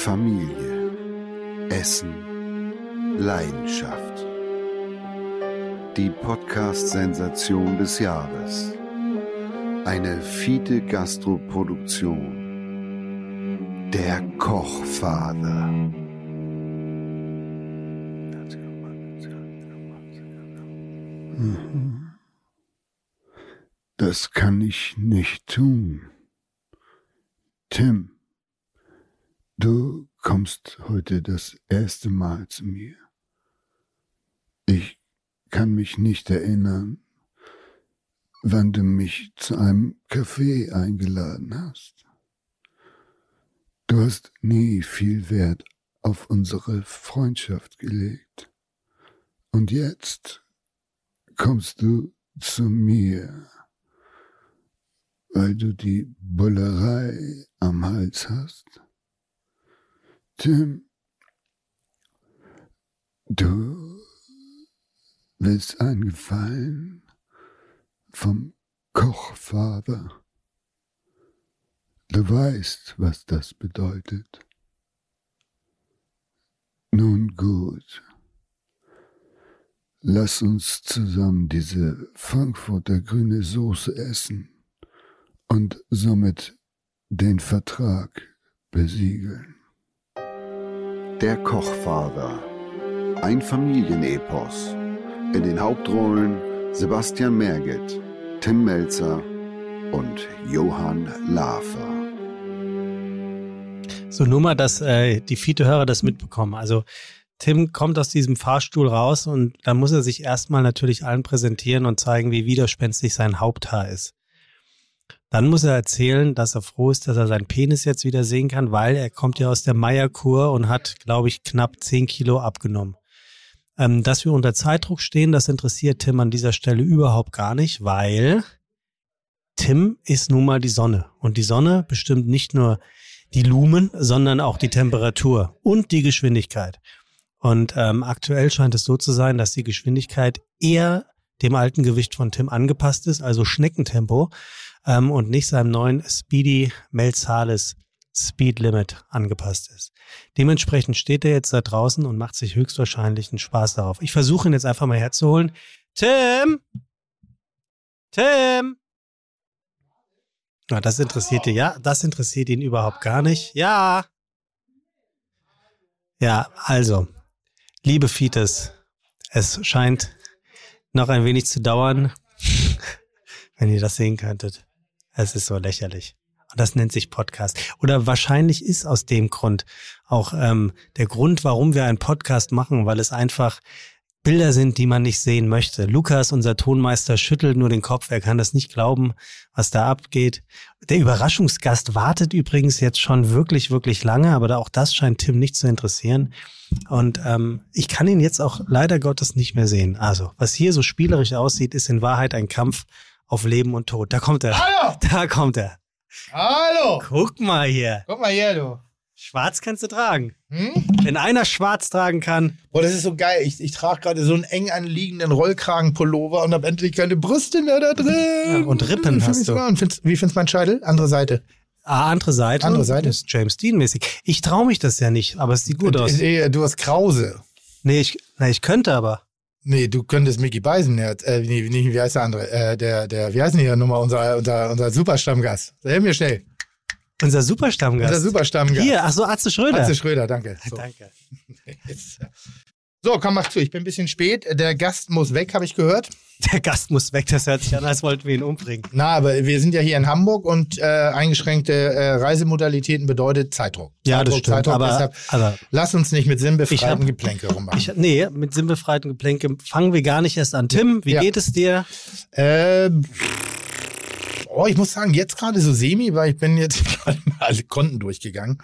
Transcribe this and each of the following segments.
Familie, Essen, Leidenschaft. Die Podcast-Sensation des Jahres. Eine Fiete Gastroproduktion. Der Kochvater. Mhm. Das kann ich nicht tun. Tim, du kommst heute das erste Mal zu mir. Ich kann mich nicht erinnern, wann du mich zu einem Café eingeladen hast. Du hast nie viel Wert auf unsere Freundschaft gelegt. Und jetzt kommst du zu mir weil du die Bullerei am Hals hast? Tim, du willst einen Gefallen vom Kochvater. Du weißt, was das bedeutet. Nun gut. Lass uns zusammen diese Frankfurter grüne Soße essen und somit den Vertrag besiegeln. Der Kochvater. Ein Familienepos. In den Hauptrollen Sebastian Merget, Tim Melzer und Johann Lafer. So nur mal, dass äh, die Fiete-Hörer das mitbekommen. Also Tim kommt aus diesem Fahrstuhl raus und dann muss er sich erstmal natürlich allen präsentieren und zeigen, wie widerspenstig sein Haupthaar ist. Dann muss er erzählen, dass er froh ist, dass er seinen Penis jetzt wieder sehen kann, weil er kommt ja aus der Meierkur und hat, glaube ich, knapp 10 Kilo abgenommen. Ähm, dass wir unter Zeitdruck stehen, das interessiert Tim an dieser Stelle überhaupt gar nicht, weil Tim ist nun mal die Sonne. Und die Sonne bestimmt nicht nur die Lumen, sondern auch die Temperatur und die Geschwindigkeit. Und ähm, aktuell scheint es so zu sein, dass die Geschwindigkeit eher dem alten Gewicht von Tim angepasst ist, also Schneckentempo ähm, und nicht seinem neuen Speedy Melzales Speed Limit angepasst ist. Dementsprechend steht er jetzt da draußen und macht sich höchstwahrscheinlich einen Spaß darauf. Ich versuche ihn jetzt einfach mal herzuholen. Tim! Tim! Na, das interessiert ihn, ja, das interessiert ihn überhaupt gar nicht. Ja! Ja, also, liebe Fites, es scheint noch ein wenig zu dauern, wenn ihr das sehen könntet. Es ist so lächerlich. Und das nennt sich Podcast. Oder wahrscheinlich ist aus dem Grund auch ähm, der Grund, warum wir einen Podcast machen, weil es einfach Bilder sind, die man nicht sehen möchte. Lukas, unser Tonmeister, schüttelt nur den Kopf. Er kann das nicht glauben, was da abgeht. Der Überraschungsgast wartet übrigens jetzt schon wirklich, wirklich lange, aber auch das scheint Tim nicht zu interessieren. Und ähm, ich kann ihn jetzt auch leider Gottes nicht mehr sehen. Also, was hier so spielerisch aussieht, ist in Wahrheit ein Kampf auf Leben und Tod. Da kommt er. Hallo! Da kommt er. Hallo! Guck mal hier. Guck mal hier, du. Schwarz kannst du tragen. Hm? Wenn einer schwarz tragen kann. Boah, das ist so geil. Ich, ich trage gerade so einen eng anliegenden Rollkragenpullover und habe endlich keine Brüste mehr da drin. Ja, und Rippen hast du. Findest, wie findest du mein Scheitel? Andere Seite. Ah, andere Seite. Andere Seite. Ist James Dean-mäßig. Ich traue mich das ja nicht, aber es sieht gut aus. Äh, Du hast Krause. Nee, ich, na, ich könnte aber. Nee, du könntest Mickey Beisen, äh, nee, nee, wie heißt der andere? Äh, der, der, wie heißt denn hier nochmal unser, unser, unser Superstammgast? Hilf mir schnell. Unser Superstammgast. Unser Superstammgast. Hier, ach so, Atze Schröder. Atze Schröder, danke. So. Danke. So, komm, mach zu. Ich bin ein bisschen spät. Der Gast muss weg, habe ich gehört. Der Gast muss weg, das hört sich an, als wollten wir ihn umbringen. Na, aber wir sind ja hier in Hamburg und äh, eingeschränkte äh, Reisemodalitäten bedeutet Zeitdruck. Ja, Zeitdruck, das stimmt. Zeitdruck, aber, deshalb aber lass uns nicht mit sinnbefreiten hab- Geplänke rummachen. ich, nee, mit sinnbefreiten Geplänke fangen wir gar nicht erst an. Tim, wie Ja. geht es dir? Äh, oh, ich muss sagen, jetzt gerade so semi, weil ich bin jetzt gerade mal alle Konten durchgegangen.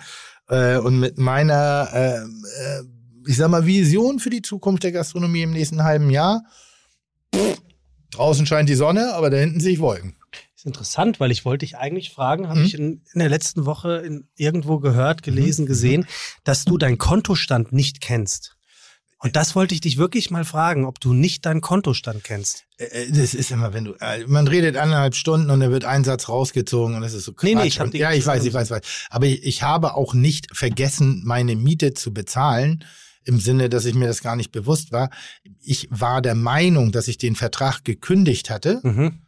Äh, und mit meiner, äh, äh, ich sag mal, Vision für die Zukunft der Gastronomie im nächsten halben Jahr. Pff, draußen scheint die Sonne, aber da hinten sehe ich Wolken. ist interessant, weil ich wollte dich eigentlich fragen, habe Mhm. ich in, in der letzten Woche in, irgendwo gehört, gelesen, gesehen, dass du deinen Kontostand nicht kennst. Und das wollte ich dich wirklich mal fragen, ob du nicht deinen Kontostand kennst. Äh, äh, Das ist immer, wenn du, äh, man redet anderthalb Stunden und dann wird ein Satz rausgezogen und das ist so Quatsch. Nee, nee, ich hab Und- Ja, ich weiß, ich weiß, weiß. Aber ich, ich habe auch nicht vergessen, meine Miete zu bezahlen. Im Sinne, dass ich mir das gar nicht bewusst war. Ich war der Meinung, dass ich den Vertrag gekündigt hatte Mhm.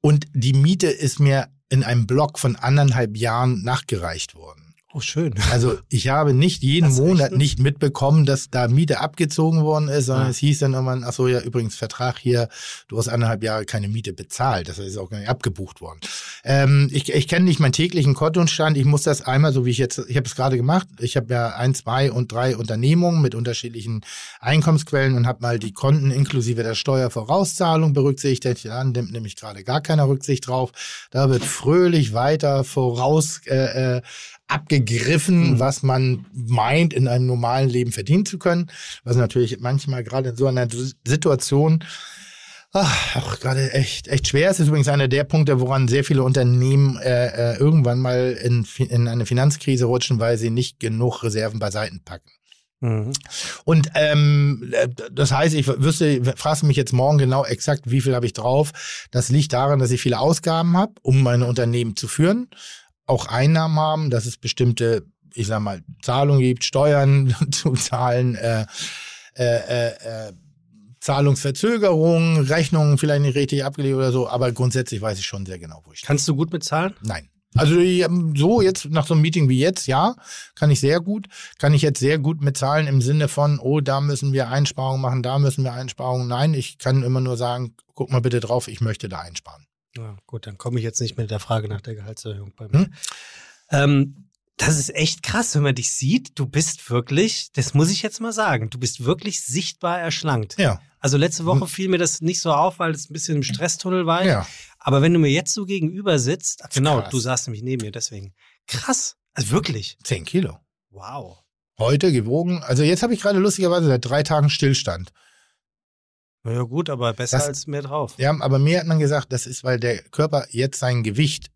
und die Miete ist mir in einem Block von anderthalb Jahren nachgereicht worden. Oh, schön. Also ich habe nicht jeden Monat nicht mitbekommen, dass da Miete abgezogen worden ist, sondern Ah. es hieß dann irgendwann, ach so, ja, übrigens Vertrag hier, du hast anderthalb Jahre keine Miete bezahlt. Das ist auch gar nicht abgebucht worden. Ähm, ich ich kenne nicht meinen täglichen Kontostand. Ich muss das einmal, so wie ich jetzt, ich habe es gerade gemacht. Ich habe ja ein, zwei und drei Unternehmungen mit unterschiedlichen Einkommensquellen und habe mal die Konten inklusive der Steuervorauszahlung berücksichtigt. Da nimmt nämlich gerade gar keiner Rücksicht drauf. Da wird fröhlich weiter voraus äh, äh, abgegriffen, Mhm. was man meint, in einem normalen Leben verdienen zu können. Was natürlich manchmal gerade in so einer Situation ach, auch gerade echt, echt schwer ist. Das ist übrigens einer der Punkte, woran sehr viele Unternehmen äh, äh, irgendwann mal in, in eine Finanzkrise rutschen, weil sie nicht genug Reserven beiseite packen. Mhm. Und ähm, äh, das heißt, ich wüsste, fragst du mich jetzt morgen genau exakt, wie viel habe ich drauf. Das liegt daran, dass ich viele Ausgaben habe, um meine Unternehmen zu führen, auch Einnahmen haben, dass es bestimmte, ich sag mal, Zahlungen gibt, Steuern zu zahlen, äh, äh, äh, äh, Zahlungsverzögerungen, Rechnungen vielleicht nicht richtig abgelegt oder so, aber grundsätzlich weiß ich schon sehr genau, wo ich stehe. Kannst du gut bezahlen? Nein. Also ähm, so jetzt nach so einem Meeting wie jetzt, ja, kann ich sehr gut. Kann ich jetzt sehr gut mitzahlen im Sinne von, oh, da müssen wir Einsparungen machen, da müssen wir Einsparungen. Nein, ich kann immer nur sagen, guck mal bitte drauf, ich möchte da einsparen. Ja, gut, dann komme ich jetzt nicht mit der Frage nach der Gehaltserhöhung bei mir. Hm? Ähm, das ist echt krass, wenn man dich sieht. Du bist wirklich, das muss ich jetzt mal sagen, du bist wirklich sichtbar erschlankt. Ja, Also letzte Woche fiel mir das nicht so auf, weil es ein bisschen im Stresstunnel war. ja. Aber wenn du mir jetzt so gegenüber sitzt, genau, krass. du saßt nämlich neben mir, deswegen. Krass. Also wirklich. Zehn Kilo. Wow. Heute gewogen. Also jetzt habe ich gerade lustigerweise seit drei Tagen Stillstand. Na ja, gut, aber besser Das- als mehr drauf. Ja, aber mir hat man gesagt, das ist, weil der Körper jetzt sein Gewicht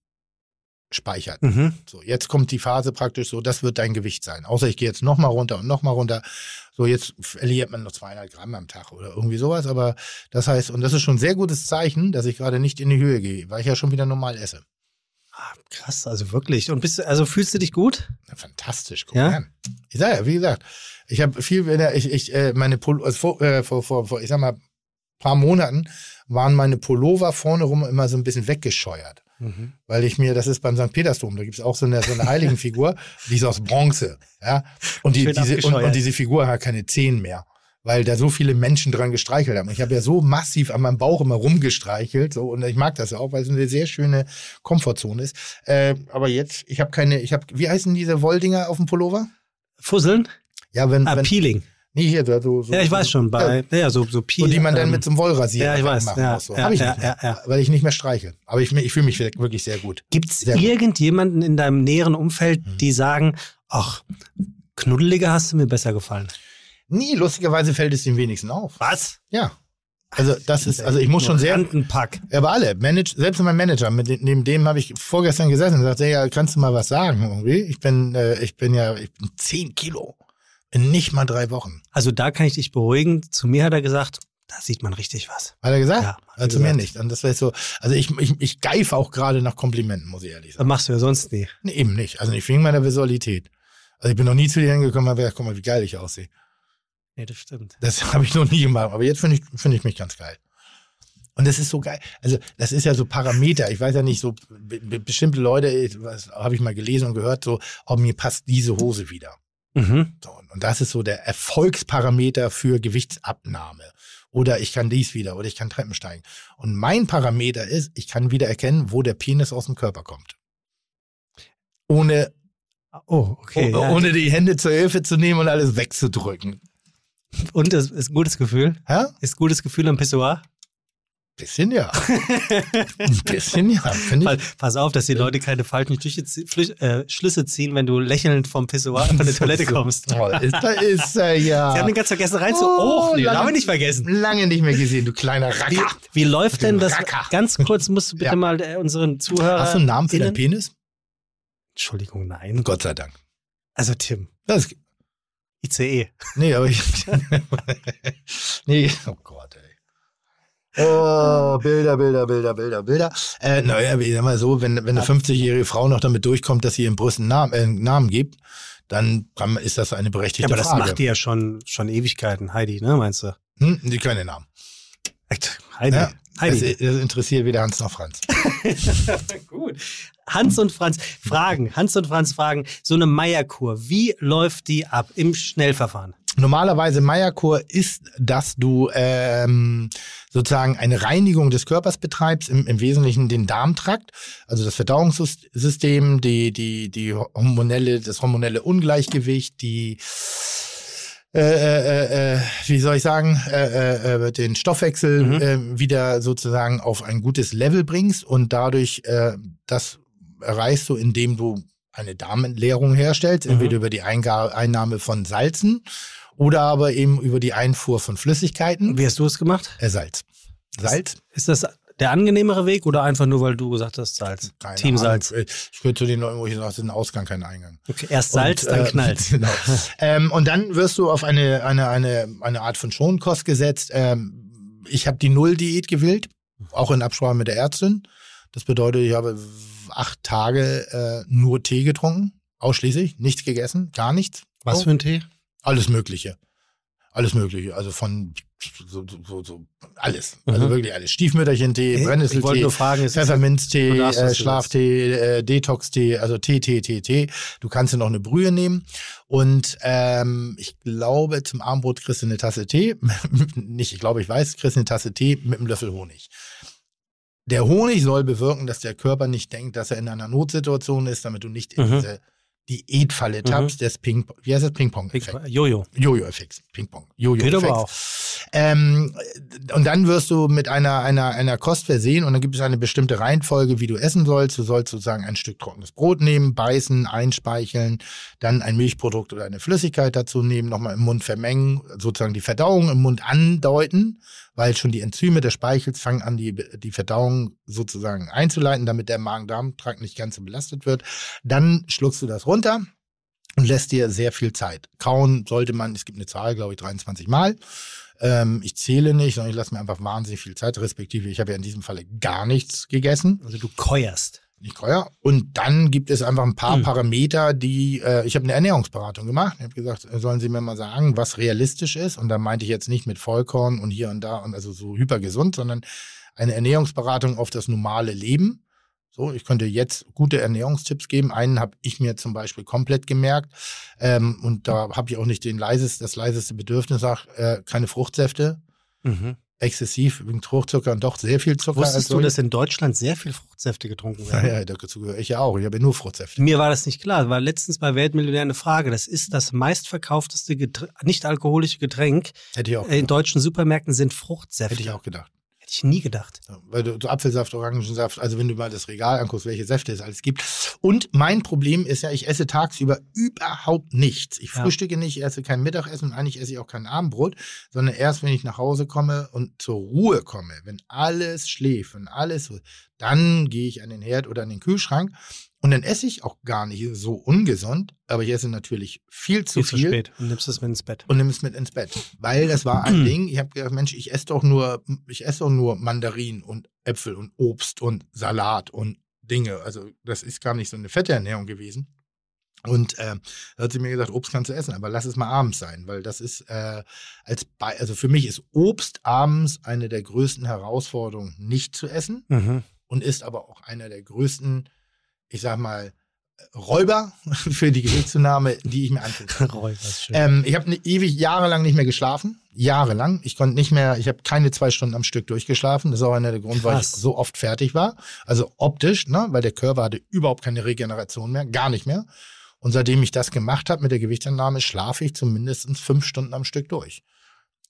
speichert. Mhm. So, jetzt kommt die Phase praktisch so, das wird dein Gewicht sein. Außer ich gehe jetzt nochmal runter und nochmal runter. So, jetzt verliert man noch 200 Gramm am Tag oder irgendwie sowas. Aber das heißt, und das ist schon ein sehr gutes Zeichen, dass ich gerade nicht in die Höhe gehe, weil ich ja schon wieder normal esse. Ah, krass, also wirklich. Und bist du, also fühlst du dich gut? Ja, fantastisch, guck Ja? an. Ich sage ja, wie gesagt, ich habe viel, ich, ich, äh, meine Pullo, also vor, äh, vor, vor, vor, ich sag mal, paar Monaten waren meine Pullover vorne rum immer so ein bisschen weggescheuert. Mhm. weil ich mir, das ist beim St. Petersdom, da gibt's auch so eine, so eine Heiligenfigur, die ist aus Bronze, ja. Und, die, diese, und, und diese Figur hat keine Zehen mehr, weil da so viele Menschen dran gestreichelt haben. Ich habe ja so massiv an meinem Bauch immer rumgestreichelt, so und ich mag das ja auch, weil es eine sehr schöne Komfortzone ist. Äh, aber jetzt, ich habe keine, ich habe, wie heißen diese Wolldinger auf dem Pullover? Fusseln? Ja, wenn, Ah, wenn Peeling. Nee, hier so, so Ja, ich weiß schon, bei, ja, so, so Peel. und die man dann ähm, mit so einem Wollrasierer ja, ich weiß, machen ja, muss. So. ja, Hab ich ja, nicht mehr, ja, ja. weil ich nicht mehr streiche. Aber ich, ich fühle mich wirklich sehr gut. Gibt's Sehr gut. irgendjemanden in deinem näheren Umfeld, Mhm. die sagen, ach, knuddeliger hast du mir besser gefallen? Nie, lustigerweise fällt es den wenigsten auf. Was? Ja. Also das ist, also ich muss schon sehr, Pack. ja, aber alle, Manage, selbst mein Manager, mit dem, neben dem habe ich vorgestern gesessen und sagte, ja, kannst du mal was sagen irgendwie? Ich bin, äh, ich bin ja, ich bin 10 Kilo in nicht mal drei Wochen. Also da kann ich dich beruhigen. Zu mir hat er gesagt, da sieht man richtig was. Hat er gesagt? Ja, also mir gesagt. nicht. Und das wäre so, also ich, ich, ich geife auch gerade nach Komplimenten, muss ich ehrlich Das sagen. machst du ja sonst nie. Nee, eben nicht. Also nicht wegen meiner Visualität. Also ich bin noch nie zu dir hingekommen, aber guck mal, wie geil ich aussehe. Nee, das stimmt. Das habe ich noch nie gemacht. Aber jetzt finde ich, finde ich mich ganz geil. Und das ist so geil. Also, das ist ja so Parameter. Ich weiß ja nicht, so be be bestimmte Leute, was habe ich mal gelesen und gehört, so, oh, mir passt diese Hose wieder. Mhm. So, und das ist so der Erfolgsparameter für Gewichtsabnahme. Oder ich kann dies wieder oder ich kann Treppen steigen. Und mein Parameter ist, ich kann wieder erkennen, wo der Penis aus dem Körper kommt. Ohne, Oh, okay. oh, ja. ohne die Hände zur Hilfe zu nehmen und alles wegzudrücken. Und das ist ein gutes Gefühl? Ja? Ist ein gutes Gefühl am Pissoir? Bisschen ja. Ein bisschen ja. Finde ich. pass auf, dass die Leute keine falschen Schlüsse, äh, Schlüsse ziehen, wenn du lächelnd vom Pissoir von der Toilette kommst. Toll. Ist, da ist er ja. Sie haben den ganz vergessen reinzu. Oh, Oh, nee, lange- haben wir nicht vergessen. Lange nicht mehr gesehen, du kleiner Wie, Racker. wie läuft denn das? Racker. Ganz kurz musst du bitte Ja. mal äh, unseren Zuhörern. Hast du einen Namen für deinen Penis? Entschuldigung, nein. Gott sei Dank. Also Tim, Das ICE. Nee, aber ich. nee, oh Gott, ey. Oh, Bilder, Bilder, Bilder, Bilder, Bilder. Äh, naja, ich sag mal so, wenn, wenn eine 50-jährige Frau noch damit durchkommt, dass sie ihrem Brust einen Namen, äh, einen Namen gibt, dann kann, ist das eine berechtigte Ja, aber das Frage. macht die ja schon, schon Ewigkeiten, Heidi, ne, meinst du? hm? Die können Namen. Echt? Heidi. Ja, Heidi. Das, das interessiert weder Hans noch Franz. Gut. Hans und Franz fragen, Hans und Franz fragen, so eine Meierkur, wie läuft die ab im Schnellverfahren? Normalerweise Meierkur ist, dass du ähm, sozusagen eine Reinigung des Körpers betreibst, im, im Wesentlichen den Darmtrakt, also das Verdauungssystem, die, die, die hormonelle, das hormonelle Ungleichgewicht, die äh, äh, äh, wie soll ich sagen, äh, äh, äh, den Stoffwechsel Mhm. äh, wieder sozusagen auf ein gutes Level bringst und dadurch äh, das erreichst du, indem du eine Darmentleerung herstellst, Mhm. entweder über die Einga Einnahme von Salzen oder aber eben über die Einfuhr von Flüssigkeiten. Wie hast du es gemacht? Äh, Salz. Salz? Ist das der angenehmere Weg oder einfach nur, weil du gesagt hast, Salz? Keine Team Salz. Ahnung. Ich gehöre zu den Leuten, wo ich sage, das ist ein Ausgang, kein Eingang. Okay, erst Salz, Und, dann äh, knallt. Genau. ähm, und dann wirst du auf eine, eine, eine, eine Art von Schonkost gesetzt. Ähm, ich habe die Null-Diät gewählt, auch in Absprache mit der Ärztin. Das bedeutet, ich habe acht Tage äh, nur Tee getrunken, ausschließlich, nichts gegessen, gar nichts. Was So. für ein Tee? Alles Mögliche. Alles Mögliche. Also von so, so, so, alles. Also Mhm. wirklich alles. Stiefmütterchentee, wollte Brennnesseltee, Pfefferminztee, äh, Schlaftee, äh, Detox-Tee, also Tee, Tee, Tee, Tee. Du kannst dir noch eine Brühe nehmen. Und ähm, ich glaube, zum Abendbrot kriegst du eine Tasse Tee. Nicht, ich glaube, ich weiß, kriegst du eine Tasse Tee mit einem Löffel Honig. Der Honig soll bewirken, dass der Körper nicht denkt, dass er in einer Notsituation ist, damit du nicht in Mhm. diese Diätfalle tappst, des Ping, wie heißt das? Ping-Pong-Effekt. Jojo. Jojo-Effekt. Ping-Pong. Geht aber Jojo-Effekt. auch. Ähm, und dann wirst du mit einer, einer, einer Kost versehen und dann gibt es eine bestimmte Reihenfolge, wie du essen sollst. Du sollst sozusagen ein Stück trockenes Brot nehmen, beißen, einspeicheln, dann ein Milchprodukt oder eine Flüssigkeit dazu nehmen, nochmal im Mund vermengen, sozusagen die Verdauung im Mund andeuten, weil schon die Enzyme des Speichels fangen an, die, die Verdauung sozusagen einzuleiten, damit der Magen-Darm-Trakt nicht ganz so belastet wird. Dann schluckst du das runter und lässt dir sehr viel Zeit. Kauen sollte man, es gibt eine Zahl, glaube ich, 23 Mal. Ähm, ich zähle nicht, sondern ich lasse mir einfach wahnsinnig viel Zeit, respektive ich habe ja in diesem Falle gar nichts gegessen. Also du keuerst. Nicht teuer. Und dann gibt es einfach ein paar Hm. Parameter, die, äh, ich habe eine Ernährungsberatung gemacht. Ich habe gesagt, äh, sollen Sie mir mal sagen, was realistisch ist. Und da meinte ich jetzt nicht mit Vollkorn und hier und da und also so hypergesund, sondern eine Ernährungsberatung auf das normale Leben. So, ich könnte jetzt gute Ernährungstipps geben. Einen habe ich mir zum Beispiel komplett gemerkt. Ähm, und da habe ich auch nicht den leises, das leiseste Bedürfnis, sag, äh, keine Fruchtsäfte, Mhm. Exzessiv wegen Fruchtzucker und doch sehr viel Zucker. Wusstest du, dass in Deutschland sehr viel Fruchtsäfte getrunken werden? Ja, ja, dazu gehöre ich ja auch. Ich habe ja nur Fruchtsäfte. Mir war das nicht klar. War letztens bei Weltmillionär eine Frage. Das ist das meistverkaufteste Getränk, nicht alkoholische Getränk Hätte ich auch, äh, in deutschen Supermärkten sind Fruchtsäfte. hätte ich auch gedacht. Ich nie gedacht. Ja, weil du so Apfelsaft, Orangensaft, also wenn du mal das Regal anguckst, welche Säfte es alles gibt. Und mein Problem ist ja, ich esse tagsüber überhaupt nichts. Ich Ja. frühstücke nicht, esse kein Mittagessen und eigentlich esse ich auch kein Abendbrot, sondern erst, wenn ich nach Hause komme und zur Ruhe komme, wenn alles schläft, wenn alles dann gehe ich an den Herd oder an den Kühlschrank und dann esse ich auch gar nicht so ungesund, aber ich esse natürlich viel zu Viel viel. zu spät und nimmst es mit ins Bett. und nimm es mit ins Bett. Weil das war ein Ding, ich habe gedacht, Mensch, ich esse doch nur, ich esse doch nur Mandarinen und Äpfel und Obst und Salat und Dinge. Also das ist gar nicht so eine fette Ernährung gewesen. Und äh, da hat sie mir gesagt, Obst kannst du essen, aber lass es mal abends sein, weil das ist äh, als bei, also für mich ist Obst abends eine der größten Herausforderungen, nicht zu essen Mhm. und ist aber auch einer der größten, ich sag mal, Räuber für die Gewichtszunahme, die ich mir angucke. Roy, das ist schön. Ähm, ich habe ewig jahrelang nicht mehr geschlafen. Jahrelang. Ich konnte nicht mehr, ich habe keine zwei Stunden am Stück durchgeschlafen. Das ist auch einer der Gründe, weil ich so oft fertig war. Also optisch, ne, weil der Körper hatte überhaupt keine Regeneration mehr, gar nicht mehr. Und seitdem ich das gemacht habe mit der Gewichtsannahme, schlafe ich zumindest fünf Stunden am Stück durch.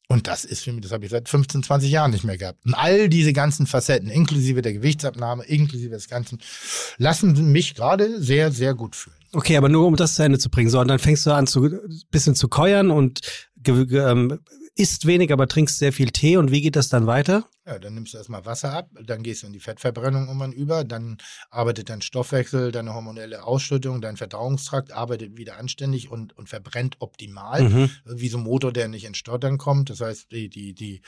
Und das ist für mich, das habe ich seit 15, 20 Jahren nicht mehr gehabt. Und all diese ganzen Facetten, inklusive der Gewichtsabnahme, inklusive des Ganzen, lassen mich gerade sehr, sehr gut fühlen. Okay, aber nur um das zu Ende zu bringen. So, und dann fängst du an, zu bisschen zu keuern und ähm, isst wenig, aber trinkst sehr viel Tee. Und wie geht das dann weiter? Ja, dann nimmst du erstmal Wasser ab, dann gehst du in die Fettverbrennung irgendwann über, dann arbeitet dein Stoffwechsel, deine hormonelle Ausschüttung, dein Verdauungstrakt arbeitet wieder anständig und, und verbrennt optimal, Mhm. wie so ein Motor, der nicht in Stottern kommt. Das heißt, die, die, die,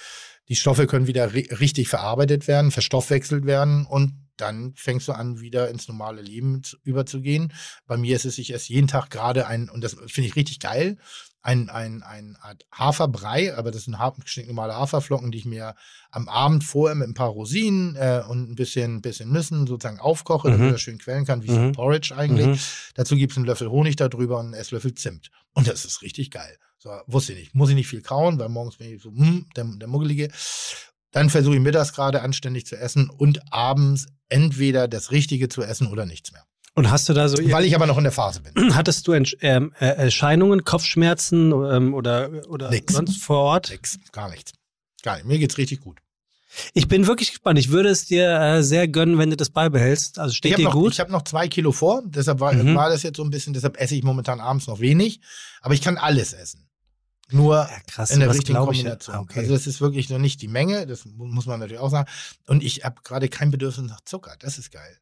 die Stoffe können wieder ri richtig verarbeitet werden, verstoffwechselt werden und dann fängst du an, wieder ins normale Leben zu, überzugehen. Bei mir ist es, ich esse jeden Tag gerade ein, und das finde ich richtig geil, ein, ein, ein Art Haferbrei, aber das sind Hafer, stinknormale Haferflocken, die ich mir am Abend vorher mit ein paar Rosinen äh, und ein bisschen, bisschen Nüssen sozusagen aufkoche, damit Mhm. ich das schön quellen kann, wie so Mhm. ein Porridge eigentlich. Mhm. Dazu gibt es einen Löffel Honig darüber und einen Esslöffel Zimt. Und das ist richtig geil. So, wusste ich nicht. Muss ich nicht viel kauen, weil morgens bin ich so, hm, der, der Muggelige. Dann versuche ich mittags gerade anständig zu essen und abends entweder das Richtige zu essen oder nichts mehr. Und hast du da so, Weil ich aber noch in der Phase bin. hattest du ähm, äh, Erscheinungen, Kopfschmerzen ähm, oder, oder Nix. sonst vor Ort? Nix, gar nichts. Gar nicht. Mir geht's richtig gut. Ich bin wirklich gespannt. Ich würde es dir äh, sehr gönnen, wenn du das beibehältst. Also Ich steht habe dir noch, gut. ich hab noch zwei Kilo vor, deshalb war, Mhm. war das jetzt so ein bisschen, deshalb esse ich momentan abends noch wenig. Aber ich kann alles essen. Nur ja, krass. in der richtigen? Kombination. Ah, okay. Also das ist wirklich noch nicht die Menge, das mu- muss man natürlich auch sagen. Und ich habe gerade kein Bedürfnis nach Zucker. Das ist geil.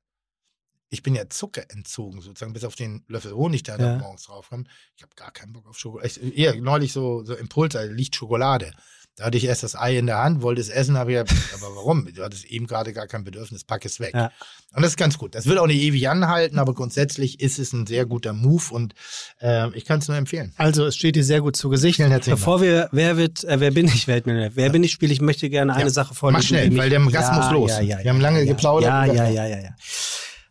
Ich bin ja zuckerentzogen, sozusagen, bis auf den Löffel Honig, der Ja. da morgens draufkommt. Ich habe gar keinen Bock auf Schokolade. Ich, eher neulich so, so Impuls, also liegt Schokolade. Da hatte ich erst das Ei in der Hand, wollte es essen, habe ich gesagt, aber warum? Du hattest eben gerade gar kein Bedürfnis, pack es weg. Ja. Und das ist ganz gut. Das wird auch nicht ewig anhalten, aber grundsätzlich ist es ein sehr guter Move und äh, ich kann es nur empfehlen. Also, es steht dir sehr gut zu Gesicht. Bevor wir, wer wird, äh, wer bin ich, Weltmillionär? Wer bin ich, spiele ich möchte gerne eine Ja. Sache vorlesen. Mach schnell, weil der Gast muss los. Ja, ja, Wir haben lange ja, geplaudert. Ja, ja, ja, ja, ja.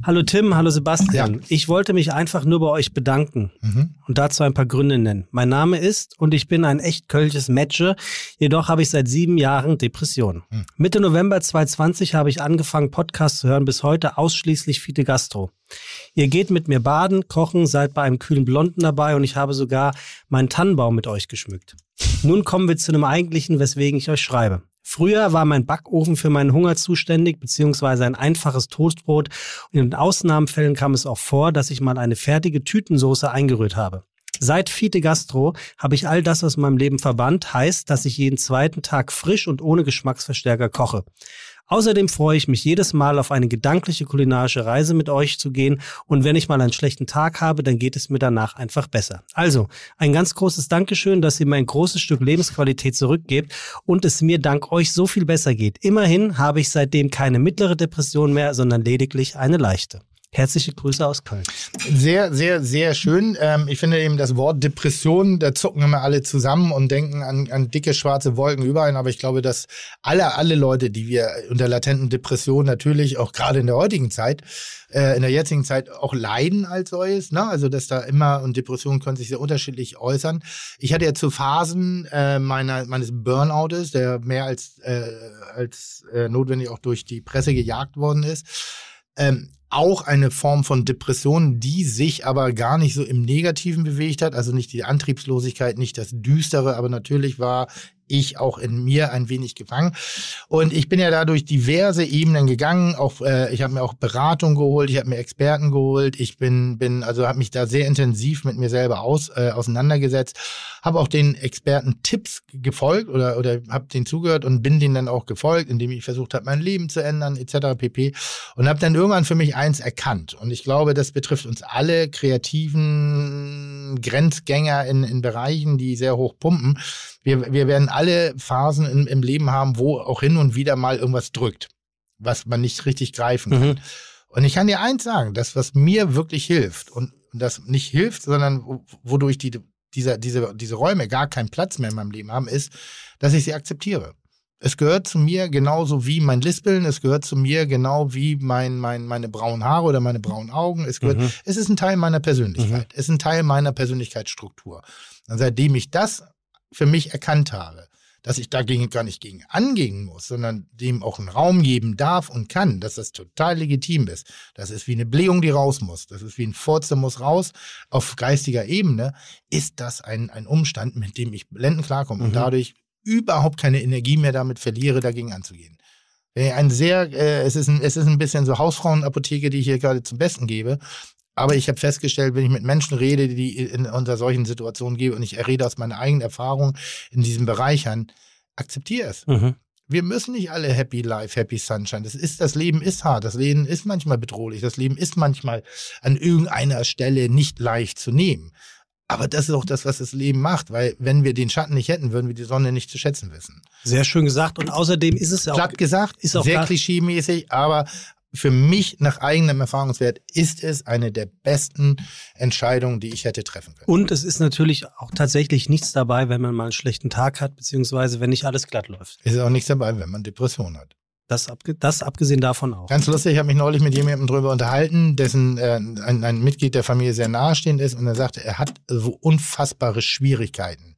Hallo Tim, hallo Sebastian. Ja. Ich wollte mich einfach nur bei euch bedanken Mhm. und dazu ein paar Gründe nennen. Mein Name ist und ich bin ein echt kölsches Matche, jedoch habe ich seit sieben Jahren Depressionen. Hm. Mitte November 2020 habe ich angefangen, Podcasts zu hören, bis heute ausschließlich Fide Gastro. Ihr geht mit mir baden, kochen, seid bei einem kühlen Blonden dabei und ich habe sogar meinen Tannenbaum mit euch geschmückt. Nun kommen wir zu einem eigentlichen, weswegen ich euch schreibe. Früher war mein Backofen für meinen Hunger zuständig, beziehungsweise ein einfaches Toastbrot. Und in Ausnahmefällen kam es auch vor, dass ich mal eine fertige Tütensoße eingerührt habe. Seit Fite Gastro habe ich all das aus meinem Leben verbannt, heißt, dass ich jeden zweiten Tag frisch und ohne Geschmacksverstärker koche. Außerdem freue ich mich jedes Mal auf eine gedankliche kulinarische Reise mit euch zu gehen und wenn ich mal einen schlechten Tag habe, dann geht es mir danach einfach besser. Also, ein ganz großes Dankeschön, dass ihr mir ein großes Stück Lebensqualität zurückgebt und es mir dank euch so viel besser geht. Immerhin habe ich seitdem keine mittlere Depression mehr, sondern lediglich eine leichte. Herzliche Grüße aus Köln. Sehr, sehr, sehr schön. Ähm, ich finde eben das Wort Depression, da zucken immer alle zusammen und denken an, an dicke schwarze Wolken überall. Aber ich glaube, dass alle, alle Leute, die wir unter latenten Depressionen natürlich auch gerade in der heutigen Zeit, äh, in der jetzigen Zeit auch leiden als solches. Ne? Also, dass da immer, und Depressionen können sich sehr unterschiedlich äußern. Ich hatte ja zu Phasen äh, meiner, meines Burnoutes, der mehr als, äh, als äh, notwendig auch durch die Presse gejagt worden ist. Ähm, auch eine Form von Depression, die sich aber gar nicht so im Negativen bewegt hat. Also nicht die Antriebslosigkeit, nicht das Düstere, aber natürlich war ich auch in mir ein wenig gefangen. Und ich bin ja da durch diverse Ebenen gegangen. Auch äh, ich habe mir auch Beratung geholt, ich habe mir Experten geholt. Ich bin bin also habe mich da sehr intensiv mit mir selber aus äh, auseinandergesetzt, habe auch den Experten Tipps gefolgt oder oder habe denen zugehört und bin denen dann auch gefolgt, indem ich versucht habe, mein Leben zu ändern etc. pp. Und habe dann irgendwann für mich eins erkannt. Und ich glaube, das betrifft uns alle kreativen Grenzgänger in, in Bereichen, die sehr hoch pumpen. Wir, wir werden alle Phasen im, im Leben haben, wo auch hin und wieder mal irgendwas drückt, was man nicht richtig greifen kann. Mhm. Und ich kann dir eins sagen, das, was mir wirklich hilft und das nicht hilft, sondern wo- wodurch die, diese, diese, diese Räume gar keinen Platz mehr in meinem Leben haben, ist, dass ich sie akzeptiere. Es gehört zu mir genauso wie mein Lispeln, es gehört zu mir genau wie mein, mein, meine braunen Haare oder meine braunen Augen. Es gehört, Mhm. es ist ein Teil meiner Persönlichkeit. Es ist ein Teil meiner Persönlichkeitsstruktur. Und seitdem ich das für mich erkannt habe, dass ich dagegen gar nicht gegen angehen muss, sondern dem auch einen Raum geben darf und kann, dass das total legitim ist. Das ist wie eine Blähung, die raus muss. Das ist wie ein Furz, der muss raus. Auf geistiger Ebene ist das ein, ein Umstand, mit dem ich blendend klarkomme und Mhm. dadurch überhaupt keine Energie mehr damit verliere, dagegen anzugehen. Ein sehr, äh, es, ist ein, es ist ein bisschen so Hausfrauenapotheke, die ich hier gerade zum Besten gebe. Aber ich habe festgestellt, wenn ich mit Menschen rede, die in unter solchen Situationen gebe und ich rede aus meiner eigenen Erfahrung in diesen Bereichern, akzeptiere es. Mhm. Wir müssen nicht alle happy life, happy sunshine. Das ist, das Leben ist hart. Das Leben ist manchmal bedrohlich. Das Leben ist manchmal an irgendeiner Stelle nicht leicht zu nehmen. Aber das ist auch das, was das Leben macht, weil wenn wir den Schatten nicht hätten, würden wir die Sonne nicht zu schätzen wissen. Sehr schön gesagt. Und außerdem ist es ja auch. Platt gesagt, ist auch sehr klischeemäßig, aber für mich nach eigenem Erfahrungswert ist es eine der besten Entscheidungen, die ich hätte treffen können. Und es ist natürlich auch tatsächlich nichts dabei, wenn man mal einen schlechten Tag hat, beziehungsweise wenn nicht alles glatt läuft. Ist auch nichts dabei, wenn man Depression hat. Das, abge das abgesehen davon auch. Ganz lustig, ich habe mich neulich mit jemandem drüber unterhalten, dessen äh, ein, ein Mitglied der Familie sehr nahestehend ist und er sagte, er hat so unfassbare Schwierigkeiten,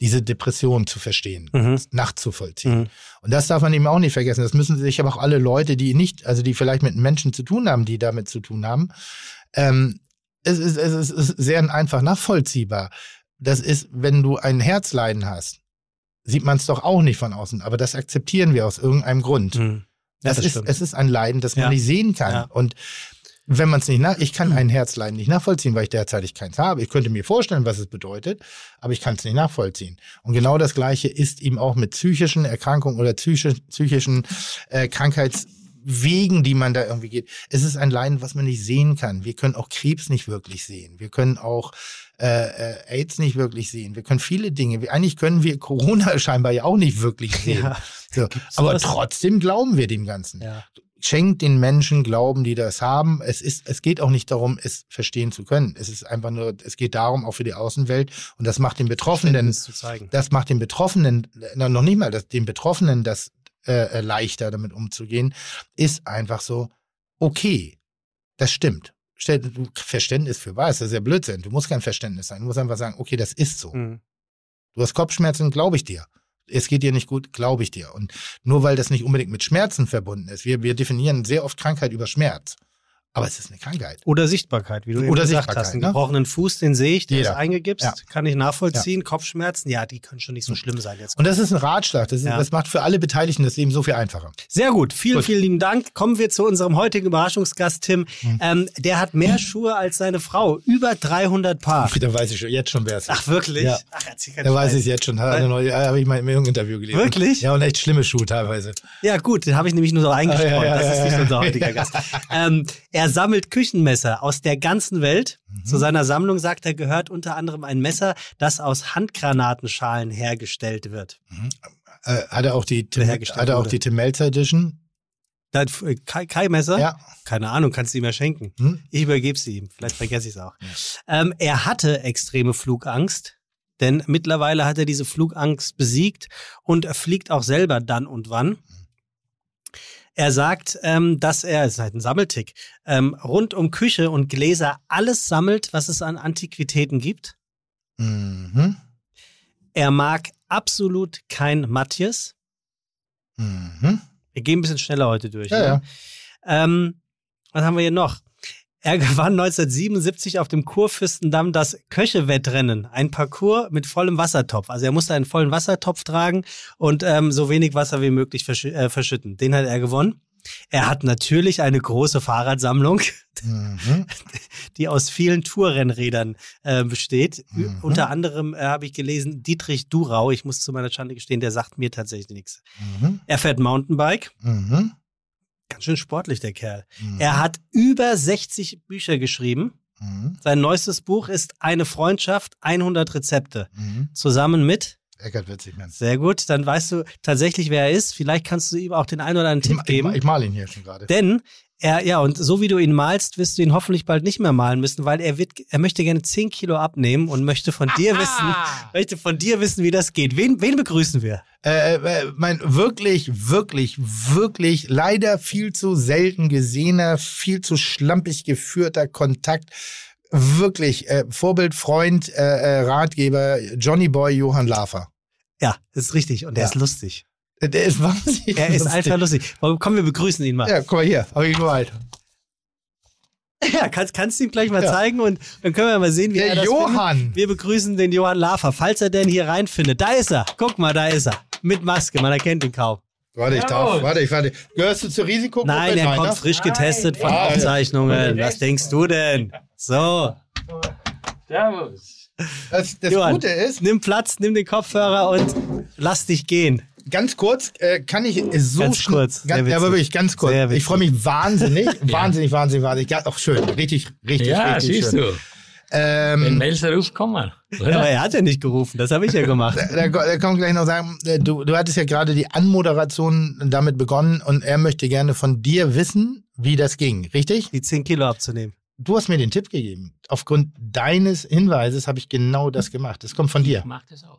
diese Depression zu verstehen, Mhm. nachzuvollziehen. Mhm. Und das darf man eben auch nicht vergessen. Das müssen sich aber auch alle Leute, die nicht, also die vielleicht mit Menschen zu tun haben, die damit zu tun haben, ähm, es, ist, es ist sehr einfach nachvollziehbar. Das ist, wenn du ein Herzleiden hast, sieht man es doch auch nicht von außen, aber das akzeptieren wir aus irgendeinem Grund. Mhm. Ja, Das das ist, stimmt. es ist ein Leiden, das man Ja. nicht sehen kann. Ja. Und wenn man es nicht nach, ich kann ein Herzleiden nicht nachvollziehen, weil ich derzeitig keins habe. Ich könnte mir vorstellen, was es bedeutet, aber ich kann es nicht nachvollziehen. Und genau das Gleiche ist eben auch mit psychischen Erkrankungen oder psychisch, psychischen äh, Krankheitswegen, die man da irgendwie geht. Es ist ein Leiden, was man nicht sehen kann. Wir können auch Krebs nicht wirklich sehen. Wir können auch äh, äh, AIDS nicht wirklich sehen. Wir können viele Dinge. Eigentlich können wir Corona scheinbar ja auch nicht wirklich sehen. Ja. So. Aber trotzdem glauben wir dem Ganzen Ja. schenkt den Menschen Glauben, die das haben. Es ist, es geht auch nicht darum, es verstehen zu können. Es ist einfach nur, es geht darum, auch für die Außenwelt. Und das macht den Betroffenen, das macht den Betroffenen, na, noch nicht mal, das, den Betroffenen das äh, äh, leichter damit umzugehen, ist einfach so, okay, das stimmt. Stell, du, Verständnis für was? Das ist ja Blödsinn. Du musst kein Verständnis sein. Du musst einfach sagen, okay, das ist so. Mhm. Du hast Kopfschmerzen, glaube ich dir. Es geht dir nicht gut, glaube ich dir. Und nur weil das nicht unbedingt mit Schmerzen verbunden ist, wir, wir definieren sehr oft Krankheit über Schmerz. Aber es ist eine Krankheit. Oder Sichtbarkeit, wie du Oder gesagt hast. Einen ne? gebrochenen Fuß, den sehe ich, der Jeder. ist eingegipst, Ja. kann ich nachvollziehen. Kopfschmerzen, ja, die können schon nicht so schlimm sein jetzt. Und das ist ein Ratschlag. Das, ist, Ja. das macht für alle Beteiligten das Leben so viel einfacher. Sehr gut, vielen, Gut. vielen lieben Dank. Kommen wir zu unserem heutigen Überraschungsgast, Tim. Hm. Ähm, der hat mehr Schuhe als seine Frau, über 300 Paar. Da weiß ich schon, jetzt schon, wer es ist. Ach, wirklich? Ja. Ach, Da weiß ich jetzt schon. Habe ich mal im Interview gelesen. Wirklich? Ja, und echt schlimme Schuhe teilweise. Ja, gut, den habe ich nämlich nur so. Ah, ja, ja, das ist ja, nicht ja. unser heutiger Gast. Ähm, er sammelt Küchenmesser aus der ganzen Welt. Mhm. Zu seiner Sammlung, sagt er, gehört unter anderem ein Messer, das aus Handgranatenschalen hergestellt wird. Äh, hat er auch die, Tim, hat er auch wurde. die Tim Melzer Edition? Das, äh, Kai, Kai Messer? Ja. Keine Ahnung, kannst du ihm ja schenken. Hm? Ich übergebe sie ihm. Vielleicht vergesse ich es auch. Ähm, er hatte extreme Flugangst, denn mittlerweile hat er diese Flugangst besiegt und er fliegt auch selber dann und wann. Er sagt, ähm, dass er, es ist halt ein Sammeltick, ähm, rund um Küche und Gläser alles sammelt, was es an Antiquitäten gibt. Mhm. Er mag absolut kein Matthias. Mhm. Wir gehen ein bisschen schneller heute durch. Ja, ne? ja. Ähm, was haben wir hier noch? Er gewann 1977 auf dem Kurfürstendamm das Köchewettrennen, ein Parcours mit vollem Wassertopf. Also er musste einen vollen Wassertopf tragen und ähm, so wenig Wasser wie möglich verschü äh, verschütten. Den hat er gewonnen. Er hat natürlich eine große Fahrradsammlung, Mhm. die aus vielen Tourrennrädern äh, besteht. Mhm. Unter anderem äh, habe ich gelesen, Dietrich Durau, ich muss zu meiner Schande gestehen, der sagt mir tatsächlich nichts. Mhm. Er fährt Mountainbike, Mhm. Ganz schön sportlich der Kerl. Mhm. Er hat über 60 Bücher geschrieben. Mhm. Sein neuestes Buch ist Eine Freundschaft, 100 Rezepte. Mhm. Zusammen mit, Eckert Witzigmann. sehr gut, dann weißt du tatsächlich, wer er ist. Vielleicht kannst du ihm auch den einen oder anderen Tipp Ich, geben. ich mal ihn hier schon gerade. Denn er, ja, und so wie du ihn malst, wirst du ihn hoffentlich bald nicht mehr malen müssen, weil er wird, er möchte gerne 10 Kilo abnehmen und möchte von dir wissen, möchte von dir wissen, wie das geht. Wen, wen begrüßen wir? Äh, äh, mein wirklich, wirklich, wirklich leider viel zu selten gesehener, viel zu schlampig geführter Kontakt. Wirklich äh, Vorbild, Freund, äh, äh, Ratgeber, Johnny Boy Johann Lafer. Ja, das ist richtig. Und er Ja. ist lustig. Der ist wahnsinnig. Er ist lustig. einfach lustig. Komm, wir begrüßen ihn mal. Ja, guck mal hier, hab ich gemalt. Ja, kannst, kannst du ihm gleich mal Ja. zeigen und dann können wir mal sehen, wie er Der das Johann. findet. Wir begrüßen den Johann Lafer, falls er denn hier reinfindet. Da ist er. Guck mal, da ist er. Mit Maske, man erkennt ihn kaum. Warte, ich darf, warte, ich warte. Gehörst du zur Risikogruppe? Nein, er kommt ne? frisch getestet von Ja, ja. Aufzeichnungen. Was denkst du denn? So, Servus. Das, das Johann, Gute ist, nimm Platz, nimm den Kopfhörer und lass dich gehen. Ganz kurz, äh, kann ich so Ganz schnell- kurz, sehr ganz, ja, aber wirklich ganz kurz. Ich freue mich wahnsinnig, wahnsinnig, wahnsinnig, wahnsinnig. Ja, auch schön, richtig, richtig, Ja, richtig siehst schön. du. Wenn Ähm, Melzer ruft, komm mal. Aber er hat ja nicht gerufen, das habe ich ja gemacht. da, da kommt gleich noch sagen, äh, du, du hattest ja gerade die Anmoderation damit begonnen und er möchte gerne von dir wissen, wie das ging, richtig? Die 10 Kilo abzunehmen. Du hast mir den Tipp gegeben. Aufgrund deines Hinweises habe ich genau das gemacht. Das kommt von dir. Ich mach das auch.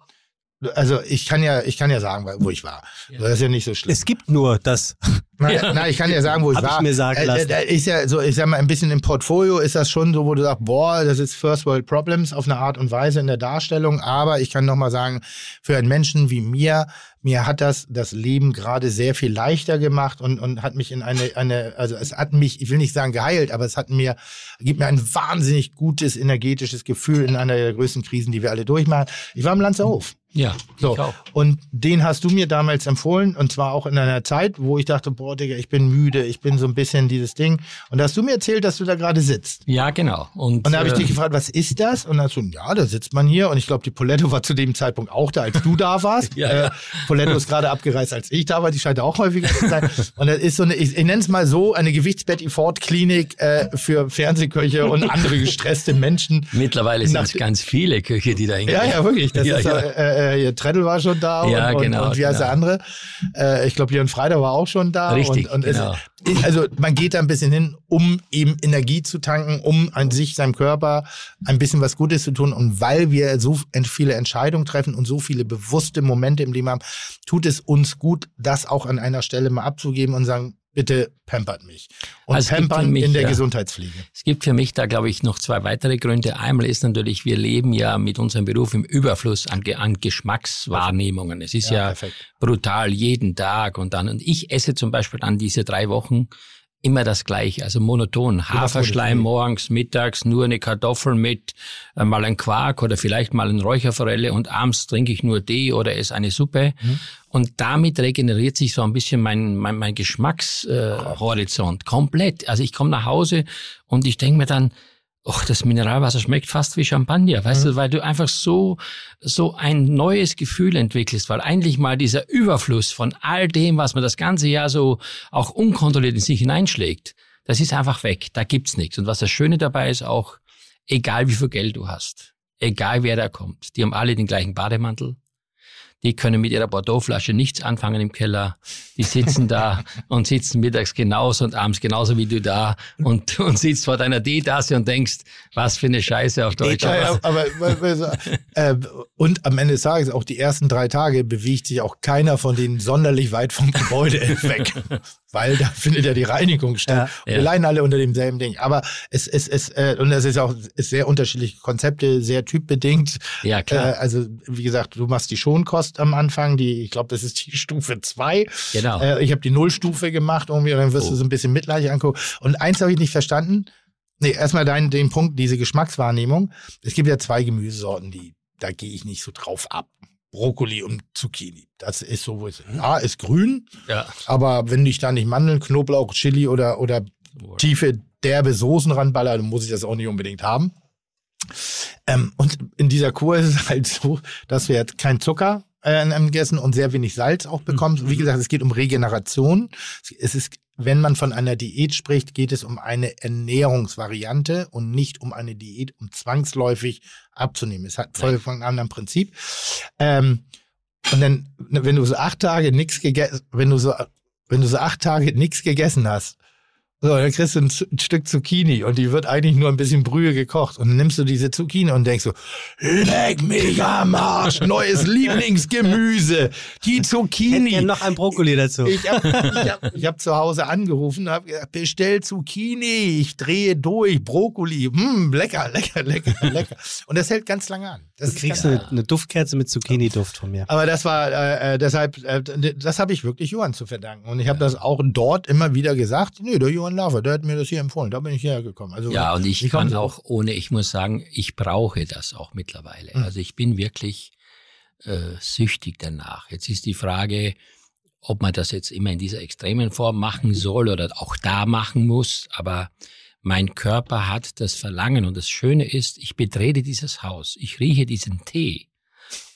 Also ich kann ja, ich kann ja sagen, wo ich war. Ja. Das ist ja nicht so schlimm. Es gibt nur das. Nein, nein, ich kann ja sagen, wo ich Hab ich war. mir sagen Äh, lassen. Da ist ja so, ich sag mal, ein bisschen im Portfolio ist das schon so, wo du sagst, boah, das ist First World Problems auf eine Art und Weise in der Darstellung. Aber ich kann nochmal sagen, für einen Menschen wie mir, mir hat das das Leben gerade sehr viel leichter gemacht und, und hat mich in eine, eine, also es hat mich, ich will nicht sagen geheilt, aber es hat mir, gibt mir ein wahnsinnig gutes energetisches Gefühl in einer der größten Krisen, die wir alle durchmachen. Ich war im Lanzerhof. Ja, So, ich auch. und den hast du mir damals empfohlen und zwar auch in einer Zeit, wo ich dachte, boah, Digga, ich bin müde, ich bin so ein bisschen dieses Ding. Und da hast du mir erzählt, dass du da gerade sitzt. Ja, genau. Und, Und da habe ich äh, dich gefragt, was ist das? Und dann hast du, ja, da sitzt man hier. Und ich glaube, die Poletto war zu dem Zeitpunkt auch da, als du da warst. Ja, ja. Äh, Poletto ist gerade abgereist, als ich da war. Die scheint auch häufiger zu sein. Und das ist so eine, ich, ich nenne es mal so, eine Gewichtsbett-Fort-Klinik äh, für Fernsehköche und andere gestresste Menschen. Mittlerweile sind es ganz viele Köche, die da hingehen. Ja, ja, wirklich. Das Ja, ist, ja. Äh, äh, hier Treddle war schon da Ja, und, genau, und, und wie heißt der genau. andere? Äh, ich glaube, Jörn Freitag war auch schon da. Richtig, und, und genau. es, also man geht da ein bisschen hin, um eben Energie zu tanken, um an sich, seinem Körper ein bisschen was Gutes zu tun. Und weil wir so viele Entscheidungen treffen und so viele bewusste Momente im Leben haben, tut es uns gut, das auch an einer Stelle mal abzugeben und sagen, bitte pampert mich. Und Also pampern mich, in der ja. Gesundheitspflege. Es gibt für mich da, glaube ich, noch zwei weitere Gründe. Einmal ist natürlich, wir leben ja mit unserem Beruf im Überfluss an, an Geschmackswahrnehmungen. Es ist ja, perfekt. brutal jeden Tag und dann. Und ich esse zum Beispiel dann diese drei Wochen immer das Gleiche, also monoton. Haferschleim morgens, mittags nur eine Kartoffel mit äh, mal ein Quark oder vielleicht mal ein Räucherforelle und abends trinke ich nur Tee oder esse eine Suppe. Und damit regeneriert sich so ein bisschen mein, mein, mein Geschmackshorizont äh, komplett. Also ich komme nach Hause und ich denke mir dann, Och, das Mineralwasser schmeckt fast wie Champagner, weißt du, weil du einfach so, so ein neues Gefühl entwickelst, weil eigentlich mal dieser Überfluss von all dem, was man das ganze Jahr so auch unkontrolliert in sich hineinschlägt, das ist einfach weg. Da gibt's nichts. Und was das Schöne dabei ist auch, egal wie viel Geld du hast, egal wer da kommt, die haben alle den gleichen Bademantel. Die können mit ihrer Bordeauxflasche nichts anfangen im Keller. Die sitzen da und sitzen mittags genauso und abends genauso wie du da und, und sitzt vor deiner Teetasse und denkst, was für eine Scheiße auf Deutsch. Ja, aber äh, und am Ende des Tages, auch die ersten drei Tage, bewegt sich auch keiner von denen sonderlich weit vom Gebäude weg. Weil da findet ja die Reinigung statt. Ja. Wir Ja. leiden alle unter demselben Ding. Aber es, es, es, äh, und das ist auch ist sehr unterschiedliche Konzepte, sehr typbedingt. Ja, klar. Äh, also, wie gesagt, du machst die Schonkost am Anfang, die, ich glaube, das ist die Stufe zwei. Genau. Äh, ich habe die Nullstufe gemacht irgendwie und dann wirst Oh. du so ein bisschen mitleidig angucken. Und eins habe ich nicht verstanden. Nee, erstmal dein, den Punkt, diese Geschmackswahrnehmung. Es gibt ja zwei Gemüsesorten, die, da gehe ich nicht so drauf ab. Brokkoli und Zucchini. Das ist so, wo es, ja, ist grün, ja. aber wenn ich da nicht Mandeln, Knoblauch, Chili oder, oder tiefe, derbe Soßen ranballer, dann muss ich das auch nicht unbedingt haben. Ähm, und in dieser Kur ist es halt so, dass wir jetzt kein Zucker äh, gegessen und sehr wenig Salz auch bekommen. Wie gesagt, es geht um Regeneration. Es ist, wenn man von einer Diät spricht, geht es um eine Ernährungsvariante und nicht um eine Diät, um zwangsläufig abzunehmen. Es hat voll von einem anderen Prinzip. Ähm, und dann, wenn du so acht Tage nichts gegessen, wenn du so, wenn du so acht Tage nichts gegessen hast, so, dann kriegst du ein, ein Stück Zucchini und die wird eigentlich nur ein bisschen Brühe gekocht. Und dann nimmst du diese Zucchini und denkst so, leck mich am Arsch, neues Lieblingsgemüse, die Zucchini. wir noch ein Brokkoli dazu. Ich habe ich hab, ich hab zu Hause angerufen und habe gesagt, bestell Zucchini, ich drehe durch, Brokkoli, hm, lecker, lecker, lecker, lecker. Und das hält ganz lange an. Das Du kriegst eine, eine Duftkerze mit Zucchini-Duft von mir. aber das war äh, äh, deshalb, äh, das habe ich wirklich Johann zu verdanken. Und ich habe das auch dort immer wieder gesagt. Nee, der Johann Lafer, der hat mir das hier empfohlen. Da bin ich hierher gekommen. Also, Ja, und ich kommen kann auch ohne, ich muss sagen, ich brauche das auch mittlerweile. Mhm. Also ich bin wirklich äh, süchtig danach. Jetzt ist die Frage, ob man das jetzt immer in dieser extremen Form machen soll oder auch da machen muss. Aber mein Körper hat das Verlangen und das Schöne ist, ich betrete dieses Haus, ich rieche diesen Tee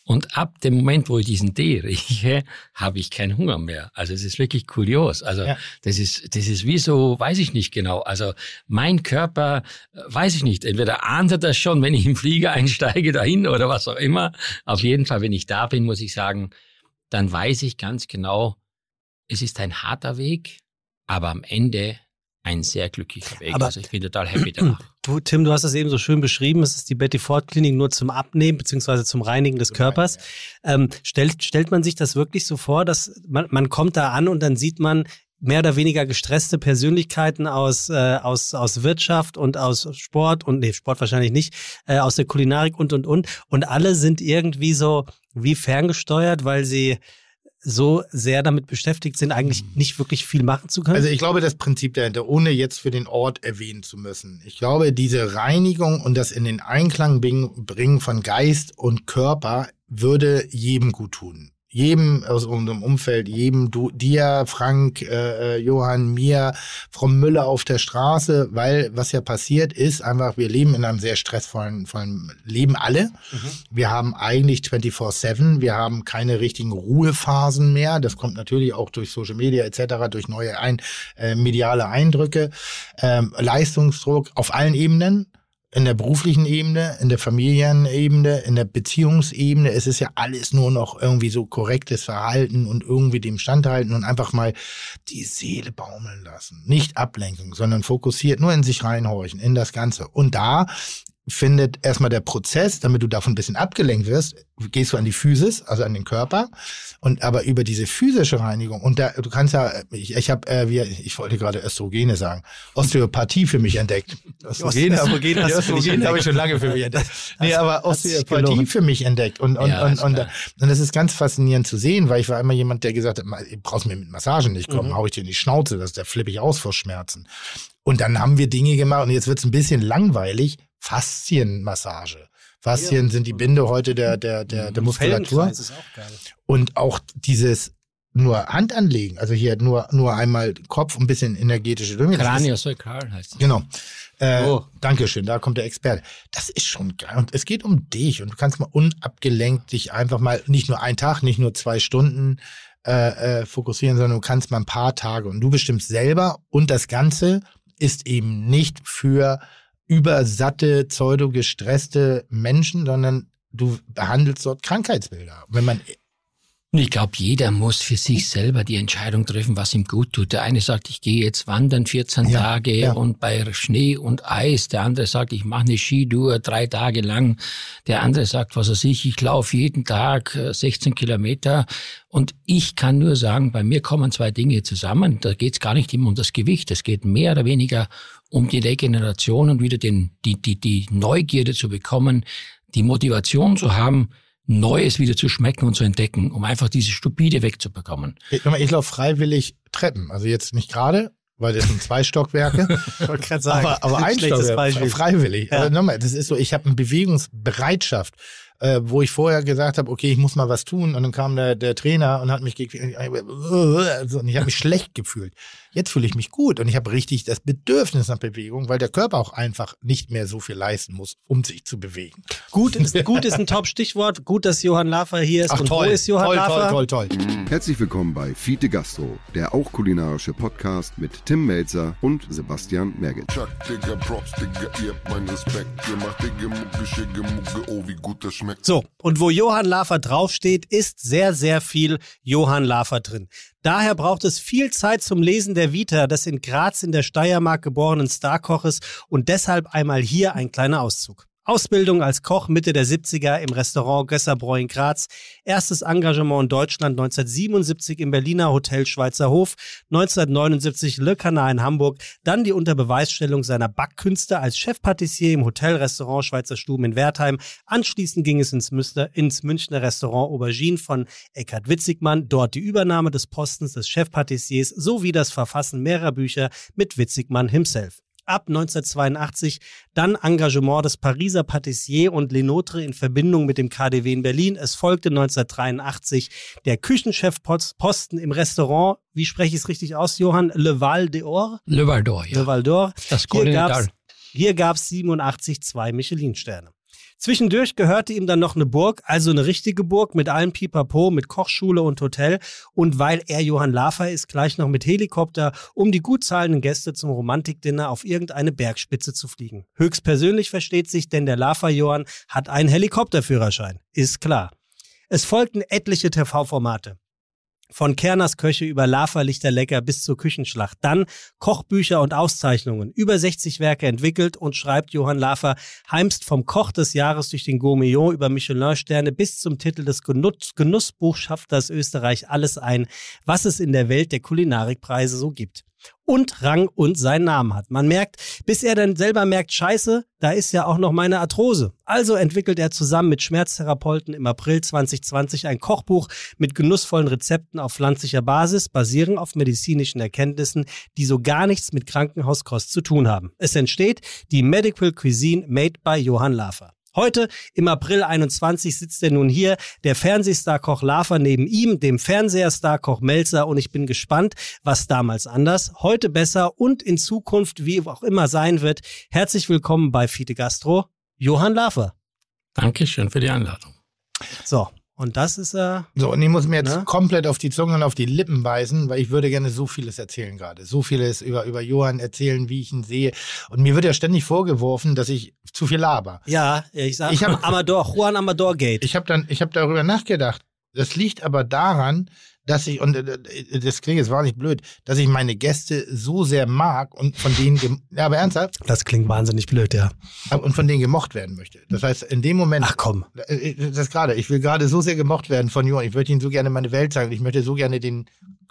Und ab dem Moment, wo ich diesen Tee rieche, habe ich keinen Hunger mehr. Also es ist wirklich kurios. Also ja. das ist, das ist wie so, weiß ich nicht genau. Also mein Körper, äh, weiß ich nicht. Entweder ahnt er das schon, wenn ich im Flieger einsteige dahin oder was auch immer. Auf jeden Fall, wenn ich da bin, muss ich sagen, dann weiß ich ganz genau, es ist ein harter Weg, aber am Ende ein sehr glücklicher Weg. Aber also ich bin total happy danach. Du, Tim, du hast das eben so schön beschrieben. Es ist die Betty Ford Klinik nur zum Abnehmen beziehungsweise zum Reinigen des Körpers. Ähm, stellt, stellt man sich das wirklich so vor, dass man, man kommt da an und dann sieht man mehr oder weniger gestresste Persönlichkeiten aus, äh, aus, aus Wirtschaft und aus Sport und nee, Sport wahrscheinlich nicht, äh, aus der Kulinarik und und und. Und alle sind irgendwie so wie ferngesteuert, weil sie so sehr damit beschäftigt sind, eigentlich mhm. nicht wirklich viel machen zu können? Also ich glaube, das Prinzip dahinter, ohne jetzt für den Ort erwähnen zu müssen. Ich glaube, diese Reinigung und das in den Einklang bringen von Geist und Körper würde jedem gut tun jedem aus unserem Umfeld, jedem, du, dir, Frank, äh, äh, Johann, mir, Frau Müller auf der Straße, weil was ja passiert ist, einfach, wir leben in einem sehr stressvollen vollen Leben alle. Mhm. Wir haben eigentlich 24-7, wir haben keine richtigen Ruhephasen mehr. Das kommt natürlich auch durch Social Media etc., durch neue ein, äh, mediale Eindrücke, ähm, Leistungsdruck auf allen Ebenen in der beruflichen Ebene, in der Familienebene, in der Beziehungsebene. Es ist ja alles nur noch irgendwie so korrektes Verhalten und irgendwie dem standhalten und einfach mal die Seele baumeln lassen. Nicht Ablenkung, sondern fokussiert nur in sich reinhorchen, in das Ganze. Und da findet erstmal der Prozess, damit du davon ein bisschen abgelenkt wirst, gehst du an die Physis, also an den Körper. Und aber über diese physische Reinigung, und da, du kannst ja, ich, ich habe, äh, wie, ich wollte gerade Östrogene sagen, Osteopathie für mich entdeckt. Östrogene, Östrogene, Östrogene habe ich schon lange für mich entdeckt. Nee, aber Osteopathie für mich entdeckt. Und, und, ja, und, und, und, das ist ganz faszinierend zu sehen, weil ich war immer jemand, der gesagt hat, du brauchst mir mit Massagen nicht kommen, mhm. hau ich dir in die Schnauze, das, da flippe ich aus vor Schmerzen. Und dann haben wir Dinge gemacht und jetzt wird es ein bisschen langweilig, Faszienmassage. Faszien ja. sind die Binde heute der, der, der, der Muskulatur. Ist auch geil. Und auch dieses nur Hand anlegen, also hier nur, nur einmal Kopf, ein bisschen energetische Dünge. Kraniosaukral heißt das. Genau. Äh, oh. Dankeschön, da kommt der Experte. Das ist schon geil. Und es geht um dich und du kannst mal unabgelenkt dich einfach mal nicht nur einen Tag, nicht nur zwei Stunden äh, äh, fokussieren, sondern du kannst mal ein paar Tage und du bestimmst selber und das Ganze ist eben nicht für übersatte, pseudo-gestresste Menschen, sondern du behandelst dort Krankheitsbilder. Wenn man ich glaube, jeder muss für sich selber die Entscheidung treffen, was ihm gut tut. Der eine sagt, ich gehe jetzt wandern 14 ja, Tage ja. und bei Schnee und Eis. Der andere sagt, ich mache eine Skitour drei Tage lang. Der andere sagt, was weiß ich, ich laufe jeden Tag 16 äh, Kilometer. Und ich kann nur sagen, bei mir kommen zwei Dinge zusammen. Da geht es gar nicht immer um das Gewicht. Es geht mehr oder weniger um die Regeneration und wieder den, die, die, die Neugierde zu bekommen, die Motivation zu haben, Neues wieder zu schmecken und zu entdecken, um einfach diese Stupide wegzubekommen. Ich, ich laufe freiwillig Treppen, also jetzt nicht gerade, weil das sind zwei Stockwerke. ich wollte gerade sagen, aber, aber ein Stockwerk, freiwillig. Ja. Also nochmal, das ist so, ich habe eine Bewegungsbereitschaft äh, wo ich vorher gesagt habe, okay, ich muss mal was tun. Und dann kam der, der Trainer und hat mich und ich habe mich schlecht gefühlt. Jetzt fühle ich mich gut und ich habe richtig das Bedürfnis nach Bewegung, weil der Körper auch einfach nicht mehr so viel leisten muss, um sich zu bewegen. Gut ist, gut ist ein Top-Stichwort. Gut, dass Johann Lafer hier ist. Ach, und toll, wo ist Johann toll, Lafer? Toll, toll, toll. Herzlich willkommen bei Fiete Gastro, der auch kulinarische Podcast mit Tim Melzer und Sebastian Merget. Chuck, Digga, Props, Digga, ihr habt meinen Respekt. Ihr macht Digga, Mucke, Schicke, Mucke, oh, wie gut das schmeckt schmeckt. So, und wo Johann Lafer draufsteht, ist sehr, sehr viel Johann Lafer drin. Daher braucht es viel Zeit zum Lesen der Vita des in Graz in der Steiermark geborenen Starkoches und deshalb einmal hier ein kleiner Auszug. Ausbildung als Koch Mitte der 70er im Restaurant Gösserbräu in Graz. Erstes Engagement in Deutschland 1977 im Berliner Hotel Schweizer Hof. 1979 Le Canard in Hamburg. Dann die Unterbeweisstellung seiner Backkünste als Chefpatissier im Hotelrestaurant Schweizer Stuben in Wertheim. Anschließend ging es ins, Münster, ins Münchner Restaurant Aubergine von Eckhard Witzigmann. Dort die Übernahme des Postens des Chefpatissiers sowie das Verfassen mehrerer Bücher mit Witzigmann himself ab 1982 dann Engagement des Pariser Patissier und Lenotre in Verbindung mit dem KDW in Berlin. Es folgte 1983 der Küchenchefposten im Restaurant, wie spreche ich es richtig aus, Johann? Le Val d'Or? Le Val d'Or, ja. Le Val d'Or. Das Hier gab es 87 zwei Michelin-Sterne. Zwischendurch gehörte ihm dann noch eine Burg, also eine richtige Burg mit allem Pipapo, mit Kochschule und Hotel. Und weil er Johann Lafer ist, gleich noch mit Helikopter, um die gut zahlenden Gäste zum Romantikdinner auf irgendeine Bergspitze zu fliegen. Höchstpersönlich versteht sich, denn der Lafer Johann hat einen Helikopterführerschein. Ist klar. Es folgten etliche TV-Formate. Von Kerners Köche über Lava Lichterlecker bis zur Küchenschlacht. Dann Kochbücher und Auszeichnungen. Über 60 Werke entwickelt und schreibt Johann Lafer heimst vom Koch des Jahres durch den Gourmillon über Michelin-Sterne bis zum Titel des Genuss Genussbuchschafters Österreich alles ein, was es in der Welt der Kulinarikpreise so gibt und Rang und seinen Namen hat. Man merkt, bis er dann selber merkt, scheiße, da ist ja auch noch meine Arthrose. Also entwickelt er zusammen mit Schmerztherapeuten im April 2020 ein Kochbuch mit genussvollen Rezepten auf pflanzlicher Basis, basierend auf medizinischen Erkenntnissen, die so gar nichts mit Krankenhauskost zu tun haben. Es entsteht die Medical Cuisine made by Johann Lafer. Heute, im April 21, sitzt er nun hier, der Fernsehstar-Koch Lafer neben ihm, dem Fernseher-Star-Koch Melzer und ich bin gespannt, was damals anders, heute besser und in Zukunft wie auch immer sein wird. Herzlich willkommen bei Fite Gastro, Johann Lafer. Dankeschön für die Einladung. So, und das ist er. Äh, so, und ich muss mir jetzt ne? komplett auf die Zunge und auf die Lippen beißen, weil ich würde gerne so vieles erzählen gerade. So vieles über, über Johann erzählen, wie ich ihn sehe. Und mir wird ja ständig vorgeworfen, dass ich zu viel laber. Ja, ich sage ich hab, Amador, Juan Amador Gate. Ich habe dann, ich habe darüber nachgedacht. Das liegt aber daran, dass ich, und äh, das klingt jetzt wahnsinnig blöd, dass ich meine Gäste so sehr mag und von denen, ja, aber ernsthaft? Das klingt wahnsinnig blöd, ja. Und von denen gemocht werden möchte. Das heißt, in dem Moment. Ach komm. Äh, äh, das gerade, ich will gerade so sehr gemocht werden von Johann. Ich würde ihnen so gerne meine Welt zeigen. Ich möchte so gerne den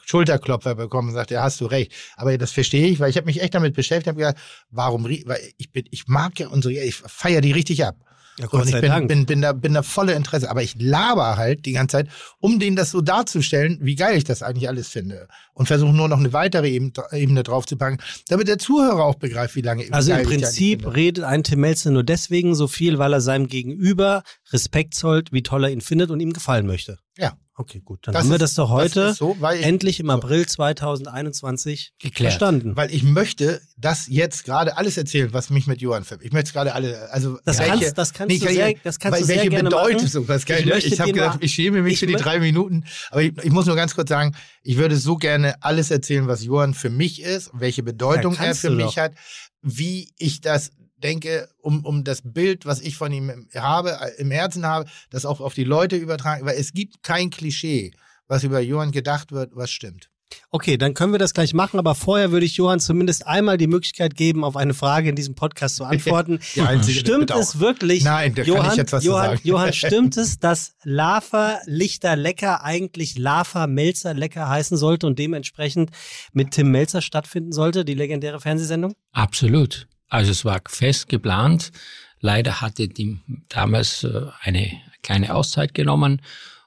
Schulterklopfer bekommen und sagt, ja, hast du recht. Aber das verstehe ich, weil ich habe mich echt damit beschäftigt, habe gesagt, warum, weil ich bin, ich mag ja unsere, ich feiere die richtig ab. Ja, Gott und ich bin, bin, bin, da, bin da volle Interesse. Aber ich laber halt die ganze Zeit, um denen das so darzustellen, wie geil ich das eigentlich alles finde. Und versuche nur noch eine weitere Ebene draufzupacken, damit der Zuhörer auch begreift, wie lange. Also im Prinzip redet ein Tim Melzer nur deswegen so viel, weil er seinem Gegenüber Respekt zollt, wie toll er ihn findet und ihm gefallen möchte. Ja. Okay, gut. Dann das haben wir das doch heute das so, ich, endlich im April 2021 geklärt. verstanden. Weil ich möchte das jetzt gerade alles erzählen, was mich mit Johann verbindet. Ich möchte es gerade alle, also das welche, kannst, das kannst nee, du sehr, das kannst du sehr welche gerne Bedeutung machen. sowas geil. Ich, ich habe gedacht, ich schäme mich für die drei Minuten, aber ich, ich, muss nur ganz kurz sagen, ich würde so gerne alles erzählen, was Johann für mich ist, welche Bedeutung ja, er für mich doch. hat, wie ich das denke, um, um das Bild, was ich von ihm habe, äh, im Herzen habe, das auch auf die Leute übertragen, weil es gibt kein Klischee, was über Johann gedacht wird, was stimmt. Okay, dann können wir das gleich machen, aber vorher würde ich Johann zumindest einmal die Möglichkeit geben, auf eine Frage in diesem Podcast zu antworten. einzige, stimmt es wirklich? Nein, da Johann, kann ich jetzt was Johann, sagen. Johann, stimmt es, dass Lava Lichter Lecker eigentlich Lava Melzer Lecker heißen sollte und dementsprechend mit Tim Melzer stattfinden sollte, die legendäre Fernsehsendung? Absolut. Also es war fest geplant. Leider hatte die damals äh, eine kleine Auszeit genommen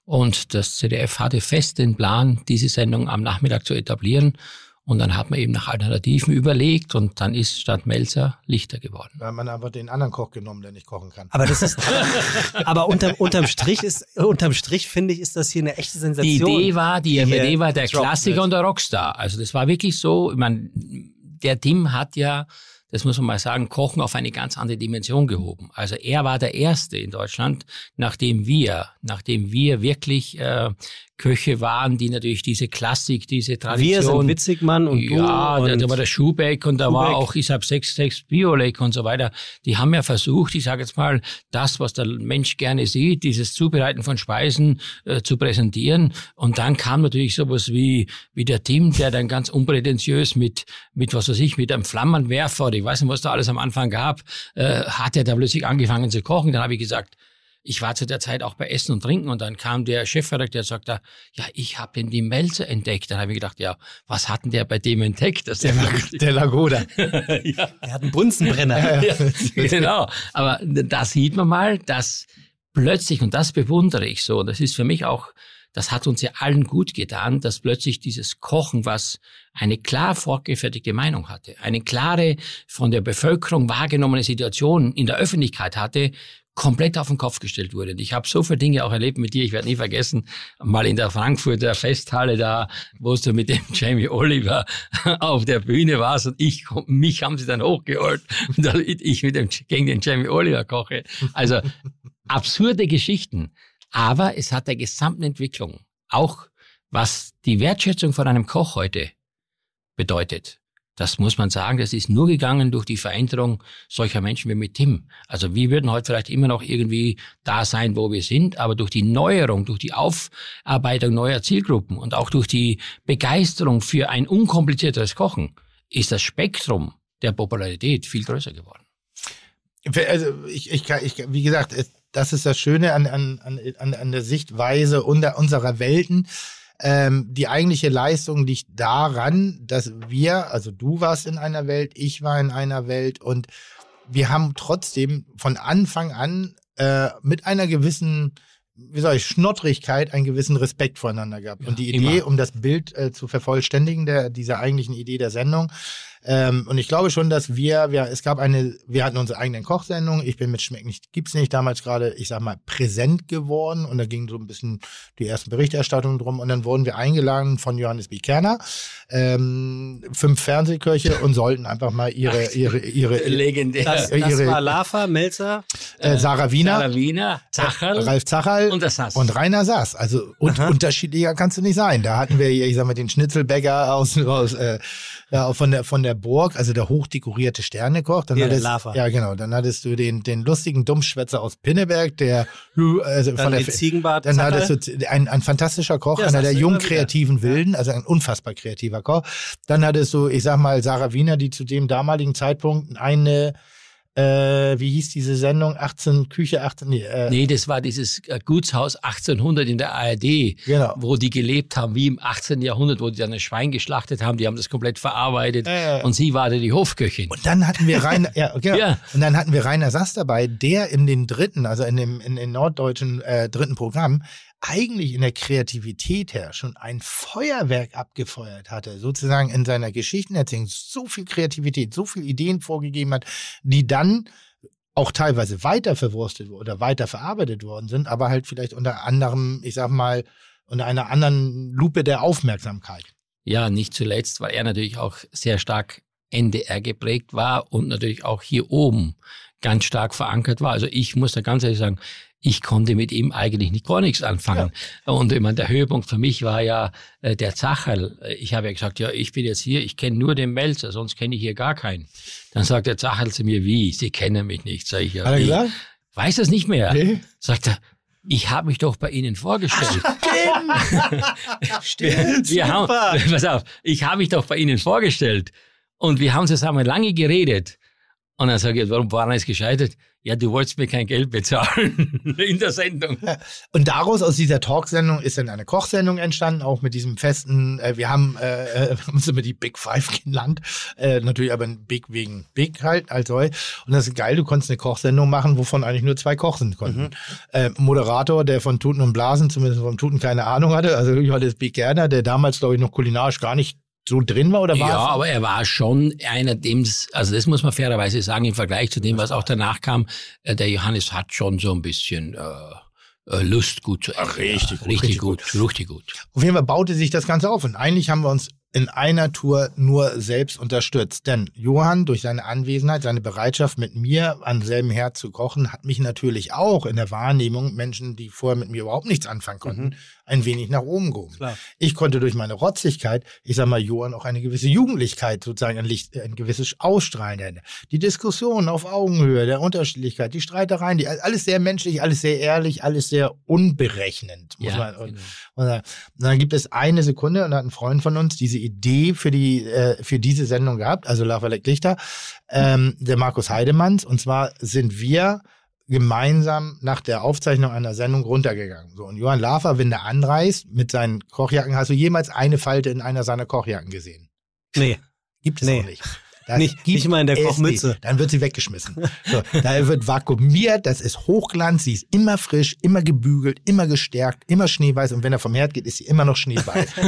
und das ZDF hatte fest den Plan, diese Sendung am Nachmittag zu etablieren. Und dann hat man eben nach Alternativen überlegt und dann ist statt Melzer Lichter geworden. Hat man einfach den anderen Koch genommen, der nicht kochen kann. Aber das ist, aber unterm, unterm Strich ist, unterm Strich finde ich, ist das hier eine echte Sensation. Die Idee war, die, die Idee war der Klassiker und der Rockstar. Also das war wirklich so, ich meine, der Tim hat ja das muss man mal sagen, Kochen auf eine ganz andere Dimension gehoben. Also er war der Erste in Deutschland, nachdem wir, nachdem wir wirklich äh, Köche waren, die natürlich diese Klassik, diese Tradition. Wir sind Witzigmann und. Ja, und da, war der Schubeck und da Schubeck. war auch Isab 66 Biolek und so weiter. Die haben ja versucht, ich sage jetzt mal, das, was der Mensch gerne sieht, dieses Zubereiten von Speisen äh, zu präsentieren. Und dann kam natürlich sowas wie, wie der Tim, der dann ganz unprätentiös mit, mit was weiß ich, mit einem Flammenwerfer oder ich weiß nicht, was da alles am Anfang gab, äh, hat er da plötzlich angefangen zu kochen. Dann habe ich gesagt, ich war zu der Zeit auch bei Essen und Trinken und dann kam der Chefredakteur und sagte, ja, ich habe den die Melzer entdeckt. Dann habe ich gedacht, ja, was hat denn der bei dem entdeckt? Das der, der Lagoda. ja. Er hat einen Bunsenbrenner. ja, genau. Aber da sieht man mal, dass plötzlich, und das bewundere ich so, das ist für mich auch, das hat uns ja allen gut getan, dass plötzlich dieses Kochen, was eine klar vorgefertigte Meinung hatte, eine klare von der Bevölkerung wahrgenommene Situation in der Öffentlichkeit hatte, komplett auf den Kopf gestellt wurde. Und ich habe so viele Dinge auch erlebt mit dir, ich werde nie vergessen, mal in der Frankfurter Festhalle da, wo du mit dem Jamie Oliver auf der Bühne warst und ich, mich haben sie dann hochgeholt, damit ich mit dem, gegen den Jamie Oliver koche. Also absurde Geschichten. Aber es hat der gesamten Entwicklung, auch was die Wertschätzung von einem Koch heute bedeutet, das muss man sagen, das ist nur gegangen durch die Veränderung solcher Menschen wie mit Tim. Also wir würden heute vielleicht immer noch irgendwie da sein, wo wir sind, aber durch die Neuerung, durch die Aufarbeitung neuer Zielgruppen und auch durch die Begeisterung für ein unkomplizierteres Kochen ist das Spektrum der Popularität viel größer geworden. Also ich, ich, ich wie gesagt, das ist das Schöne an, an, an, an der Sichtweise unserer Welten ähm, die eigentliche Leistung liegt daran, dass wir, also du warst in einer Welt, ich war in einer Welt und wir haben trotzdem von Anfang an äh, mit einer gewissen wie soll ich, Schnottrigkeit einen gewissen Respekt voreinander gehabt. Ja, und die Idee, immer. um das Bild äh, zu vervollständigen, der, dieser eigentlichen Idee der Sendung, ähm, und ich glaube schon, dass wir, wir, es gab eine, wir hatten unsere eigenen Kochsendungen. Ich bin mit Schmeck nicht, gibt's nicht damals gerade, ich sag mal, präsent geworden. Und da ging so ein bisschen die ersten Berichterstattungen drum. Und dann wurden wir eingeladen von Johannes B. Kerner, ähm, fünf Fernsehköche und sollten einfach mal ihre, ihre, ihre, legendär. Das, das ihre, war Lava, Melzer, äh, Sarah Wiener, Sarah Wiener, Zacherl, Ralf Zacherl und das Sass. Und Rainer Sass. Also und, unterschiedlicher kannst du nicht sein. Da hatten wir, ich sag mal, den Schnitzelbäcker aus, aus äh, ja, von der von der Burg, also der hochdekorierte Sternekoch. Dann ja, hattest, Lava. ja, genau. Dann hattest du den den lustigen Dummschwätzer aus Pinneberg, der also dann von der Ziegenbart. Dann hattest du ein, ein fantastischer Koch, Ja, einer der wieder. kreativen Wilden, also ein unfassbar kreativer Koch. Dann hattest du, ich sag mal, Sarah Wiener, die zu dem damaligen Zeitpunkt eine äh, wie hieß diese Sendung? 18 Küche 18 nee, äh, Nee, das war dieses äh, Gutshaus 1800 in der ARD, Genau. wo die gelebt haben, wie im 18. Jahrhundert, wo die dann ein Schwein geschlachtet haben, die haben das komplett verarbeitet Äh. und sie war da die Hofköchin. Und dann hatten wir Rainer, ja, genau. Ja. Und dann hatten wir Rainer Sass dabei, der in den dritten, also in dem in den norddeutschen äh, dritten Programm eigentlich in der Kreativität her schon ein Feuerwerk abgefeuert hatte, sozusagen in seiner Geschichtenerzählung so viel Kreativität, so viel Ideen vorgegeben hat, die dann auch teilweise weiter verwurstet oder weiter verarbeitet worden sind, aber halt vielleicht unter anderem, ich sag mal, unter einer anderen Lupe der Aufmerksamkeit. Ja, nicht zuletzt, weil er natürlich auch sehr stark NDR geprägt war und natürlich auch hier oben ganz stark verankert war. Also ich muss da ganz ehrlich sagen, ich konnte mit ihm eigentlich nicht gar nichts anfangen. Und ich meine, der Höhepunkt für mich war ja äh, der Zacherl. Ich habe ja gesagt, ja, ich bin jetzt hier, ich kenne nur den Melzer, sonst kenne ich hier gar keinen. Dann sagt der Zacherl zu mir, wie? Sie kennen mich nicht. Sag ich, ja, Hat er gesagt? Weiß das nicht mehr. Nee. Sagt er, ich habe mich doch bei Ihnen vorgestellt. Stimmt, wir haben, pass auf, ich habe mich doch bei Ihnen vorgestellt und wir haben zusammen lange geredet. Und dann sage ich, warum war es gescheitert? Ja, du wolltest mir kein Geld bezahlen in der Sendung. Und daraus, aus dieser Talksendung, ist dann eine Kochsendung entstanden, auch mit diesem festen, äh, wir haben äh, uns immer die Big Five genannt, äh, natürlich aber ein Big wegen Big halt, als soll. Und das ist geil, du konntest eine Kochsendung machen, wovon eigentlich nur zwei kochen konnten. Äh, Moderator, der von Tuten und Blasen, zumindest vom Tuten keine Ahnung hatte, also Johannes Big Gerner, der damals, glaube ich, noch kulinarisch gar nicht so drin war oder war Ja, aber er war schon einer, dem, also das muss man fairerweise sagen, im Vergleich zu dem, was auch danach kam, äh, der Johannes hat schon so ein bisschen äh, äh, Lust gut zu essen. richtig ja, gut, richtig richtig gut, richtig gut. Auf jeden Fall baute sich das Ganze auf. Und eigentlich haben wir uns in einer Tour nur selbst unterstützt. Denn Johann, durch seine Anwesenheit, seine Bereitschaft, mit mir an selben Herd zu kochen, hat mich natürlich auch in der Wahrnehmung Menschen, die vorher mit mir überhaupt nichts anfangen konnten, ein wenig nach oben gehoben. Klar. Ich konnte durch meine Rotzigkeit, ich sag mal, Johann auch eine gewisse Jugendlichkeit, sozusagen ein, Licht, ein gewisses Ausstrahlen. Die Diskussion auf Augenhöhe, der Unterschiedlichkeit, die Streitereien, die, alles sehr menschlich, alles sehr ehrlich, alles sehr unberechnend. Muss Ja, man, und, genau. und dann- und dann gibt es eine Sekunde und da hat ein Freund von uns diese Idee für die äh, für diese Sendung gehabt, also Lava Leck Lichter, ähm, der Markus Heidemanns. Und zwar sind wir gemeinsam nach der Aufzeichnung einer Sendung runtergegangen. So und Johann Lafer, wenn der anreist mit seinen Kochjacken, hast du jemals eine Falte in einer seiner Kochjacken gesehen? Nee. Gibt es Nee. auch nicht. Das nicht, nicht mal in der Kochmütze. Dann wird sie weggeschmissen. So, da wird vakuumiert, das ist Hochglanz, sie ist immer frisch, immer gebügelt, immer gestärkt, immer schneeweiß und wenn er vom Herd geht, ist sie immer noch schneeweiß.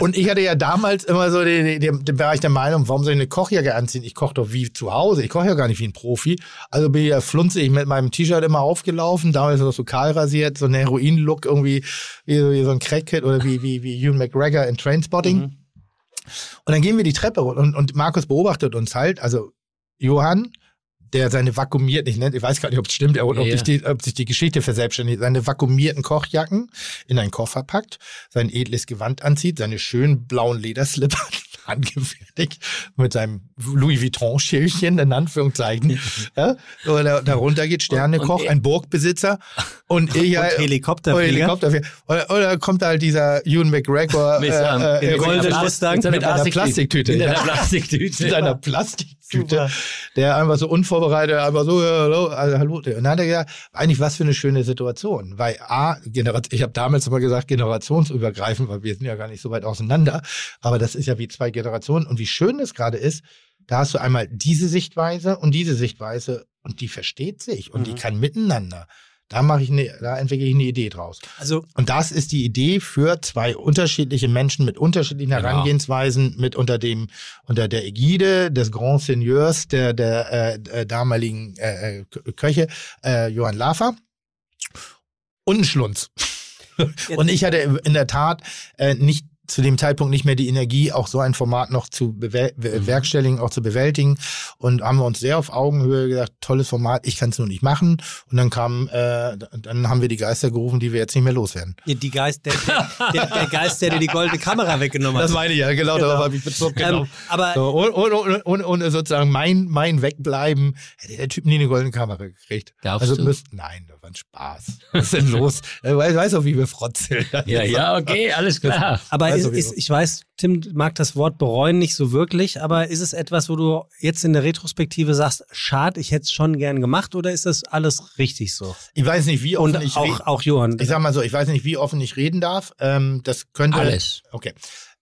Und ich hatte ja damals immer so den, den, den Bereich der Meinung, warum soll ich eine Kochjacke anziehen? Ich koche doch wie zu Hause. Ich koche ja gar nicht wie ein Profi. Also bin ich ja flunzig mit meinem T-Shirt immer aufgelaufen. Damals noch so kahl rasiert, so ein Heroin-Look irgendwie, wie so, wie so ein Crackhead oder wie, wie, wie Ewan McGregor in Trainspotting. Mhm. Und dann gehen wir die Treppe runter. Und, und Markus beobachtet uns halt, also Johann, der seine vakuumierten, ich, nenne, ich weiß gar nicht, ob es stimmt, ob, ja, die, ob, sich die Geschichte verselbstständigt, seine vakuumierten Kochjacken in einen Koffer packt, sein edles Gewand anzieht, seine schönen blauen Lederslipper angefertigt mit seinem Louis Vuitton-Schälchen, in Anführungszeichen. ja, oder darunter geht Sternekoch, ein Burgbesitzer und ich und Helikopterflieger. Helikopterflieger. Oder, oder kommt halt dieser Ewan McGregor mit, äh, äh, mit, Mustang, mit, mit einer Plastiktüte. Mit einer Plastiktüte. mit einer Plastiktüte. Der einfach so unvorbereitet, einfach so, hallo, also, hallo. Und dann hat er gesagt, eigentlich was für eine schöne Situation. Weil A, ich habe damals immer gesagt, generationsübergreifend, weil wir sind ja gar nicht so weit auseinander. Aber das ist ja wie zwei Generationen. Und wie schön es gerade ist, da hast du einmal diese Sichtweise und diese Sichtweise und die versteht sich und mhm. die kann miteinander. Da mache ich eine, da entwickle ich eine Idee draus. Also und das ist die Idee für zwei unterschiedliche Menschen mit unterschiedlichen genau. Herangehensweisen, mit unter dem unter der Ägide des Grand Seigneurs der der äh, äh damaligen äh, äh Köche äh, Johann Lafer und ein Schlunz. und ich hatte in der Tat äh, nicht zu dem Zeitpunkt nicht mehr die Energie, auch so ein Format noch zu bewerkstelligen, mhm. auch zu bewältigen. Und haben wir uns sehr auf Augenhöhe gesagt, tolles Format, ich kann es nur nicht machen. Und dann kam, äh, dann haben wir die Geister gerufen, die wir jetzt nicht mehr loswerden. Die Geist, der, der, der Geist, der dir die goldene Kamera weggenommen hat. Das meine ich ja, genau, genau. darauf habe ich bezogen. Genau. Ähm, aber so, und, und, und, und, sozusagen mein, mein Wegbleiben, hätte der Typ nie eine goldene Kamera gekriegt. Glaubst also, du? Müsst, nein, war ein Spaß. Was ist denn los? Ich weiß auch, wie wir frotzeln. Ja, ja, okay, alles klar. Aber ist, ist, ich weiß, Tim mag das Wort bereuen nicht so wirklich, aber ist es etwas, wo du jetzt in der Retrospektive sagst, schade, ich hätte es schon gern gemacht oder ist das alles richtig so? Ich weiß nicht, wie offen Und ich auch, auch Johann. Ich sag mal so, ich weiß nicht, wie offen ich reden darf. Ähm, das könnte. Alles. Okay.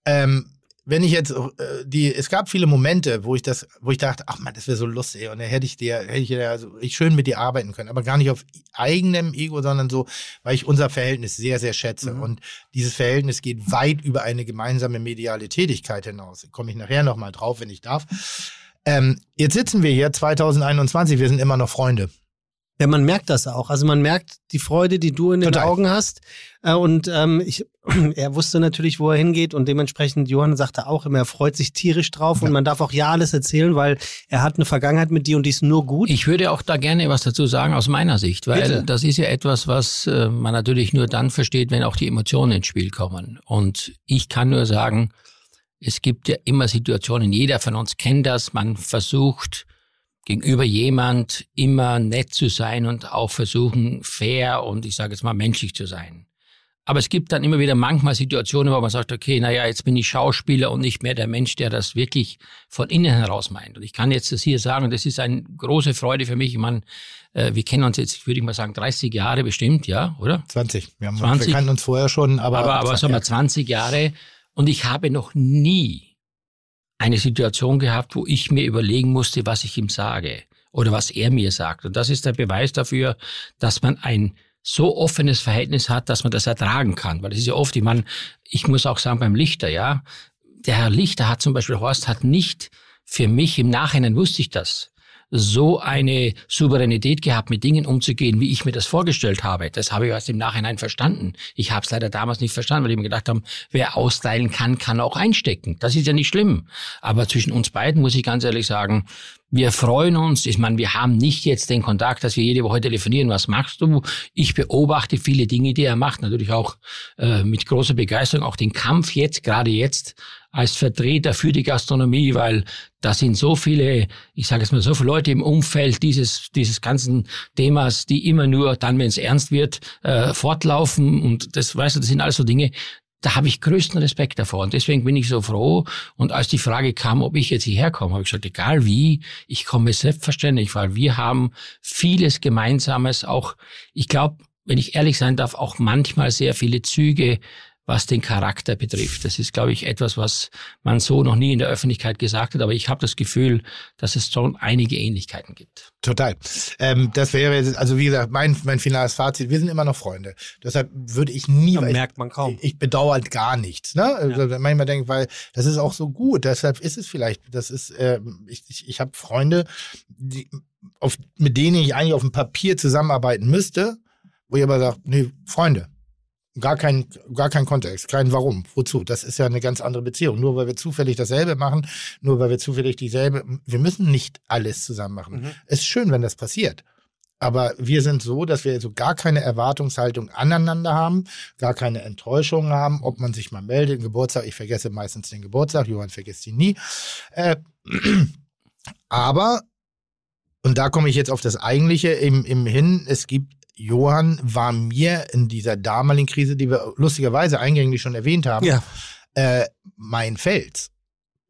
Ähm, wenn ich jetzt äh, die, es gab viele Momente, wo ich das, wo ich dachte, ach man, das wäre so lustig und dann hätte ich dir, hätte ich ja also ich schön mit dir arbeiten können, aber gar nicht auf eigenem Ego, sondern so, weil ich unser Verhältnis sehr, sehr schätze mhm. und dieses Verhältnis geht weit über eine gemeinsame mediale Tätigkeit hinaus. Komme ich nachher nochmal drauf, wenn ich darf. Ähm, jetzt sitzen wir hier 2021, wir sind immer noch Freunde. Ja, man merkt das auch. Also man merkt die Freude, die du in den Total. Augen hast. Äh, und ähm, ich, er wusste natürlich, wo er hingeht und dementsprechend, Johann sagte auch immer, er freut sich tierisch drauf ja. und man darf auch ja alles erzählen, weil er hat eine Vergangenheit mit dir und die ist nur gut. Ich würde auch da gerne was dazu sagen aus meiner Sicht, weil Bitte. das ist ja etwas, was äh, man natürlich nur dann versteht, wenn auch die Emotionen ins Spiel kommen. Und ich kann nur sagen, es gibt ja immer Situationen, jeder von uns kennt das, man versucht, gegenüber jemand immer nett zu sein und auch versuchen, fair und ich sage jetzt mal menschlich zu sein. Aber es gibt dann immer wieder manchmal Situationen, wo man sagt, okay, naja, jetzt bin ich Schauspieler und nicht mehr der Mensch, der das wirklich von innen heraus meint. Und ich kann jetzt das hier sagen, das ist eine große Freude für mich. Ich meine, äh, wir kennen uns jetzt, würde ich mal sagen, 30 Jahre bestimmt, ja, oder? 20. Wir, haben, 20. wir kannten uns vorher schon, aber... Aber, aber sagen wir 20 Jahre. Und ich habe noch nie eine Situation gehabt, wo ich mir überlegen musste, was ich ihm sage oder was er mir sagt. Und das ist der Beweis dafür, dass man ein so offenes Verhältnis hat, dass man das ertragen kann. Weil das ist ja oft, ich meine, ich muss auch sagen, beim Lichter, ja, der Herr Lichter hat zum Beispiel, Horst hat nicht für mich, im Nachhinein wusste ich das, so eine Souveränität gehabt, mit Dingen umzugehen, wie ich mir das vorgestellt habe. Das habe ich erst im Nachhinein verstanden. Ich habe es leider damals nicht verstanden, weil ich mir gedacht habe, wer austeilen kann, kann auch einstecken. Das ist ja nicht schlimm. Aber zwischen uns beiden muss ich ganz ehrlich sagen, wir freuen uns. Ich meine, wir haben nicht jetzt den Kontakt, dass wir jede Woche telefonieren. Was machst du? Ich beobachte viele Dinge, die er macht. Natürlich auch äh, mit großer Begeisterung. Auch den Kampf jetzt, gerade jetzt, als Vertreter für die Gastronomie, weil da sind so viele, ich sage jetzt mal, so viele Leute im Umfeld dieses, dieses ganzen Themas, die immer nur dann, wenn es ernst wird, äh, fortlaufen. Und das, weißt du, das sind alles so Dinge, da habe ich größten Respekt davor. Und deswegen bin ich so froh. Und als die Frage kam, ob ich jetzt hierher komme, habe ich gesagt, egal wie, ich komme selbstverständlich, weil wir haben vieles Gemeinsames. Auch, ich glaube, wenn ich ehrlich sein darf, auch manchmal sehr viele Züge, was den Charakter betrifft. Das ist, glaube ich, etwas, was man so noch nie in der Öffentlichkeit gesagt hat, aber ich habe das Gefühl, dass es schon einige Ähnlichkeiten gibt. Total. Ähm, das wäre, also wie gesagt, mein, mein finales Fazit, wir sind immer noch Freunde. Deshalb würde ich nie... Das merkt man kaum. Ich, ich bedauere gar nichts. Ne? Also, ja. Manchmal denke ich, weil das ist auch so gut, deshalb ist es vielleicht, das ist, äh, ich, ich, ich habe Freunde, die, auf, mit denen ich eigentlich auf dem Papier zusammenarbeiten müsste, wo ich aber sage, nee, Freunde, Gar kein, gar kein Kontext, kein Warum, wozu. Das ist ja eine ganz andere Beziehung. Nur weil wir zufällig dasselbe machen, nur weil wir zufällig dieselbe, wir müssen nicht alles zusammen machen. Mhm. Es ist schön, wenn das passiert. Aber wir sind so, dass wir so gar keine Erwartungshaltung aneinander haben, gar keine Enttäuschung haben, ob man sich mal meldet, Geburtstag, ich vergesse meistens den Geburtstag, Johann vergisst ihn nie. Äh, aber, und da komme ich jetzt auf das Eigentliche im, im Hin, es gibt Johann war mir in dieser damaligen Krise, die wir lustigerweise eingänglich schon erwähnt haben, ja. äh, mein Fels.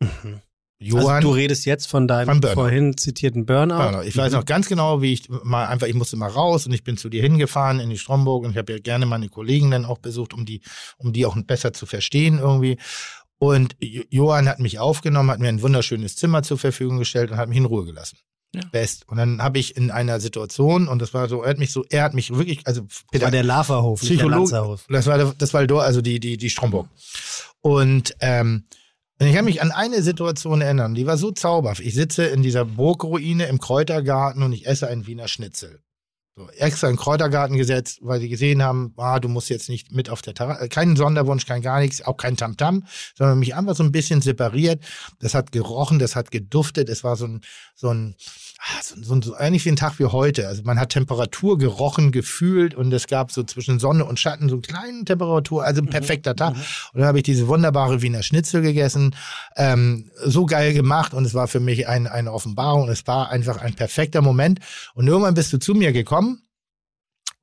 Mhm. Johann, also du redest jetzt von deinem vorhin zitierten Burnout. Burnout. Ich weiß mhm. noch ganz genau, wie ich mal einfach, ich musste mal raus und ich bin zu dir hingefahren in die Stromburg und ich habe ja gerne meine Kollegen dann auch besucht, um die, um die auch besser zu verstehen irgendwie. Und Johann hat mich aufgenommen, hat mir ein wunderschönes Zimmer zur Verfügung gestellt und hat mich in Ruhe gelassen. Ja. Best. Und dann habe ich in einer Situation, und das war so, er hat mich so, er hat mich wirklich, also das war der Lavahof, Psychologe. Das war, das war also die, die, die Stromburg. Und ähm, ich kann mich an eine Situation erinnern, die war so zauberhaft. Ich sitze in dieser Burgruine im Kräutergarten und ich esse einen Wiener Schnitzel. So, extra in den Kräutergarten gesetzt, weil sie gesehen haben, ah, du musst jetzt nicht mit auf der Terrasse, keinen Sonderwunsch, kein gar nichts, auch kein Tamtam, -Tam, sondern mich einfach so ein bisschen separiert. Das hat gerochen, das hat geduftet, es war so ein, so ein, so, so, so ähnlich wie ein Tag wie heute. Also man hat Temperatur gerochen, gefühlt und es gab so zwischen Sonne und Schatten so eine kleine Temperatur, also ein mhm. perfekter Tag. Mhm. Und dann habe ich diese wunderbare Wiener Schnitzel gegessen, ähm, so geil gemacht und es war für mich ein, eine Offenbarung. Es war einfach ein perfekter Moment. Und irgendwann bist du zu mir gekommen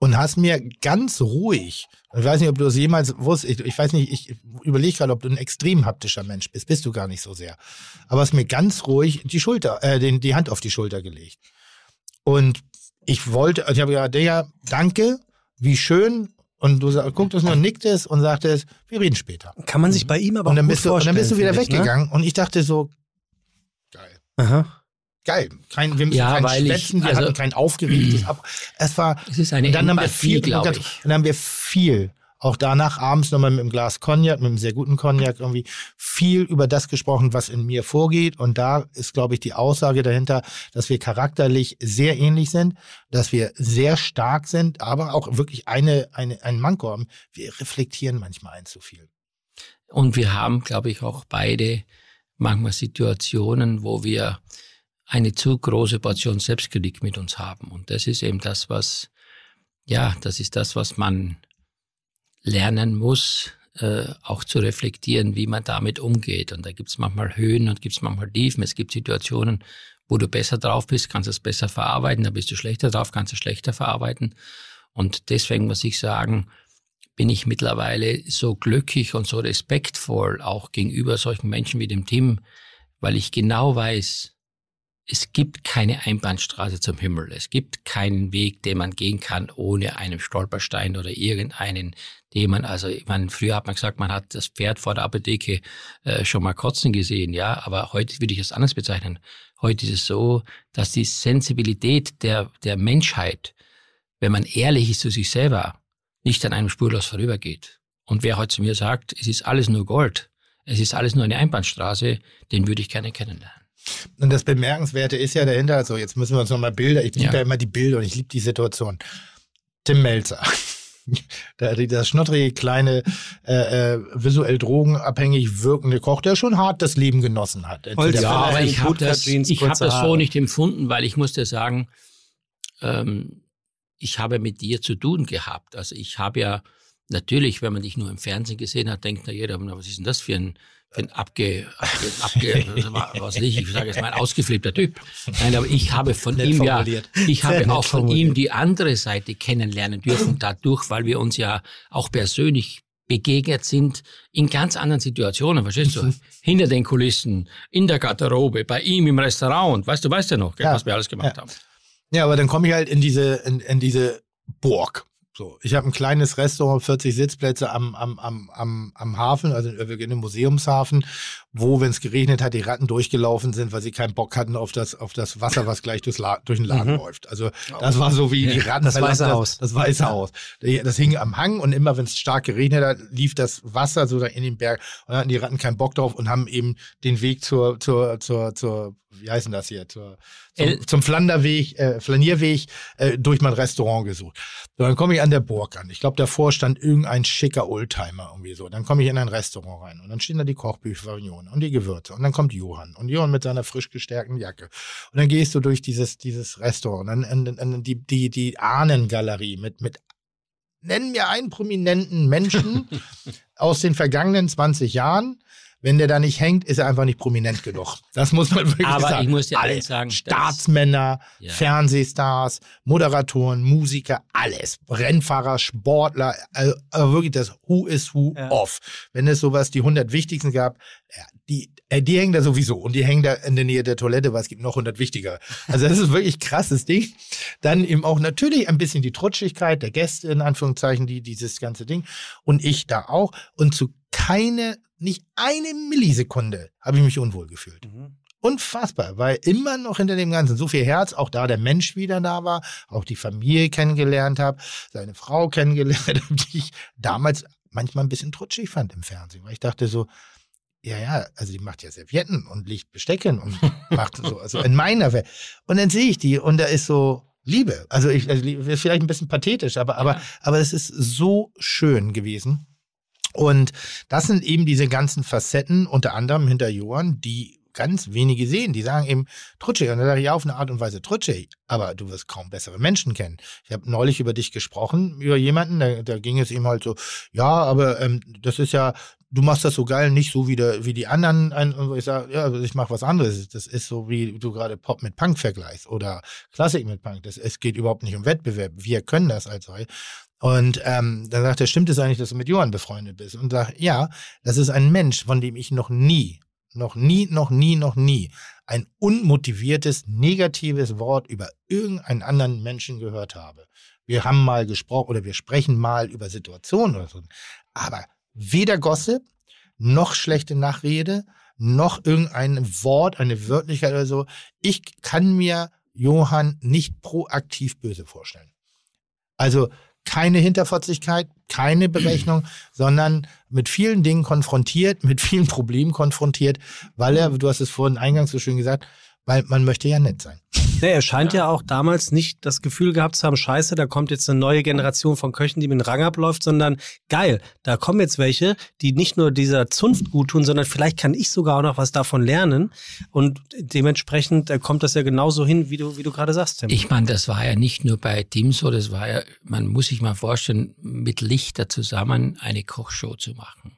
und hast mir ganz ruhig, ich weiß nicht, ob du es jemals wusstest, ich, ich weiß nicht, ich überlege gerade, ob du ein extrem haptischer Mensch bist, bist du gar nicht so sehr. Aber hast mir ganz ruhig die Schulter, äh, den, die Hand auf die Schulter gelegt. Und ich wollte, also ich habe gesagt, ja, danke, wie schön. Und du gucktest nur, nicktest und sagtest, wir reden später. Kann man sich bei ihm aber und dann bist du, Und dann bist du wieder ne? weggegangen. Ne? Und ich dachte so, geil. Aha geil. Kein, wir müssen ja, kein Schwätzen, ich, also, wir hatten kein aufgeregtes Ab. Es war. Es ist eine und dann Empathie, haben wir viel, glaube ich. Dann haben wir viel. Auch danach abends nochmal mit einem Glas Cognac, mit einem sehr guten Cognac irgendwie viel über das gesprochen, was in mir vorgeht. Und da ist, glaube ich, die Aussage dahinter, dass wir charakterlich sehr ähnlich sind, dass wir sehr stark sind, aber auch wirklich eine, eine, ein Manko haben. Wir reflektieren manchmal ein zu viel. Und wir haben, glaube ich, auch beide manchmal Situationen, wo wir eine zu große Portion Selbstkritik mit uns haben. Und das ist eben das, was, ja, das ist das, was man lernen muss, äh, auch zu reflektieren, wie man damit umgeht. Und da gibt es manchmal Höhen und gibt es manchmal Tiefen. Es gibt Situationen, wo du besser drauf bist, kannst es besser verarbeiten, da bist du schlechter drauf, kannst du schlechter verarbeiten. Und deswegen muss ich sagen, bin ich mittlerweile so glücklich und so respektvoll auch gegenüber solchen Menschen wie dem Tim, weil ich genau weiß, es gibt keine Einbahnstraße zum Himmel. Es gibt keinen Weg, den man gehen kann ohne einen Stolperstein oder irgendeinen, den man, also meine, früher hat man gesagt, man hat das Pferd vor der Apotheke äh, schon mal kotzen gesehen, ja, aber heute würde ich es anders bezeichnen. Heute ist es so, dass die Sensibilität der, der Menschheit, wenn man ehrlich ist zu sich selber, nicht an einem spurlos vorübergeht. Und wer heute zu mir sagt, es ist alles nur Gold, es ist alles nur eine Einbahnstraße, den würde ich gerne kennenlernen. Und das Bemerkenswerte ist ja dahinter, also jetzt müssen wir uns nochmal Bilder, ich liebe ja. ja immer die Bilder und ich liebe die Situation. Tim Melzer. Der, der schnottrige, kleine, äh, äh, visuell drogenabhängig wirkende Koch, der schon hart das Leben genossen hat. ja, aber ich habe das, ich hab das so nicht empfunden, weil ich musste sagen, ähm, ich habe mit dir zu tun gehabt. Also ich habe ja natürlich, wenn man dich nur im Fernsehen gesehen hat, denkt na jeder, was ist denn das für ein bin abge, abge, abge was nicht, ich sage jetzt mal ein ausgeflippter Typ. Nein, aber ich habe von ihm ja, ich habe auch von ihm die andere Seite kennenlernen dürfen dadurch, weil wir uns ja auch persönlich begegnet sind in ganz anderen Situationen, verstehst du? Mhm. Hinter den Kulissen, in der Garderobe, bei ihm im Restaurant, weißt du, weißt du noch, ja. was wir alles gemacht ja. haben. Ja, aber dann komme ich halt in diese, in, in diese Burg So, ich habe ein kleines Restaurant, 40 Sitzplätze am, am, am, am, am Hafen, also in im Museumshafen, wo, wenn es geregnet hat, die Ratten durchgelaufen sind, weil sie keinen Bock hatten auf das, auf das Wasser, was gleich durch den Laden mhm. läuft. Also das war so wie die Ratten. Das weiße Haus. Das, das weiße Haus. Das hing am Hang und immer, wenn es stark geregnet hat, lief das Wasser so da in den Berg und dann hatten die Ratten keinen Bock drauf und haben eben den Weg zur, zur, zur, zur wie heißen das hier, zur, zum, zum Flanderweg, äh, Flanierweg äh, durch mein Restaurant gesucht. So, dann komme ich an der Burg an. Ich glaube, davor stand irgendein schicker Oldtimer irgendwie so. Dann komme ich in ein Restaurant rein und dann stehen da die Kochbücher und die Gewürze und dann kommt Johann und Johann mit seiner frisch gestärkten Jacke und dann gehst du durch dieses dieses Restaurant, dann in, in, die die die Ahnengalerie mit mit nennen mir einen prominenten Menschen aus den vergangenen 20 Jahren, wenn der da nicht hängt, ist er einfach nicht prominent genug. Das muss man wirklich Aber sagen. ich muss dir alles sagen. Staatsmänner, ja. Fernsehstars, Moderatoren, Musiker, alles. Rennfahrer, Sportler, also, wirklich das Who is Who ja. of. Wenn es sowas, die 100 wichtigsten gab, die, äh, die hängen da sowieso und die hängen da in der Nähe der Toilette, weil es gibt noch 100 wichtiger. Also das ist wirklich krasses Ding. Dann eben auch natürlich ein bisschen die Trutschigkeit der Gäste, in Anführungszeichen, die dieses ganze Ding. Und ich da auch. Und zu keine nicht eine Millisekunde habe ich mich unwohl gefühlt. Mhm. Unfassbar, weil immer noch hinter dem Ganzen so viel Herz, auch da der Mensch wieder da war, auch die Familie kennengelernt habe, seine Frau kennengelernt habe, die ich damals manchmal ein bisschen trutschig fand im Fernsehen, weil ich dachte so, ja, ja, also die macht ja Servietten und liegt Bestecken und macht so, also in meiner Welt. Und dann sehe ich die und da ist so Liebe. Also ich, also ist vielleicht ein bisschen pathetisch, aber, aber, aber es ist so schön gewesen. Und das sind eben diese ganzen Facetten, unter anderem hinter Johann, die ganz wenige sehen. Die sagen eben Trutsche. Und dann sage ich ja auf eine Art und Weise Trutsche, aber du wirst kaum bessere Menschen kennen. Ich habe neulich über dich gesprochen, über jemanden, da, da ging es ihm halt so, ja, aber ähm, das ist ja, du machst das so geil, nicht so wie, der, wie die anderen. Und ich sage, ja, ich mache was anderes. Das ist so, wie du gerade Pop mit Punk vergleichst oder Klassik mit Punk. Das, es geht überhaupt nicht um Wettbewerb. Wir können das als solche. Und ähm, dann sagt er, stimmt es eigentlich, dass du mit Johann befreundet bist? Und sagt, ja, das ist ein Mensch, von dem ich noch nie, noch nie, noch nie, noch nie ein unmotiviertes, negatives Wort über irgendeinen anderen Menschen gehört habe. Wir haben mal gesprochen oder wir sprechen mal über Situationen oder so. Aber weder Gossip, noch schlechte Nachrede, noch irgendein Wort, eine Wörtlichkeit oder so. Ich kann mir Johann nicht proaktiv böse vorstellen. Also keine Hinterfotzigkeit, keine Berechnung, sondern mit vielen Dingen konfrontiert, mit vielen Problemen konfrontiert, weil er, du hast es vorhin eingangs so schön gesagt, weil man möchte ja nett sein. Nee, er scheint ja. ja. auch damals nicht das Gefühl gehabt zu haben, scheiße, da kommt jetzt eine neue Generation von Köchen, die mit dem Rang abläuft, sondern geil, da kommen jetzt welche, die nicht nur dieser Zunft gut tun, sondern vielleicht kann ich sogar auch noch was davon lernen. Und dementsprechend äh, kommt das ja genauso hin, wie du, wie du gerade sagst, Tim. Ich meine, das war ja nicht nur bei Tim so, das war ja, man muss sich mal vorstellen, mit Lichter zusammen eine Kochshow zu machen.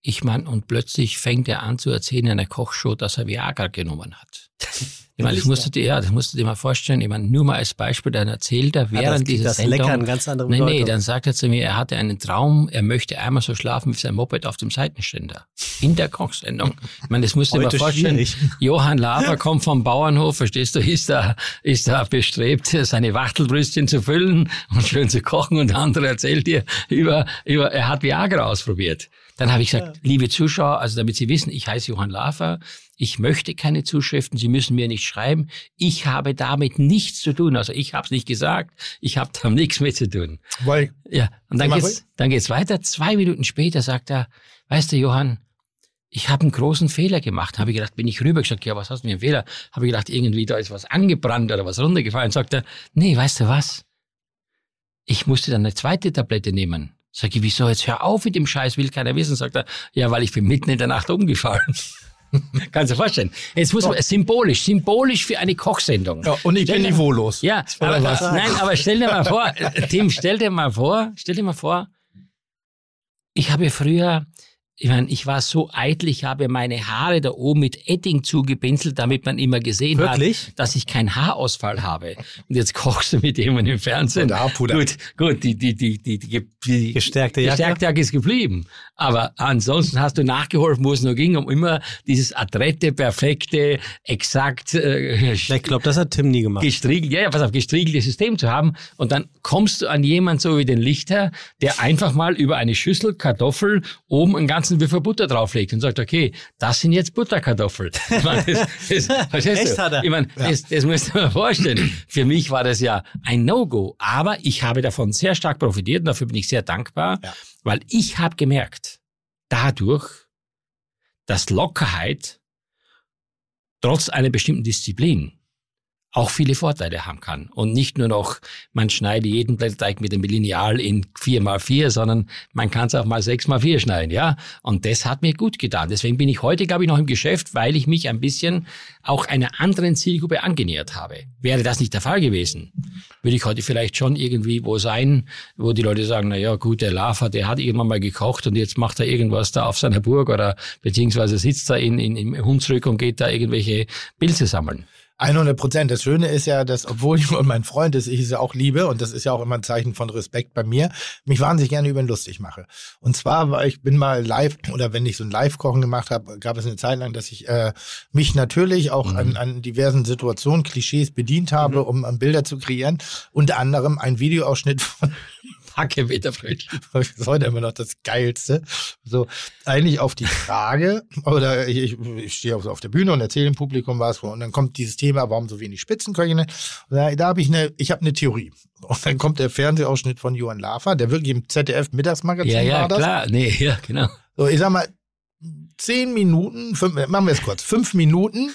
Ich meine, und plötzlich fängt er an zu erzählen in einer Kochshow, dass er Viagra genommen hat. Ich meine, das musst du dir, ja, das musst du dir mal vorstellen. Ich meine, nur mal als Beispiel, dann erzählt er während ja, dieser das Sendung. Lecker, ganz andere nee, nee, dann sagt er zu mir, er hatte einen Traum, er möchte einmal so schlafen wie sein Moped auf dem Seitenständer. In der Kochsendung. Ich meine, das musst du dir mal vorstellen. Schwierig. Johann Laber kommt vom Bauernhof, verstehst du, ist da, ist da bestrebt, seine Wachtelbrüstchen zu füllen und schön zu kochen und der andere erzählt dir über, über, er hat Viagra ausprobiert. Dann habe ich gesagt, ja. liebe Zuschauer, also damit Sie wissen, ich heiße Johann Lafer, ich möchte keine Zuschriften, Sie müssen mir nicht schreiben. Ich habe damit nichts zu tun. Also ich habe es nicht gesagt, ich habe da nichts mit zu tun. Weil, ja, und dann geht's, dann geht's weiter. Zwei Minuten später sagt er, weißt du, Johann, ich habe einen großen Fehler gemacht. Habe ich gedacht, bin ich rüber gesagt, ja, was hast du für einen Fehler? Habe ich gedacht, irgendwie da ist was angebrannt oder was runtergefallen. Sagt er, nee, weißt du was? Ich musste dann eine zweite Tablette nehmen. Sag ich, wieso jetzt hör auf mit dem Scheiß, will keiner wissen. Sagt er, ja, weil ich bin mitten in der Nacht umgefallen. Kannst du dir vorstellen. Jetzt muss man, symbolisch, symbolisch für eine Kochsendung. Ja, und ich stell bin niveaulos. Ja, aber, nein, aber stell dir mal vor, Tim, stell dir mal vor, stell dir mal vor, ich habe früher ich meine, ich war so eitel, ich habe meine Haare da oben mit Edding zugepinselt, damit man immer gesehen Wirklich? hat, dass ich keinen Haarausfall habe. Und jetzt kochst du mit jemandem im Fernsehen. Und Haarpuder. Gut, gut, die, die, die, die, die, die Gestärkte Jacke? Gestärkte Jacke ist geblieben. Aber ansonsten hast du nachgeholfen, wo es nur ging, um immer dieses adrette, perfekte, exakt äh, Ich glaube, das hat Tim nie gemacht. gestriegelt, ja, ja, pass auf, gestriegeltes System zu haben. Und dann kommst du an jemand so wie den Lichter, der einfach mal über eine Schüssel Kartoffel oben einen ganzen Würfel Butter drauflegt und sagt, okay, das sind jetzt Butterkartoffeln. Ich meine, das, das, verstehst du? Ich meine, das, das musst du mal vorstellen. Für mich war das ja ein No-Go. Aber ich habe davon sehr stark profitiert und dafür bin ich sehr dankbar, Ja. weil ich habe gemerkt, dadurch, dass Lockerheit trotz einer bestimmten Disziplin auch viele Vorteile haben kann. Und nicht nur noch, man schneide jeden Blätterteig mit dem Lineal in 4x4, sondern man kann es auch mal 6x4 schneiden, ja. Und das hat mir gut getan. Deswegen bin ich heute, glaube ich, noch im Geschäft, weil ich mich ein bisschen auch einer anderen Zielgruppe angenähert habe. Wäre das nicht der Fall gewesen, würde ich heute vielleicht schon irgendwie wo sein, wo die Leute sagen, na ja, gut, der Lava, der hat irgendwann mal gekocht und jetzt macht er irgendwas da auf seiner Burg oder beziehungsweise sitzt er in, in, im Hunsrück und geht da irgendwelche Pilze sammeln. 100 Prozent. Das Schöne ist ja, dass obwohl Johann mein Freund ist, ich es ja auch liebe und das ist ja auch immer ein Zeichen von Respekt bei mir, mich wahnsinnig gerne über ihn lustig mache. Und zwar, weil ich bin mal live oder wenn ich so ein Live-Kochen gemacht habe, gab es eine Zeit lang, dass ich äh, mich natürlich auch an, an diversen Situationen, Klischees bedient habe, um um Bilder zu kreieren. Unter anderem ein Videoausschnitt von Hackemeterbrötchen. das ist heute immer noch das Geilste. So, eigentlich auf die Frage, oder ich, ich, stehe auf, auf der Bühne und erzähle dem Publikum was, und dann kommt dieses Thema, warum so wenig Spitzenköchinnen? Da, da habe ich eine, ich habe eine Theorie. Und dann kommt der Fernsehausschnitt von Johann Lafer, der wirklich im ZDF Mittagsmagazin Ja, ja, war das. klar. Nee, ja, genau. So, ich sag mal, zehn Minuten, fünf, machen wir es kurz, fünf Minuten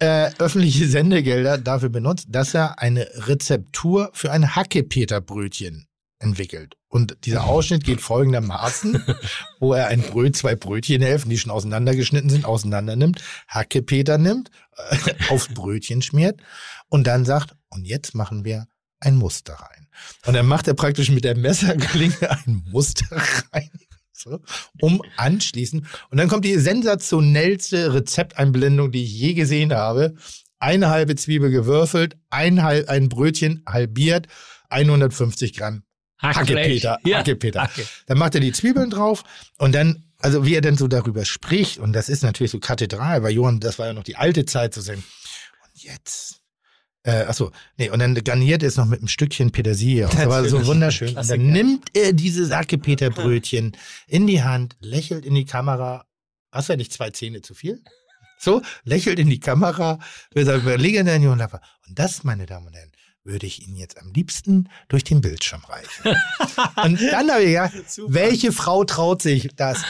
äh, öffentliche Sendegelder dafür benutzt, dass er eine Rezeptur für ein Hackepeterbrötchen entwickelt. Und dieser Ausschnitt geht folgendermaßen, wo er ein Bröt, zwei Brötchenhälften, die schon auseinandergeschnitten sind, auseinander nimmt, Hackepeter nimmt, äh, aufs Brötchen schmiert und dann sagt, und jetzt machen wir ein Muster rein. Und dann macht er praktisch mit der Messerklinge ein Muster rein. So, um anschließend. Und dann kommt die sensationellste Rezepteinblendung, die ich je gesehen habe. Eine halbe Zwiebel gewürfelt, ein, ein Brötchen halbiert, 150 Gramm Hackepeter. Ja. Hackepeter. Hacke. Dann macht er die Zwiebeln drauf und dann, also wie er dann so darüber spricht, und das ist natürlich so kathedral, weil Johann, das war ja noch die alte Zeit zu sagen. Und jetzt. Äh, achso, nee, und dann garniert er es noch mit einem Stückchen Petersilie. Das war so wunderschön. Und dann nimmt er dieses Hackepeterbrötchen in die Hand, lächelt in die Kamera. Was wäre nicht zwei Zähne zu viel? So, lächelt in die Kamera, wir sagen, überlegen dann Johann Laffer. Und das, meine Damen und Herren, würde ich Ihnen jetzt am liebsten durch den Bildschirm reichen. und dann habe ich gedacht, welche Frau traut sich das?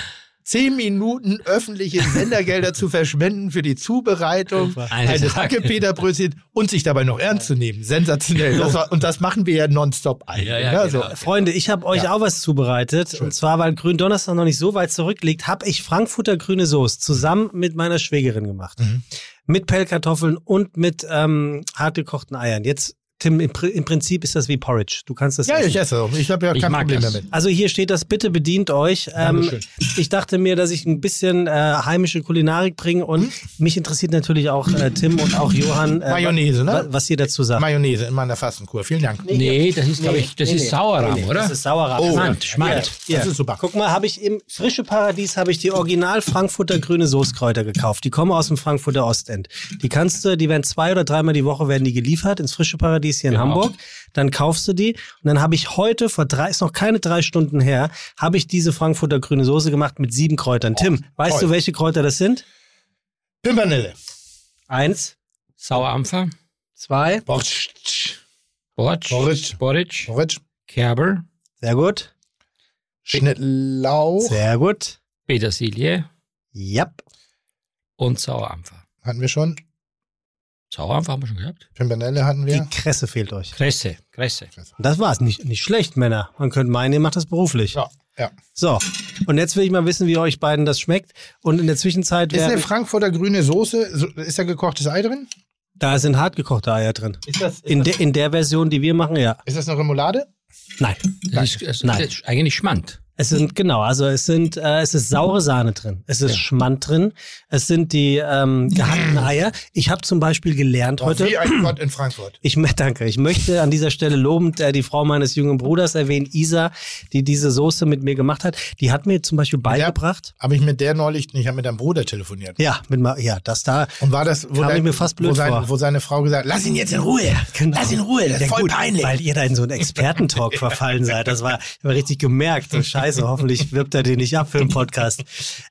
Zehn Minuten öffentliche Sendergelder zu verschwenden für die Zubereitung eines Eine- Hackepeterbrötchen und sich dabei noch ernst zu nehmen. Sensationell. Das war, und das machen wir ja nonstop eigentlich. Ja, ja, ne? genau. so. Freunde, ich habe euch Ja. auch was zubereitet. Und zwar, weil Gründonnerstag noch nicht so weit zurückliegt, habe ich Frankfurter grüne Soße zusammen mit meiner Schwägerin gemacht. Mhm. Mit Pellkartoffeln und mit ähm, hartgekochten Eiern. Jetzt, Tim, im, Pri- im Prinzip ist das wie Porridge. Du kannst das Ja, essen. ich esse. Ich habe ja kein Problem das. damit. Also hier steht das, bitte bedient euch. Ähm, Dankeschön. ich dachte mir, dass ich ein bisschen äh, heimische Kulinarik bringe und mich interessiert natürlich auch äh, Tim und auch Johann, äh, Mayonnaise, ne? wa- was ihr dazu sagt. Mayonnaise in meiner Fastenkur. Vielen Dank. Nee, das ist, glaube ich, das Nee, ist nee. Sauerrahm, Nee, nee, oder? Das ist Sauerrahm. Oh, Schmand, Schmand. Hier, Das ist super. Guck mal, habe ich im Frische Paradies habe ich die Original Frankfurter grüne Soßkräuter gekauft. Die kommen aus dem Frankfurter Ostend. Die kannst du, die werden zwei oder dreimal die Woche werden die geliefert ins Frische Paradies hier in Genau. Hamburg. Dann kaufst du die und dann habe ich heute vor drei, ist noch keine drei Stunden her, habe ich diese Frankfurter grüne Soße gemacht mit sieben Kräutern. Tim, weißt toll. du, welche Kräuter das sind? Pimpernelle. Eins, Sauerampfer, zwei, Borscht. Bortsch, Bortsch. Bortsch, Porridge. Kerber, sehr gut, Schnittlauch. sehr gut. Petersilie Ja. und Sauerampfer. Hatten wir schon. Sauerampfer haben wir schon gehabt. Pimpernelle hatten wir. Die Kresse fehlt euch. Kresse, Kresse. Das war's. Nicht, nicht schlecht, Männer. Man könnte meinen, ihr macht das beruflich. Ja, ja. So, und jetzt will ich mal wissen, wie euch beiden das schmeckt. Und in der Zwischenzeit, Ist eine werden, Frankfurter grüne Soße, so- ist da gekochtes Ei drin? da sind hartgekochte Eier drin. Ist das, ist, In, das, der in der Version, die wir machen, ja. ist das eine Remoulade? Nein. Das ist, das, Nein. ist eigentlich Schmand. Es sind, genau, also es sind, äh, es ist saure Sahne drin, es ist Ja. Schmand drin, es sind die ähm, gehackten Eier. Ich habe zum Beispiel gelernt heute. Wie ein Gott in Frankfurt. Ich danke. Ich möchte an dieser Stelle lobend äh, die Frau meines jungen Bruders erwähnen, Isa, die diese Soße mit mir gemacht hat. Die hat mir zum Beispiel beigebracht. Habe ich mit der neulich, ich habe mit deinem Bruder telefoniert. Ja, mit ja, das da. Und war das, wo, Kam ich mir fast blöd wo, sein, vor. wo seine Frau gesagt hat, lass ihn jetzt in Ruhe, Genau. lass ihn in Ruhe, das ist Ja, voll gut, peinlich. Weil ihr da in so einen Expertentalk verfallen seid. Das war, ich habe richtig gemerkt. So scheiße, hoffentlich wirbt er den nicht ab für den Podcast.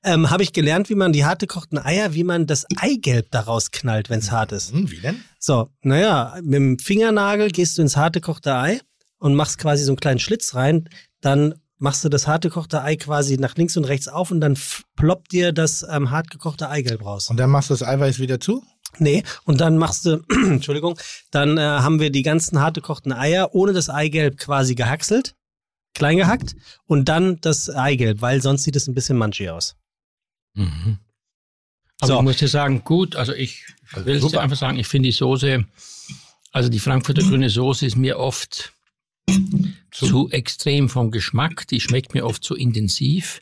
Ähm, habe ich gelernt, wie man die hart gekochten Eier, wie man das Eigelb daraus knallt, wenn es hart ist. Hm, wie denn? So, naja, mit dem Fingernagel gehst du ins harte gekochte Ei und machst quasi so einen kleinen Schlitz rein. Dann machst du das harte gekochte Ei quasi nach links und rechts auf und dann ploppt dir das ähm, hart gekochte Eigelb raus. Und dann machst du das Eiweiß wieder zu? Nee, und dann machst du, Entschuldigung, dann äh, haben wir die ganzen hart gekochten Eier ohne das Eigelb quasi gehackselt, klein gehackt und dann das Eigelb, weil sonst sieht es ein bisschen manchig aus. Mhm. Aber So. ich muss dir sagen, gut, also ich Also will es dir super. einfach sagen, ich finde die Soße, also die Frankfurter grüne Soße ist mir oft zu extrem vom Geschmack, die schmeckt mir oft zu intensiv.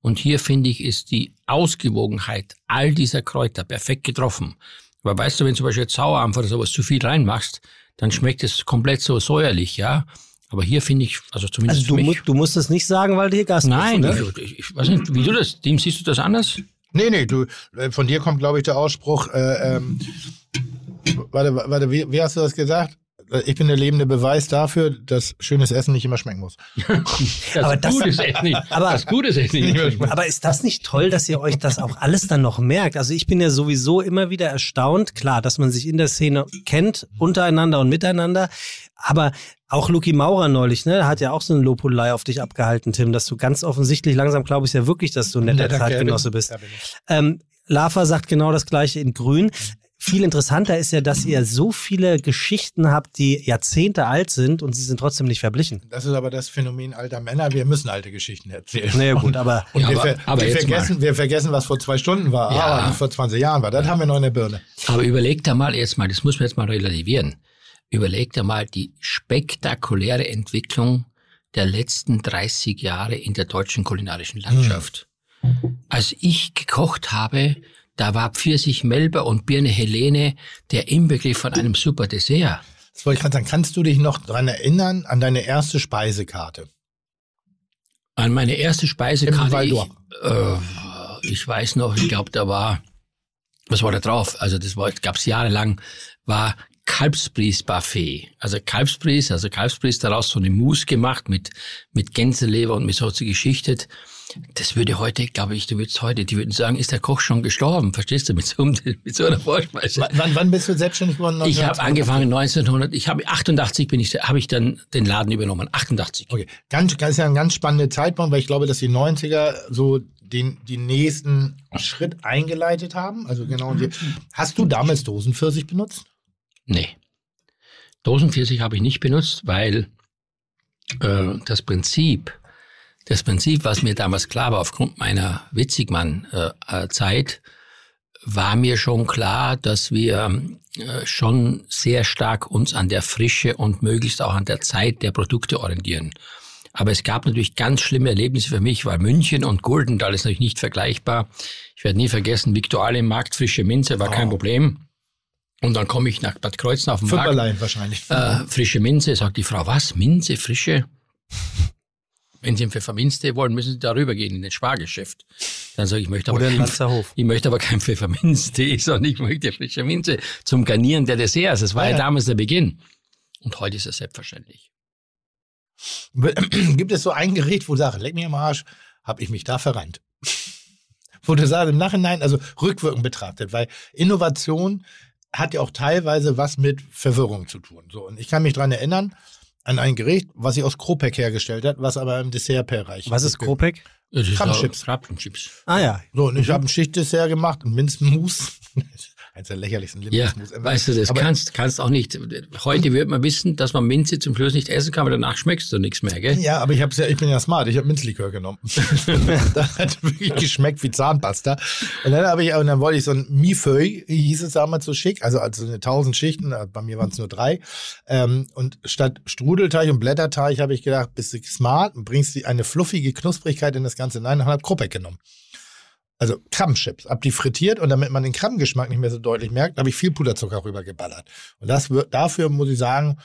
Und hier finde ich, ist die Ausgewogenheit all dieser Kräuter perfekt getroffen. Aber weißt du, wenn zum Beispiel jetzt Sauerampf oder sowas zu viel reinmachst, dann schmeckt es komplett so säuerlich, ja. Aber hier finde ich, also zumindest Also du, für mu mich. du musst es nicht sagen, weil du hier Gast Nein, bist. Ne? ich, ich, weiß nicht, wie du das, Team, siehst du das anders? Nee, nee, du, äh, von dir kommt, glaube ich, der Ausspruch, äh, ähm, warte, warte, wie, wie hast du das gesagt? Ich bin der lebende Beweis dafür, dass schönes Essen nicht immer schmecken muss. Das Aber das- Gute ist echt nicht. aber- das Gute ist echt nicht. Aber ist das nicht toll, dass ihr euch das auch alles dann noch merkt? Also ich bin ja sowieso immer wieder erstaunt, klar, dass man sich in der Szene kennt, untereinander und miteinander, aber auch Luki Maurer neulich, ne, hat ja auch so eine Lobhudelei auf dich abgehalten, Tim, dass du ganz offensichtlich langsam glaube ich ja wirklich, dass du ein netter Ja, Zeitgenosse bist. Ähm, Lava sagt genau das gleiche in Grün. Viel interessanter ist ja, dass ihr so viele Geschichten habt, die Jahrzehnte alt sind und sie sind trotzdem nicht verblichen. Das ist aber das Phänomen alter Männer. Wir müssen alte Geschichten erzählen. Naja gut, aber Und Ja, wir, aber- aber wir, vergessen, wir vergessen, was vor zwei Stunden war, Ja. aber nicht vor 20 Jahren war. Das haben wir noch in der Birne. Aber überleg da mal jetzt mal, das muss man jetzt mal relativieren. Überleg da mal die spektakuläre Entwicklung der letzten 30 Jahre in der deutschen kulinarischen Landschaft. Als ich gekocht habe, da war Pfirsich Melba und Birne Helene der Inbegriff von einem super Dessert. Das wollte ich gerade sagen. Kannst du dich noch dran erinnern an deine erste Speisekarte? An meine erste Speisekarte, ich, äh, ich weiß noch, ich glaube, da war, was war da drauf? Also das war, gab's jahrelang, war Kalbsbries-Buffet. Also Kalbsbries, also Kalbsbries, daraus so eine Mousse gemacht mit, mit Gänseleber und mit Soße geschichtet. Das würde heute, glaube ich, du würdest heute, die würden sagen, ist der Koch schon gestorben, verstehst du, mit so, mit so einer Vorspeise. Wann, wann bist du selbstständig geworden? Ich habe 1982? angefangen 1900, ich habe 88 bin ich, habe ich dann den Laden übernommen, 88. Okay, ganz, das ist ja ein ganz spannender Zeitpunkt, weil ich glaube, dass die 90er so den, den nächsten Schritt eingeleitet haben. Also genau. Die, hast du damals Dosenpfirsich benutzt? Nee. Dosenpfirsich habe ich nicht benutzt, weil äh, das Prinzip, das Prinzip, was mir damals klar war aufgrund meiner Witzigmann-Zeit, war mir schon klar, dass wir äh, schon sehr stark uns an der Frische und möglichst auch an der Zeit der Produkte orientieren. Aber es gab natürlich ganz schlimme Erlebnisse für mich, weil München und Guldenthal ist natürlich nicht vergleichbar. Ich werde nie vergessen, Viktualienmarkt, frische Minze war kein Oh. Problem. Und dann komme ich nach Bad Kreuznach auf den Markt. Fünferlein wahrscheinlich. Äh, frische Minze, sagt die Frau, was? Minze, frische? Wenn Sie einen Pfefferminztee wollen, müssen Sie darüber gehen in den Spargeschäft. Dann sage ich, ich möchte aber oder in kein, ich möchte aber kein Pfefferminztee, sondern ich möchte frische Minze zum Garnieren der Desserts. Das war ja, Ja, ja. damals der Beginn. Und heute ist es selbstverständlich. Gibt es so ein Gericht, wo du sagst, leck mir am Arsch, habe ich mich da verrannt? wo du sagst, im Nachhinein, also rückwirkend betrachtet, weil Innovation hat ja auch teilweise was mit Verwirrung zu tun. So, und ich kann mich dran erinnern an ein Gericht, was ich aus Kropek hergestellt hat, was aber im Dessertbereich Was ist Kropek? Ist Krabbenchips. Krabbenchips. Ah ja. So, und ich habe ein Schichtdessert gemacht, ein Minzmus. Eins der lächerlichsten Ja, Limbersmus. weißt du, das Aber- kannst, kannst auch nicht. Heute wird man wissen, dass man Minze zum Schluss nicht essen kann, aber danach schmeckst du nichts mehr, gell? Ja, aber ich, hab's ja, ich bin ja smart. Ich habe Minzlikör genommen. das hat wirklich geschmeckt wie Zahnpasta. Und dann habe ich, und dann wollte ich so ein Mifeuille, hieß es damals so schick, also, also eine tausend Schichten, äh, bei mir waren es nur drei. Ähm, und statt Strudelteig und Blätterteig habe ich gedacht, bist du smart und bringst eine fluffige Knusprigkeit in das Ganze. Nein, dann habe Kruppek genommen. Also Krabbenchips, hab die frittiert und damit man den Krabbengeschmack nicht mehr so deutlich merkt, habe ich viel Puderzucker rübergeballert. Und das wird, dafür muss ich sagen,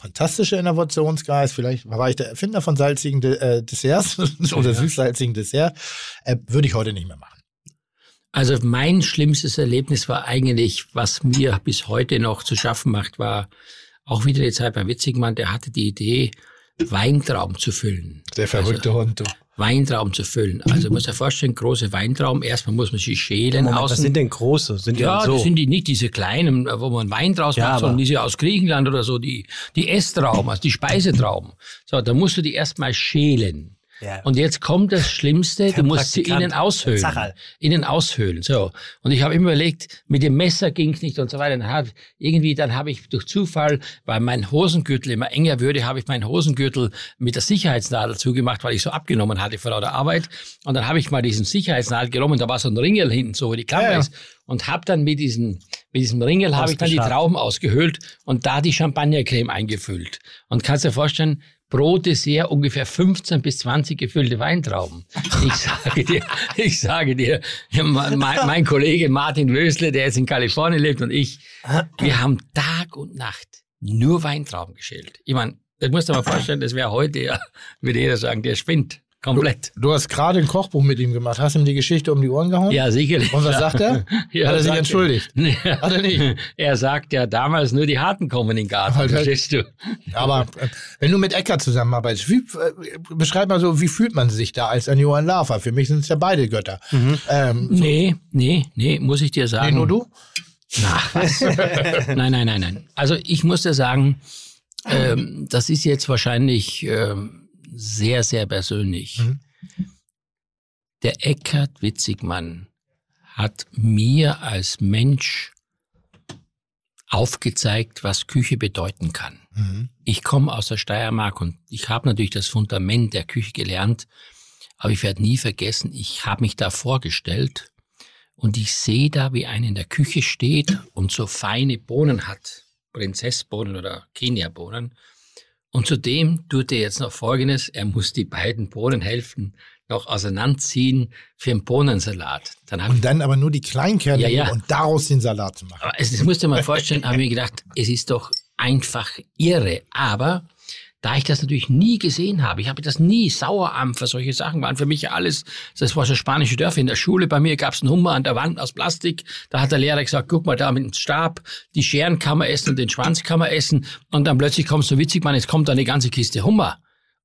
fantastischer Innovationsgeist. Vielleicht war ich der Erfinder von salzigen äh, Desserts oder süß-salzigen Dessert. Äh, würde ich heute nicht mehr machen. Also mein schlimmstes Erlebnis war eigentlich, was mir bis heute noch zu schaffen macht, war auch wieder die Zeit bei Witzigmann, der hatte die Idee, Weintrauben zu füllen. Der verrückte Hund. Du. Weintrauben zu füllen. Also man muss sich vorstellen, große Weintrauben, erstmal muss man sie schälen Moment, außen. was sind denn große? Sind die Ja, dann so? das sind die nicht diese kleinen, wo man Wein draus Ja, macht, sondern diese aus Griechenland oder so, die, die Esstrauben, also die Speisetrauben. So, da musst du die erstmal schälen. Ja. Und jetzt kommt das Schlimmste, Der du musst sie Praktikant, innen aushöhlen. Zacherl. Innen aushöhlen. So. Und ich habe immer überlegt, mit dem Messer ging's nicht und so weiter. Dann hab, irgendwie, dann habe ich durch Zufall, weil mein Hosengürtel immer enger würde, habe ich meinen Hosengürtel mit der Sicherheitsnadel zugemacht, weil ich so abgenommen hatte vor der Arbeit. Und dann habe ich mal diesen Sicherheitsnadel genommen, da war so ein Ringel hinten, so wo die Klammer Ja, ja. ist. Und habe dann mit diesem, mit diesem Ringel habe ich dann die. Trauben ausgehöhlt und da die Champagnercreme eingefüllt. Und kannst dir vorstellen, pro Dessert ungefähr 15 bis 20 gefüllte Weintrauben. Ich sage dir, ich sage dir, mein, mein Kollege Martin Wösle, der jetzt in Kalifornien lebt und ich, wir haben Tag und Nacht nur Weintrauben geschält. Ich meine, das musst du dir mal vorstellen, das wäre heute, ja, würde jeder sagen, der spinnt. Komplett. Du hast gerade ein Kochbuch mit ihm gemacht. Hast ihm die Geschichte um die Ohren gehauen? Ja, sicherlich. Und was sagt er? Ja, Hat er sich entschuldigt? Nee. Hat er nicht? Er sagt ja damals nur die Harten kommen in den Garten. Halt. Verstehst du? Aber äh, wenn du mit Eckart zusammenarbeitest, wie, äh, beschreib mal so, wie fühlt man sich da als ein Johann Lafer? Für mich sind es ja beide Götter. Ähm, Nee, nee, nee, muss ich dir sagen. nee, nur du? Na, was? nein, nein, nein, nein. Also ich muss dir sagen, ähm, das ist jetzt wahrscheinlich ähm, sehr, sehr persönlich. Mhm. Der Eckhard Witzigmann hat mir als Mensch aufgezeigt, was Küche bedeuten kann. Mhm. Ich komme aus der Steiermark und ich habe natürlich das Fundament der Küche gelernt, aber ich werde nie vergessen, ich habe mich da vorgestellt und ich sehe da, wie einer in der Küche steht und so feine Bohnen hat, Prinzessbohnen oder Kenia-Bohnen. Und zudem tut er jetzt noch Folgendes, er muss die beiden Bohnenhälften noch auseinanderziehen für einen Bohnensalat. Dann Und dann aber nur die Kleinkerne Ja, ja. und daraus den Salat zu machen. aber es, das musst du dir mal vorstellen, habe ich mir gedacht, es ist doch einfach irre. Aber da ich das natürlich nie gesehen habe, ich habe das nie, Sauerampfer, solche Sachen waren für mich alles, das war so spanische Dörfer. In der Schule bei mir gab es einen Hummer an der Wand aus Plastik. Da hat der Lehrer gesagt, guck mal da mit dem Stab, die Scheren kann man essen und den Schwanz kann man essen. Und dann plötzlich kommst du witzig, man, jetzt kommt da eine ganze Kiste Hummer.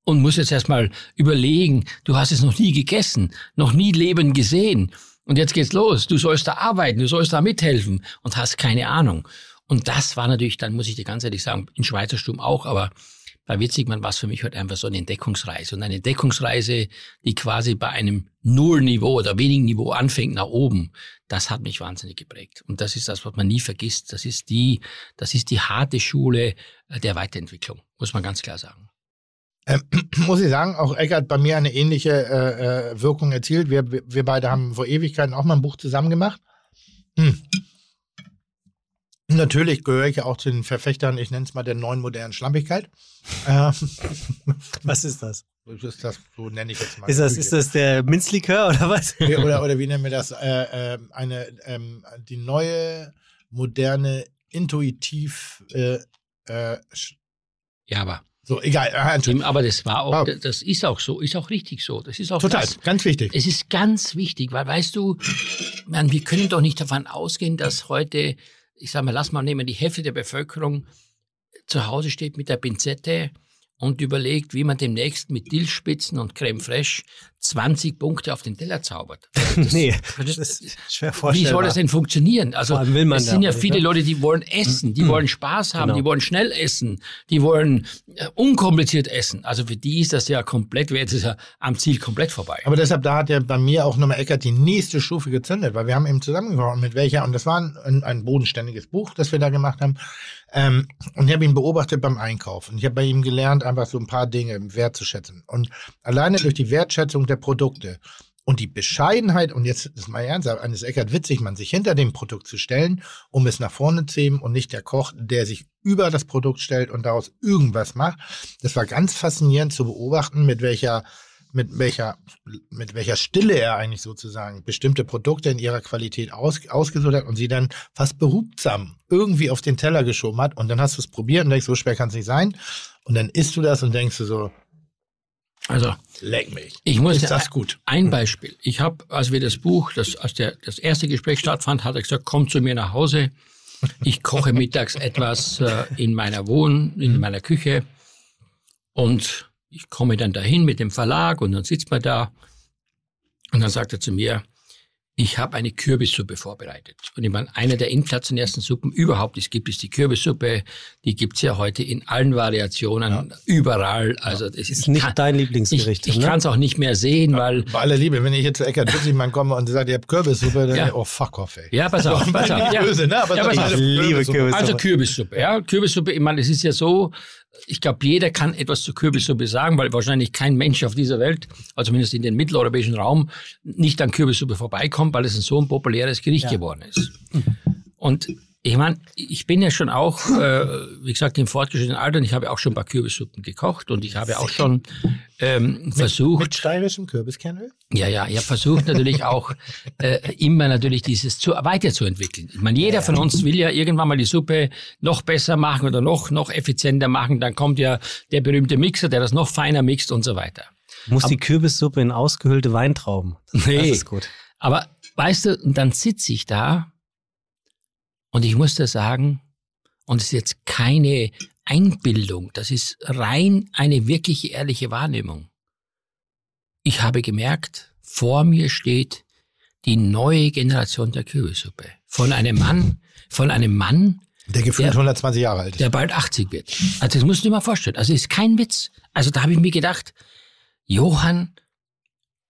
Und muss jetzt erstmal überlegen, du hast es noch nie gegessen, noch nie Leben gesehen. Und jetzt geht's los. Du sollst da arbeiten, du sollst da mithelfen und hast keine Ahnung. Und das war natürlich, dann muss ich dir ganz ehrlich sagen, in Schweizer Sturm auch, aber bei Witzigmann war es für mich halt einfach so eine Entdeckungsreise. Und eine Entdeckungsreise, die quasi bei einem Nullniveau oder wenigen Niveau anfängt nach oben, das hat mich wahnsinnig geprägt. Und das ist das, was man nie vergisst. Das ist die, das ist die harte Schule äh, der Weiterentwicklung, muss man ganz klar sagen. Ähm, muss ich sagen, auch Eckart bei mir eine ähnliche äh, äh, Wirkung erzielt. Wir, wir wir beide haben vor Ewigkeiten auch mal ein Buch zusammen gemacht. Hm. Natürlich gehöre ich ja auch zu den Verfechtern, ich nenne es mal der neuen modernen Schlampigkeit. Ähm, Was ist das? das ist das, so nenne ich jetzt mal. Ist das, Küche. ist das der Minzlikör oder was? oder, oder wie nennen wir das? Äh, äh, eine, ähm, die neue, moderne, intuitiv, äh, äh, Ja, aber, so, egal. Äh. Tim, aber das war auch, das ist auch so, ist auch richtig so. Das ist auch Total, das. ganz wichtig. Es ist ganz wichtig, weil weißt du, man, wir können doch nicht davon ausgehen, dass heute, ich sag mal, lass mal nehmen, die Hälfte der Bevölkerung zu Hause steht mit der Pinzette und überlegt, wie man demnächst mit Dillspitzen und Creme Fraiche 20 Punkte auf den Teller zaubert. Das, nee, das ist schwer vorstellbar. Wie soll das denn funktionieren? Also es sind ja viele Leute, die wollen essen, die wollen Spaß haben, genau. die wollen schnell essen, die wollen äh, unkompliziert essen. Also für die ist das ja komplett, wäre es ja am Ziel komplett vorbei. Aber deshalb, da hat ja bei mir auch nochmal Eckert die nächste Stufe gezündet, weil wir haben eben zusammengekommen mit welcher, und das war ein, ein bodenständiges Buch, das wir da gemacht haben. Ähm, und ich habe ihn beobachtet beim Einkaufen. Und ich habe bei ihm gelernt, einfach so ein paar Dinge wertzuschätzen. Und alleine durch die Wertschätzung der Produkte und die Bescheidenheit, und jetzt ist mal ernsthaft, eines Eckert Witzigmann, sich hinter dem Produkt zu stellen, um es nach vorne zu heben und nicht der Koch, der sich über das Produkt stellt und daraus irgendwas macht. Das war ganz faszinierend zu beobachten, mit welcher mit welcher, mit welcher Stille er eigentlich sozusagen bestimmte Produkte in ihrer Qualität aus, ausgesucht hat und sie dann fast behutsam irgendwie auf den Teller geschoben hat. Und dann hast du es probiert und denkst, so schwer kann es nicht sein. Und dann isst du das und denkst du so, also, leck mich. Ich muss ist das gut? Ein Beispiel. Ich habe, als wir das Buch, das, als der, das erste Gespräch stattfand, hat er gesagt, komm zu mir nach Hause. Ich koche mittags etwas äh, in meiner Wohn, in meiner Küche und ich komme dann dahin mit dem Verlag und dann sitzt man da und dann sagt er zu mir, ich habe eine Kürbissuppe vorbereitet. Und ich meine, eine der inflationärsten Suppen überhaupt es gibt, ist die Kürbissuppe. Die gibt's ja heute in allen Variationen, ja. überall. Also das ist nicht kann, dein Lieblingsgericht. Ich, ich ne? kann es auch nicht mehr sehen, ja, weil... Bei aller Liebe, wenn ich jetzt zu Eckert Witzigmann komme und sage, ihr habt Kürbissuppe, dann ja. oh fuck off, ey. Ja, pass auf, pass auf. Ja. Böse, ne? Aber ja, pass auf. Ich liebe Kürbissuppe. Also Kürbissuppe, ja. Kürbissuppe, ich meine, es ist ja so, ich glaube, jeder kann etwas zur Kürbissuppe sagen, weil wahrscheinlich kein Mensch auf dieser Welt, also zumindest in den mitteleuropäischen Raum, nicht an Kürbissuppe vorbeikommt, weil es ein so ein populäres Gericht ja. geworden ist. Und ich meine, ich bin ja schon auch, äh, wie gesagt, im fortgeschrittenen Alter und ich habe auch schon ein paar Kürbissuppen gekocht und ich habe auch schon ähm, versucht. Mit, mit steirischem Kürbiskernöl? Ja, ja, ich habe versucht natürlich auch äh, immer natürlich dieses zu, weiterzuentwickeln. Ich meine, jeder ja, von uns will ja irgendwann mal die Suppe noch besser machen oder noch, noch effizienter machen. Dann kommt ja der berühmte Mixer, der das noch feiner mixt und so weiter. Muss Aber, die Kürbissuppe in ausgehöhlte Weintrauben. Das, nee, das ist gut. Aber weißt du, dann sitze ich da und ich muss da sagen, und es ist jetzt keine Einbildung, das ist rein eine wirkliche ehrliche Wahrnehmung. Ich habe gemerkt, vor mir steht die neue Generation der Kürbissuppe. Von einem Mann, von einem Mann, der gefühlt 120 Jahre alt ist. Der bald 80 wird. Also das musst du dir mal vorstellen. Also ist kein Witz. Also da habe ich mir gedacht, Johann,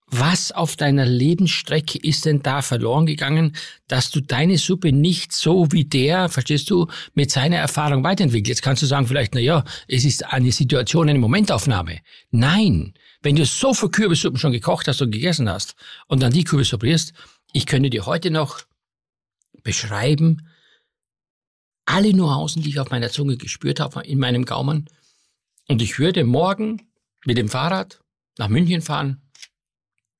was auf deiner Lebensstrecke ist denn da verloren gegangen, dass du deine Suppe nicht so wie der, verstehst du, mit seiner Erfahrung weiterentwickelst? Jetzt kannst du sagen vielleicht, na ja, es ist eine Situation, eine Momentaufnahme. Nein. Wenn du so viel Kürbissuppen schon gekocht hast und gegessen hast und dann die Kürbissuppe isst, ich könnte dir heute noch beschreiben, alle Nuancen, die ich auf meiner Zunge gespürt habe, in meinem Gaumen. Und ich würde morgen mit dem Fahrrad nach München fahren,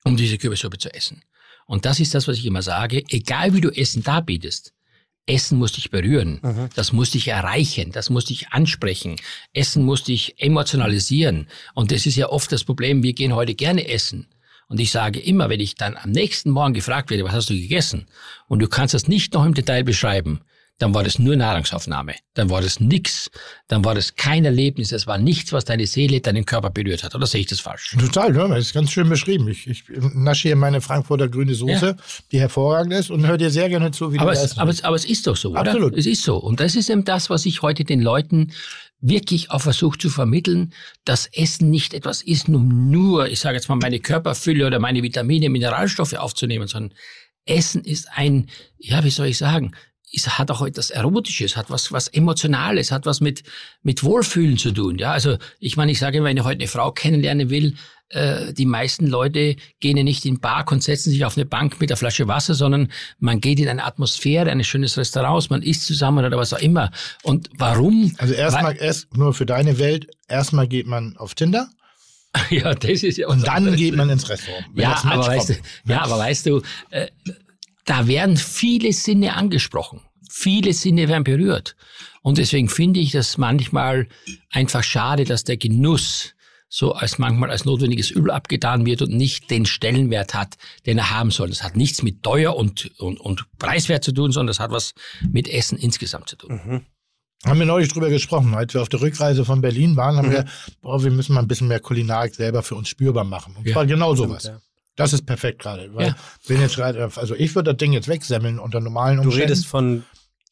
um diese Kürbissuppe zu essen. Und das ist das, was ich immer sage. Egal wie du Essen darbietest, Essen muss dich berühren. Mhm. Das muss dich erreichen. Das muss dich ansprechen. Essen muss dich emotionalisieren. Und das ist ja oft das Problem. Wir gehen heute gerne essen. Und ich sage immer, wenn ich dann am nächsten Morgen gefragt werde, was hast du gegessen? Und du kannst das nicht noch im Detail beschreiben, dann war das nur Nahrungsaufnahme. Dann war das nix. Dann war das kein Erlebnis. Es war nichts, was deine Seele, deinen Körper berührt hat. Oder sehe ich das falsch? Total, ja, das ist ganz schön beschrieben. Ich, ich nasche hier meine Frankfurter grüne Soße, ja. die hervorragend ist und höre dir sehr gerne zu, wie aber du es, aber, es, aber es ist doch so, oder? Absolut. Es ist so. Und das ist eben das, was ich heute den Leuten wirklich auch versucht zu vermitteln, dass Essen nicht etwas ist, um nur, ich sage jetzt mal, meine Körperfülle oder meine Vitamine, Mineralstoffe aufzunehmen, sondern Essen ist ein, ja, wie soll ich sagen, es hat auch etwas Erotisches, hat was, was Emotionales, hat was mit, mit Wohlfühlen zu tun. Ja, also ich meine, ich sage, wenn ich heute eine Frau kennenlernen will, äh, die meisten Leute gehen ja nicht in den Park und setzen sich auf eine Bank mit einer Flasche Wasser, sondern man geht in eine Atmosphäre, ein schönes Restaurant, man isst zusammen oder was auch immer. Und warum? Also erstmal, erst nur für deine Welt, erstmal geht man auf Tinder. Ja, das ist ja. Und dann geht man ins Restaurant. Ja, aber weißt du, ja, aber weißt du, äh, da werden viele Sinne angesprochen. Viele Sinne werden berührt. Und deswegen finde ich das manchmal einfach schade, dass der Genuss so als manchmal als notwendiges Übel abgetan wird und nicht den Stellenwert hat, den er haben soll. Das hat nichts mit teuer und, und, und preiswert zu tun, sondern das hat was mit Essen insgesamt zu tun. Mhm. Haben wir neulich drüber gesprochen. Als wir auf der Rückreise von Berlin waren, haben mhm. wir, boah, wir müssen mal ein bisschen mehr Kulinarik selber für uns spürbar machen. Und ja. zwar genau sowas. Ja. Das ist perfekt gerade. ja. wenn jetzt gerade, also ich würde das Ding jetzt wegsemmeln unter normalen Umständen. Du redest von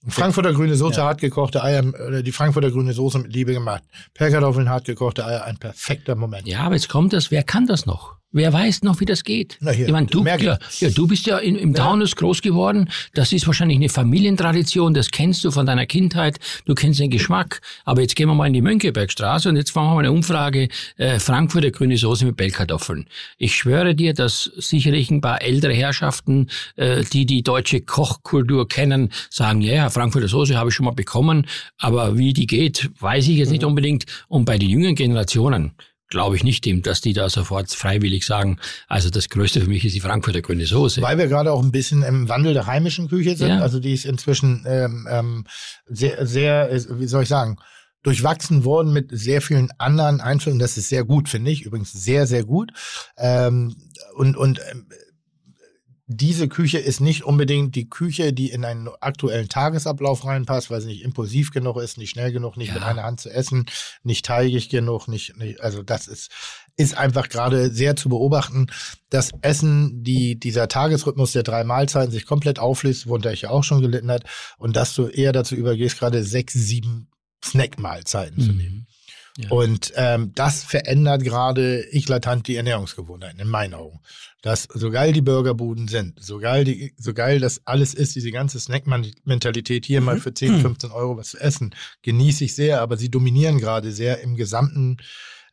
Frankfurter grüne Soße, ja. hartgekochte Eier, oder die Frankfurter grüne Soße mit Liebe gemacht. Perkartoffeln, hartgekochte Eier, ein perfekter Moment. Ja, aber jetzt kommt das, wer kann das noch? Wer weiß noch, wie das geht? Na hier, ich meine, du, ja, ja, du bist ja in, im ja. Taunus groß geworden. Das ist wahrscheinlich eine Familientradition. Das kennst du von deiner Kindheit. Du kennst den Geschmack. Aber jetzt gehen wir mal in die Mönckebergstraße und jetzt machen wir mal eine Umfrage. Äh, Frankfurter grüne Soße mit Bellkartoffeln. Ich schwöre dir, dass sicherlich ein paar ältere Herrschaften, äh, die die deutsche Kochkultur kennen, sagen, ja, yeah, Frankfurter Soße habe ich schon mal bekommen. Aber wie die geht, weiß ich jetzt mhm. nicht unbedingt. Und bei den jüngeren Generationen, glaube ich nicht, dass die da sofort freiwillig sagen, also das Größte für mich ist die Frankfurter grüne Soße. Weil wir gerade auch ein bisschen im Wandel der heimischen Küche sind. Ja. Also die ist inzwischen ähm, ähm, sehr, sehr, wie soll ich sagen, durchwachsen worden mit sehr vielen anderen Einstellungen. Das ist sehr gut, finde ich. Übrigens sehr, sehr gut. Ähm, und und ähm, diese Küche ist nicht unbedingt die Küche, die in einen aktuellen Tagesablauf reinpasst, weil sie nicht impulsiv genug ist, nicht schnell genug, nicht ja. mit einer Hand zu essen, nicht teigig genug, nicht, nicht also das ist, ist einfach gerade sehr zu beobachten. Das Essen, die, dieser Tagesrhythmus der drei Mahlzeiten sich komplett auflöst, worunter ich ja auch schon gelitten hat, und dass du eher dazu übergehst, gerade sechs, sieben Snack-Mahlzeiten mhm. zu nehmen. Ja. Und ähm, das verändert gerade eklatant die Ernährungsgewohnheiten, in meinen Augen. Dass so geil die Burgerbuden sind, so geil, die, so geil das alles ist, diese ganze Snack-Mentalität, hier mhm. mal für 10, 15 mhm. Euro was zu essen, genieße ich sehr, aber sie dominieren gerade sehr im gesamten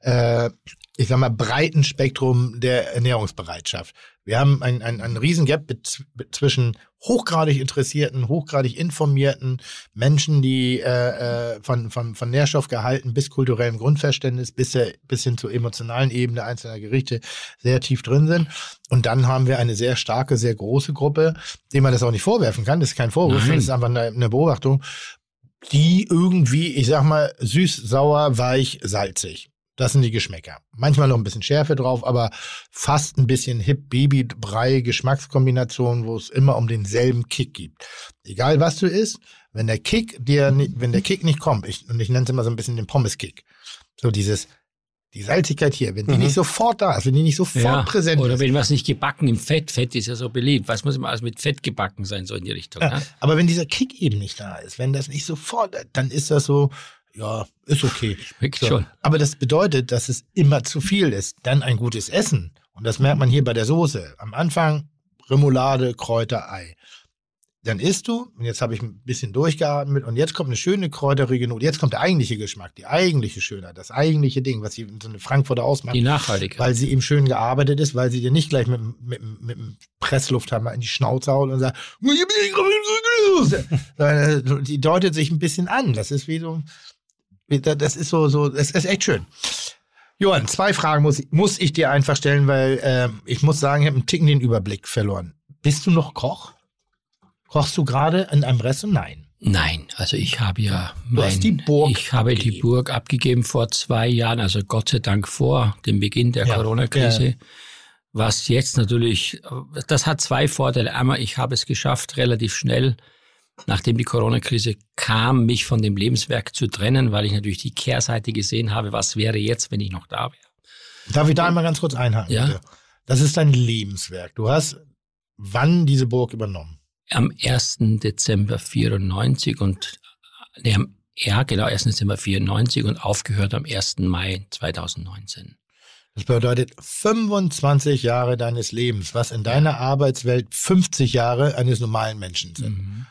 äh, ich sag mal, breiten Spektrum der Ernährungsbereitschaft. Wir haben ein, ein, ein Riesengap zwischen hochgradig interessierten, hochgradig informierten Menschen, die äh, äh, von, von, von Nährstoffgehalten bis kulturellem Grundverständnis bis, bis hin zur emotionalen Ebene einzelner Gerichte sehr tief drin sind. Und dann haben wir eine sehr starke, sehr große Gruppe, dem man das auch nicht vorwerfen kann. Das ist kein Vorwurf, Nein. das ist einfach eine, eine Beobachtung, die irgendwie, ich sag mal, süß, sauer, weich, salzig das sind die Geschmäcker. Manchmal noch ein bisschen Schärfe drauf, aber fast ein bisschen Hip, Baby, Brei, Geschmackskombination, wo es immer um denselben Kick gibt. Egal was du isst, wenn der Kick dir, wenn der Kick nicht kommt, ich, und ich nenne es immer so ein bisschen den Pommes-Kick. So dieses, die Salzigkeit hier, wenn die mhm. nicht sofort da ist, wenn die nicht sofort ja, präsent oder ist. Oder wenn was nicht gebacken im Fett, Fett ist ja so beliebt. Was muss immer alles mit Fett gebacken sein, so in die Richtung. Ja, ne? Aber wenn dieser Kick eben nicht da ist, wenn das nicht sofort, dann ist das so, ja, ist okay. Schmeckt so. schon. Aber das bedeutet, dass es immer zu viel ist. Dann ein gutes Essen. Und das merkt man hier bei der Soße. Am Anfang Remoulade, Kräuter, Ei. Dann isst du, und jetzt habe ich ein bisschen durchgeatmet, und jetzt kommt eine schöne kräuterige Note. Jetzt kommt der eigentliche Geschmack, die eigentliche Schönheit, das eigentliche Ding, was sie so eine Frankfurter ausmacht. Die Nachhaltigkeit. Weil sie eben schön gearbeitet ist, weil sie dir nicht gleich mit, mit, mit dem Presslufthammer in die Schnauze haut und sagt, die deutet sich ein bisschen an. Das ist wie so, das ist so, so, es ist echt schön. Johann, zwei Fragen muss, muss ich dir einfach stellen, weil äh, ich muss sagen, ich habe einen Ticken den Überblick verloren. Bist du noch Koch? Kochst du gerade in einem Restaurant? Nein. Nein, also ich habe ja mein, die Burg ich habe abgegeben. die Burg abgegeben vor zwei Jahren, also Gott sei Dank vor dem Beginn der ja, Corona-Krise. Ja. Was jetzt natürlich, das hat zwei Vorteile. Einmal, ich habe es geschafft, relativ schnell nachdem die Corona-Krise kam, mich von dem Lebenswerk zu trennen, weil ich natürlich die Kehrseite gesehen habe, was wäre jetzt, wenn ich noch da wäre. Darf ich da einmal ganz kurz einhaken? Ja. Bitte? Das ist dein Lebenswerk. Du hast wann diese Burg übernommen? Am 1. Dezember 94 und nee, am, ja, genau, 1. Dezember 94 und aufgehört am 1. Mai 2019. Das bedeutet 25 Jahre deines Lebens, was in deiner Arbeitswelt 50 Jahre eines normalen Menschen sind. Mhm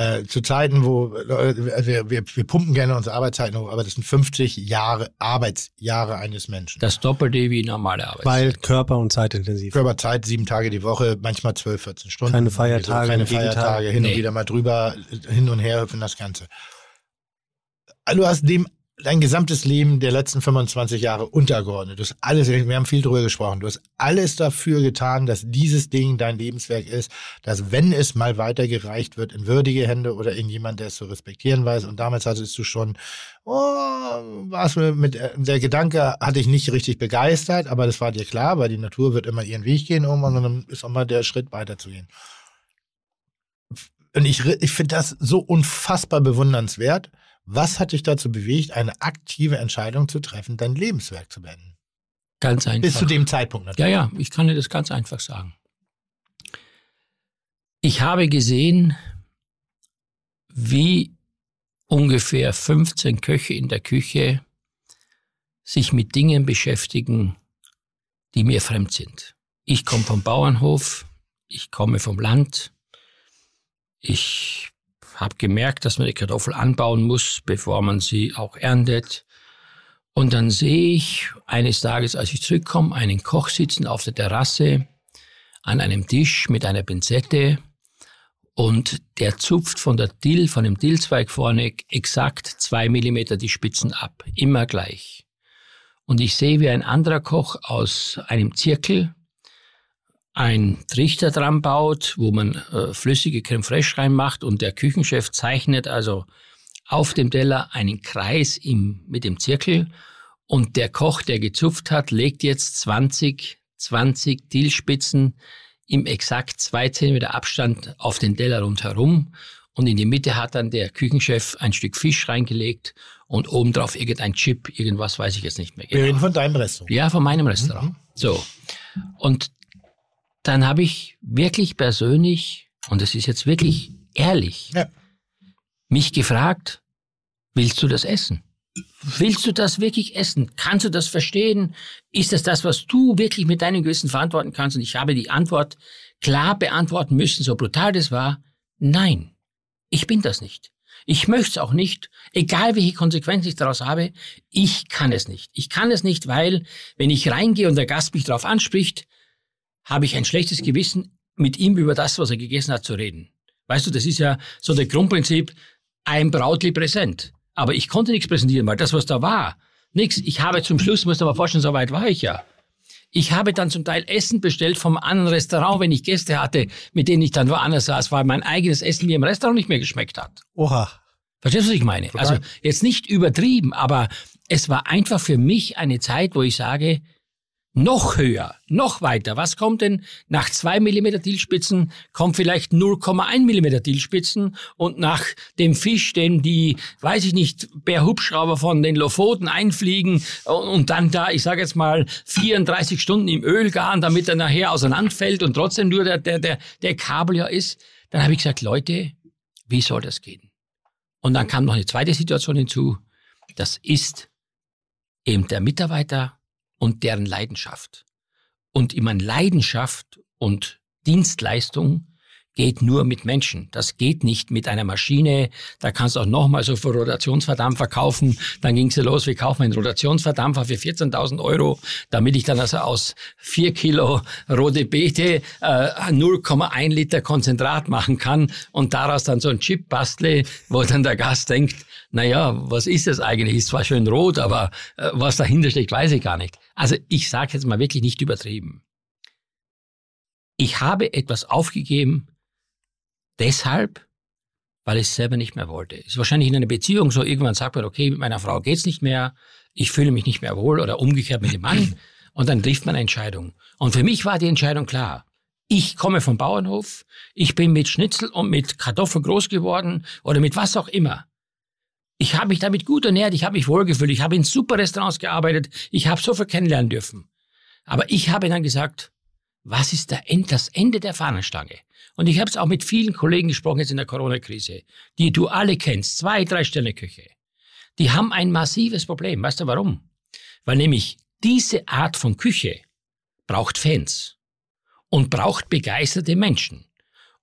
äh, zu Zeiten, wo äh, wir, wir, wir pumpen gerne unsere Arbeitszeiten hoch, aber das sind 50 Jahre Arbeitsjahre eines Menschen. Das Doppelte wie normale Arbeitszeit. Weil Körper und Zeit intensiv. Körperzeit, sieben Tage die Woche, manchmal 12, 14 Stunden. Keine Feiertage. keine Feiertage, hin nee. und wieder mal drüber, hin und her hüpfen, das Ganze. Du hast dem dein gesamtes Leben der letzten 25 Jahre untergeordnet. Du hast alles, wir haben viel drüber gesprochen, du hast alles dafür getan, dass dieses Ding dein Lebenswerk ist, dass wenn es mal weitergereicht wird in würdige Hände oder in jemand, der es zu respektieren weiß. Und damals hattest du schon, oh, warst du mit, äh, der Gedanke hatte ich nicht richtig begeistert, aber das war dir klar, weil die Natur wird immer ihren Weg gehen irgendwann und dann ist auch mal der Schritt weiterzugehen. Und ich, ich finde das so unfassbar bewundernswert Was hat dich dazu bewegt, eine aktive Entscheidung zu treffen, dein Lebenswerk zu beenden? Ganz einfach. Bis zu dem Zeitpunkt natürlich. Ja, ja, ich kann dir das ganz einfach sagen. Ich habe gesehen, wie ungefähr 15 Köche in der Küche sich mit Dingen beschäftigen, die mir fremd sind. Ich komme vom Bauernhof, ich komme vom Land, ich habe gemerkt, dass man die Kartoffel anbauen muss, bevor man sie auch erntet. Und dann sehe ich eines Tages, als ich zurückkomme, einen Koch sitzen auf der Terrasse an einem Tisch mit einer Pinzette und der zupft von der Dill, von dem Dillzweig vorne exakt zwei Millimeter die Spitzen ab. Immer gleich. Und ich sehe, wie ein anderer Koch aus einem Zirkel ein Trichter dran baut, wo man äh, flüssige Creme fraiche reinmacht und der Küchenchef zeichnet also auf dem Teller einen Kreis im, mit dem Zirkel und der Koch, der gezupft hat, legt jetzt 20, 20 Dillspitzen im exakt zwei Zentimeter Abstand auf den Teller rundherum und in die Mitte hat dann der Küchenchef ein Stück Fisch reingelegt und obendrauf irgendein Chip, irgendwas weiß ich jetzt nicht mehr genau. Wir reden von deinem Restaurant. Ja, von meinem Restaurant. Mhm. So. Und dann habe ich wirklich persönlich, und das ist jetzt wirklich ehrlich, ja. mich gefragt, willst du das essen? Willst du das wirklich essen? Kannst du das verstehen? Ist das das, was du wirklich mit deinem Gewissen verantworten kannst? Und ich habe die Antwort klar beantworten müssen, so brutal das war. Nein, ich bin das nicht. Ich möchte es auch nicht, egal welche Konsequenzen ich daraus habe. Ich kann es nicht. Ich kann es nicht, weil, wenn ich reingehe und der Gast mich darauf anspricht, habe ich ein schlechtes Gewissen, mit ihm über das, was er gegessen hat, zu reden. Weißt du, das ist ja so der Grundprinzip, ein Brautli präsent. Aber ich konnte nichts präsentieren, weil das, was da war, nichts. Ich habe zum Schluss, musst du mal vorstellen, so weit war ich ja. Ich habe dann zum Teil Essen bestellt vom anderen Restaurant, wenn ich Gäste hatte, mit denen ich dann woanders saß, weil mein eigenes Essen mir im Restaurant nicht mehr geschmeckt hat. Oha. Verstehst du, was ich meine? Total. Also jetzt nicht übertrieben, aber es war einfach für mich eine Zeit, wo ich sage, noch höher, noch weiter. Was kommt denn nach zwei Millimeter Dielspitzen? Kommt vielleicht 0,1 Millimeter Dielspitzen und nach dem Fisch, den die, weiß ich nicht, per Hubschrauber von den Lofoten einfliegen und dann da, ich sage jetzt mal, 34 Stunden im Öl garen, damit er nachher auseinanderfällt und trotzdem nur der, der, der, der Kabel ja ist. Dann habe ich gesagt, Leute, wie soll das gehen? Und dann kam noch eine zweite Situation hinzu. Das ist eben der Mitarbeiter und deren Leidenschaft. Und immer Leidenschaft und Dienstleistung geht nur mit Menschen. Das geht nicht mit einer Maschine. Da kannst du auch nochmal so für Rotationsverdampfer kaufen. Dann ging es ja los, wir kaufen einen Rotationsverdampfer für 14.000 Euro, damit ich dann also aus vier Kilo rote Beete äh, 0,1 Liter Konzentrat machen kann und daraus dann so ein Chip bastle, wo dann der Gast denkt, naja, was ist das eigentlich? Ist zwar schön rot, aber äh, was dahinter steckt, weiß ich gar nicht. Also ich sage jetzt mal wirklich nicht übertrieben. Ich habe etwas aufgegeben, deshalb, weil ich es selber nicht mehr wollte. Ist wahrscheinlich in einer Beziehung so, irgendwann sagt man, okay, mit meiner Frau geht's nicht mehr, ich fühle mich nicht mehr wohl oder umgekehrt mit dem Mann und dann trifft man eine Entscheidung. Und für mich war die Entscheidung klar. Ich komme vom Bauernhof, ich bin mit Schnitzel und mit Kartoffeln groß geworden oder mit was auch immer. Ich habe mich damit gut ernährt, ich habe mich wohlgefühlt, ich habe in super Restaurants gearbeitet, ich habe so viel kennenlernen dürfen. Aber ich habe dann gesagt, was ist End, das Ende der Fahnenstange? Und ich habe es auch mit vielen Kollegen gesprochen jetzt in der Corona-Krise, die du alle kennst, zwei, drei Sterne Küche. Die haben ein massives Problem. Weißt du warum? Weil nämlich diese Art von Küche braucht Fans und braucht begeisterte Menschen.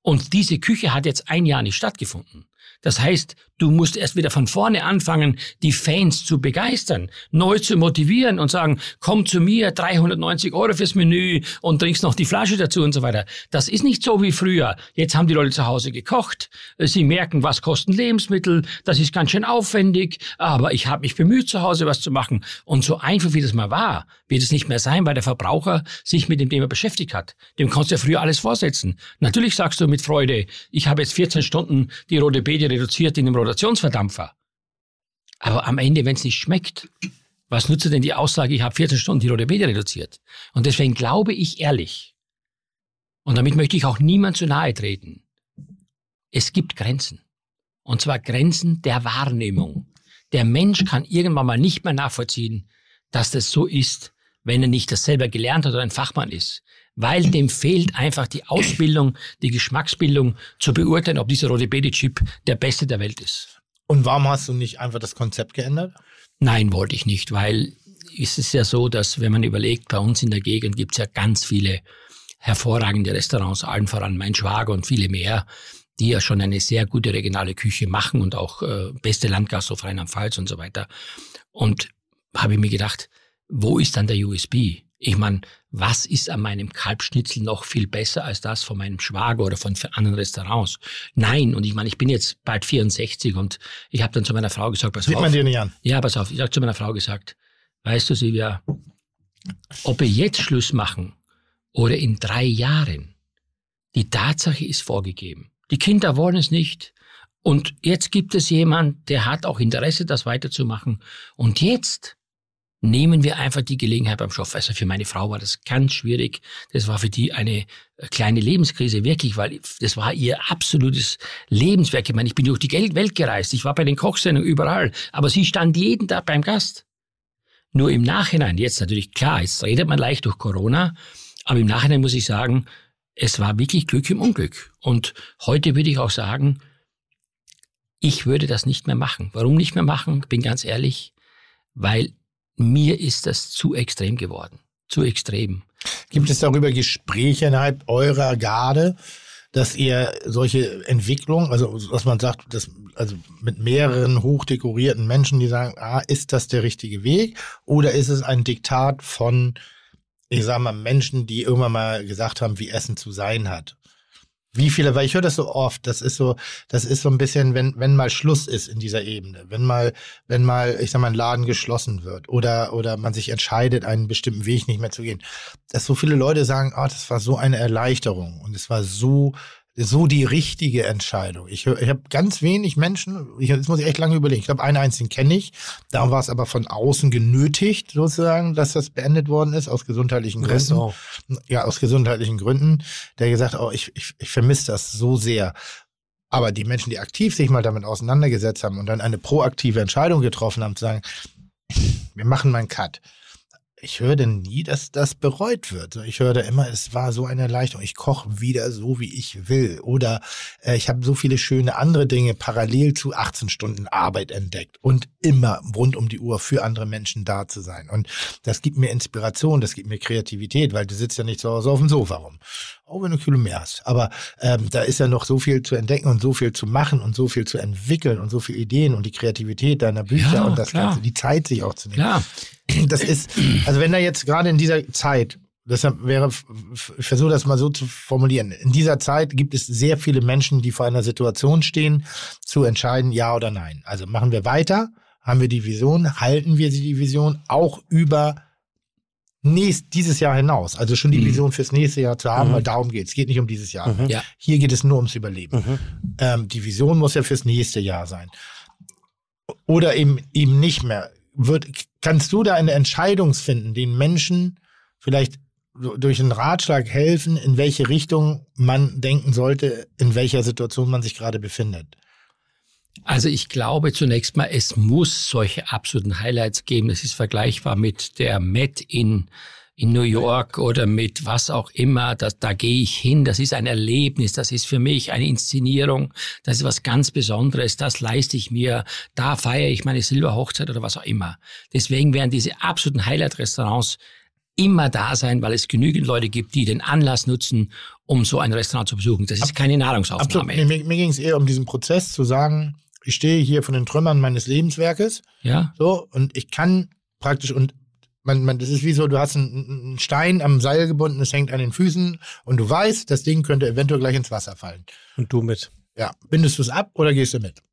Und diese Küche hat jetzt ein Jahr nicht stattgefunden. Das heißt, du musst erst wieder von vorne anfangen, die Fans zu begeistern, neu zu motivieren und sagen, komm zu mir, 390 Euro fürs Menü und trinkst noch die Flasche dazu und so weiter. Das ist nicht so wie früher. Jetzt haben die Leute zu Hause gekocht, sie merken, was kosten Lebensmittel, das ist ganz schön aufwendig, aber ich habe mich bemüht, zu Hause was zu machen. Und so einfach wie das mal war, wird es nicht mehr sein, weil der Verbraucher sich mit dem Thema beschäftigt hat. Dem kannst du ja früher alles vorsetzen. Natürlich sagst du mit Freude, ich habe jetzt 14 Stunden die rote Beete reduziert in dem Rotationsverdampfer. Aber am Ende, wenn es nicht schmeckt, was nutzt denn die Aussage, ich habe 14 Stunden die rote reduziert? Und deswegen glaube ich ehrlich, und damit möchte ich auch niemand zu nahe treten, es gibt Grenzen. Und zwar Grenzen der Wahrnehmung. Der Mensch kann irgendwann mal nicht mehr nachvollziehen, dass das so ist, wenn er nicht das selber gelernt hat oder ein Fachmann ist. Weil dem fehlt einfach die Ausbildung, die Geschmacksbildung zu beurteilen, ob dieser rote Baby-Chip der beste der Welt ist. Und warum hast du nicht einfach das Konzept geändert? Nein, wollte ich nicht, weil es ist ja so, dass wenn man überlegt, bei uns in der Gegend gibt es ja ganz viele hervorragende Restaurants, allen voran mein Schwager und viele mehr, die ja schon eine sehr gute regionale Küche machen und auch äh, beste Landgast auf Rheinland-Pfalz und so weiter. Und habe ich mir gedacht, wo ist dann der USB? Ich meine, was ist an meinem Kalbschnitzel noch viel besser als das von meinem Schwager oder von anderen Restaurants? Nein, und ich meine, ich bin jetzt bald 64 und ich habe dann zu meiner Frau gesagt, pass Sieht auf. man dir nicht an. Ja, pass auf, ich habe zu meiner Frau gesagt, weißt du, Silvia, ob wir jetzt Schluss machen oder in drei Jahren, die Tatsache ist vorgegeben. Die Kinder wollen es nicht. Und jetzt gibt es jemand, der hat auch Interesse, das weiterzumachen. Und jetzt nehmen wir einfach die Gelegenheit beim Schopf. Also für meine Frau war das ganz schwierig. Das war für die eine kleine Lebenskrise, wirklich, weil das war ihr absolutes Lebenswerk. Ich meine, ich bin durch die Welt gereist. Ich war bei den Kochsendungen überall. Aber sie stand jeden Tag beim Gast. Nur im Nachhinein, jetzt natürlich klar, jetzt redet man leicht durch Corona. Aber im Nachhinein muss ich sagen, es war wirklich Glück im Unglück. Und heute würde ich auch sagen, ich würde das nicht mehr machen. Warum nicht mehr machen? Bin ganz ehrlich, weil mir ist das zu extrem geworden. Zu extrem. Gibt es darüber Gespräche innerhalb eurer Garde, dass ihr solche Entwicklungen, also was man sagt, dass, also mit mehreren hochdekorierten Menschen, die sagen, ah, ist das der richtige Weg? Oder ist es ein Diktat von, ich sag mal, Menschen, die irgendwann mal gesagt haben, wie Essen zu sein hat? Wie viele, weil ich höre das so oft, das ist so, das ist so ein bisschen, wenn, wenn mal Schluss ist in dieser Ebene, wenn mal, wenn mal, ich sag mal, ein Laden geschlossen wird oder, oder man sich entscheidet, einen bestimmten Weg nicht mehr zu gehen, dass so viele Leute sagen, ah, das war so eine Erleichterung und es war so so die richtige Entscheidung. Ich, ich habe ganz wenig Menschen, ich, jetzt muss ich echt lange überlegen. Ich glaube, einen einzigen kenne ich. Da war es aber von außen genötigt, sozusagen, dass das beendet worden ist, aus gesundheitlichen Gründen. Restaurant. Ja, aus gesundheitlichen Gründen. Der gesagt, oh, ich, ich, ich vermisse das so sehr. Aber die Menschen, die aktiv sich mal damit auseinandergesetzt haben und dann eine proaktive Entscheidung getroffen haben, zu sagen, wir machen mal einen Cut ich höre denn nie, dass das bereut wird. Ich höre immer, es war so eine Erleichterung. Ich koche wieder so, wie ich will. Oder äh, ich habe so viele schöne andere Dinge parallel zu 18 Stunden Arbeit entdeckt und immer rund um die Uhr für andere Menschen da zu sein. Und das gibt mir Inspiration, das gibt mir Kreativität, weil du sitzt ja nicht zu Hause auf dem Sofa rum. Auch wenn du Kilo mehr hast. Aber ähm, da ist ja noch so viel zu entdecken und so viel zu machen und so viel zu entwickeln und so viele Ideen und die Kreativität deiner Bücher Ja, und das klar. Ganze, die Zeit sich auch zu nehmen. Klar. Das ist, also wenn da jetzt gerade in dieser Zeit, deshalb wäre, ich versuche das mal so zu formulieren, in dieser Zeit gibt es sehr viele Menschen, die vor einer Situation stehen, zu entscheiden, ja oder nein. Also machen wir weiter, haben wir die Vision, halten wir sie die Vision auch über nächst, dieses Jahr hinaus. Also schon die Mhm. Vision fürs nächste Jahr zu haben, Mhm. weil darum geht es. Geht nicht um dieses Jahr. Mhm. Ja. Hier geht es nur ums Überleben. Mhm. Ähm, die Vision muss ja fürs nächste Jahr sein. Oder eben, eben nicht mehr. Wird, kannst du da eine Entscheidung finden, den Menschen vielleicht durch einen Ratschlag helfen, in welche Richtung man denken sollte, in welcher Situation man sich gerade befindet? Also ich glaube zunächst mal, es muss solche absoluten Highlights geben. Es ist vergleichbar mit der Met in, in New York oder mit was auch immer. Das, da gehe ich hin. Das ist ein Erlebnis. Das ist für mich eine Inszenierung. Das ist was ganz Besonderes. Das leiste ich mir. Da feiere ich meine Silberhochzeit oder was auch immer. Deswegen werden diese absoluten Highlight-Restaurants immer da sein, weil es genügend Leute gibt, die den Anlass nutzen, um so ein Restaurant zu besuchen. Das ist keine Nahrungsaufnahme. Absolut. Mir, mir ging es eher um diesen Prozess zu sagen, ich stehe hier von den Trümmern meines Lebenswerkes Ja, So, und ich kann praktisch, und man, man, das ist wie so, du hast einen, einen Stein am Seil gebunden, es hängt an den Füßen und du weißt, das Ding könnte eventuell gleich ins Wasser fallen. Und du mit. Ja, bindest du es ab oder gehst du mit?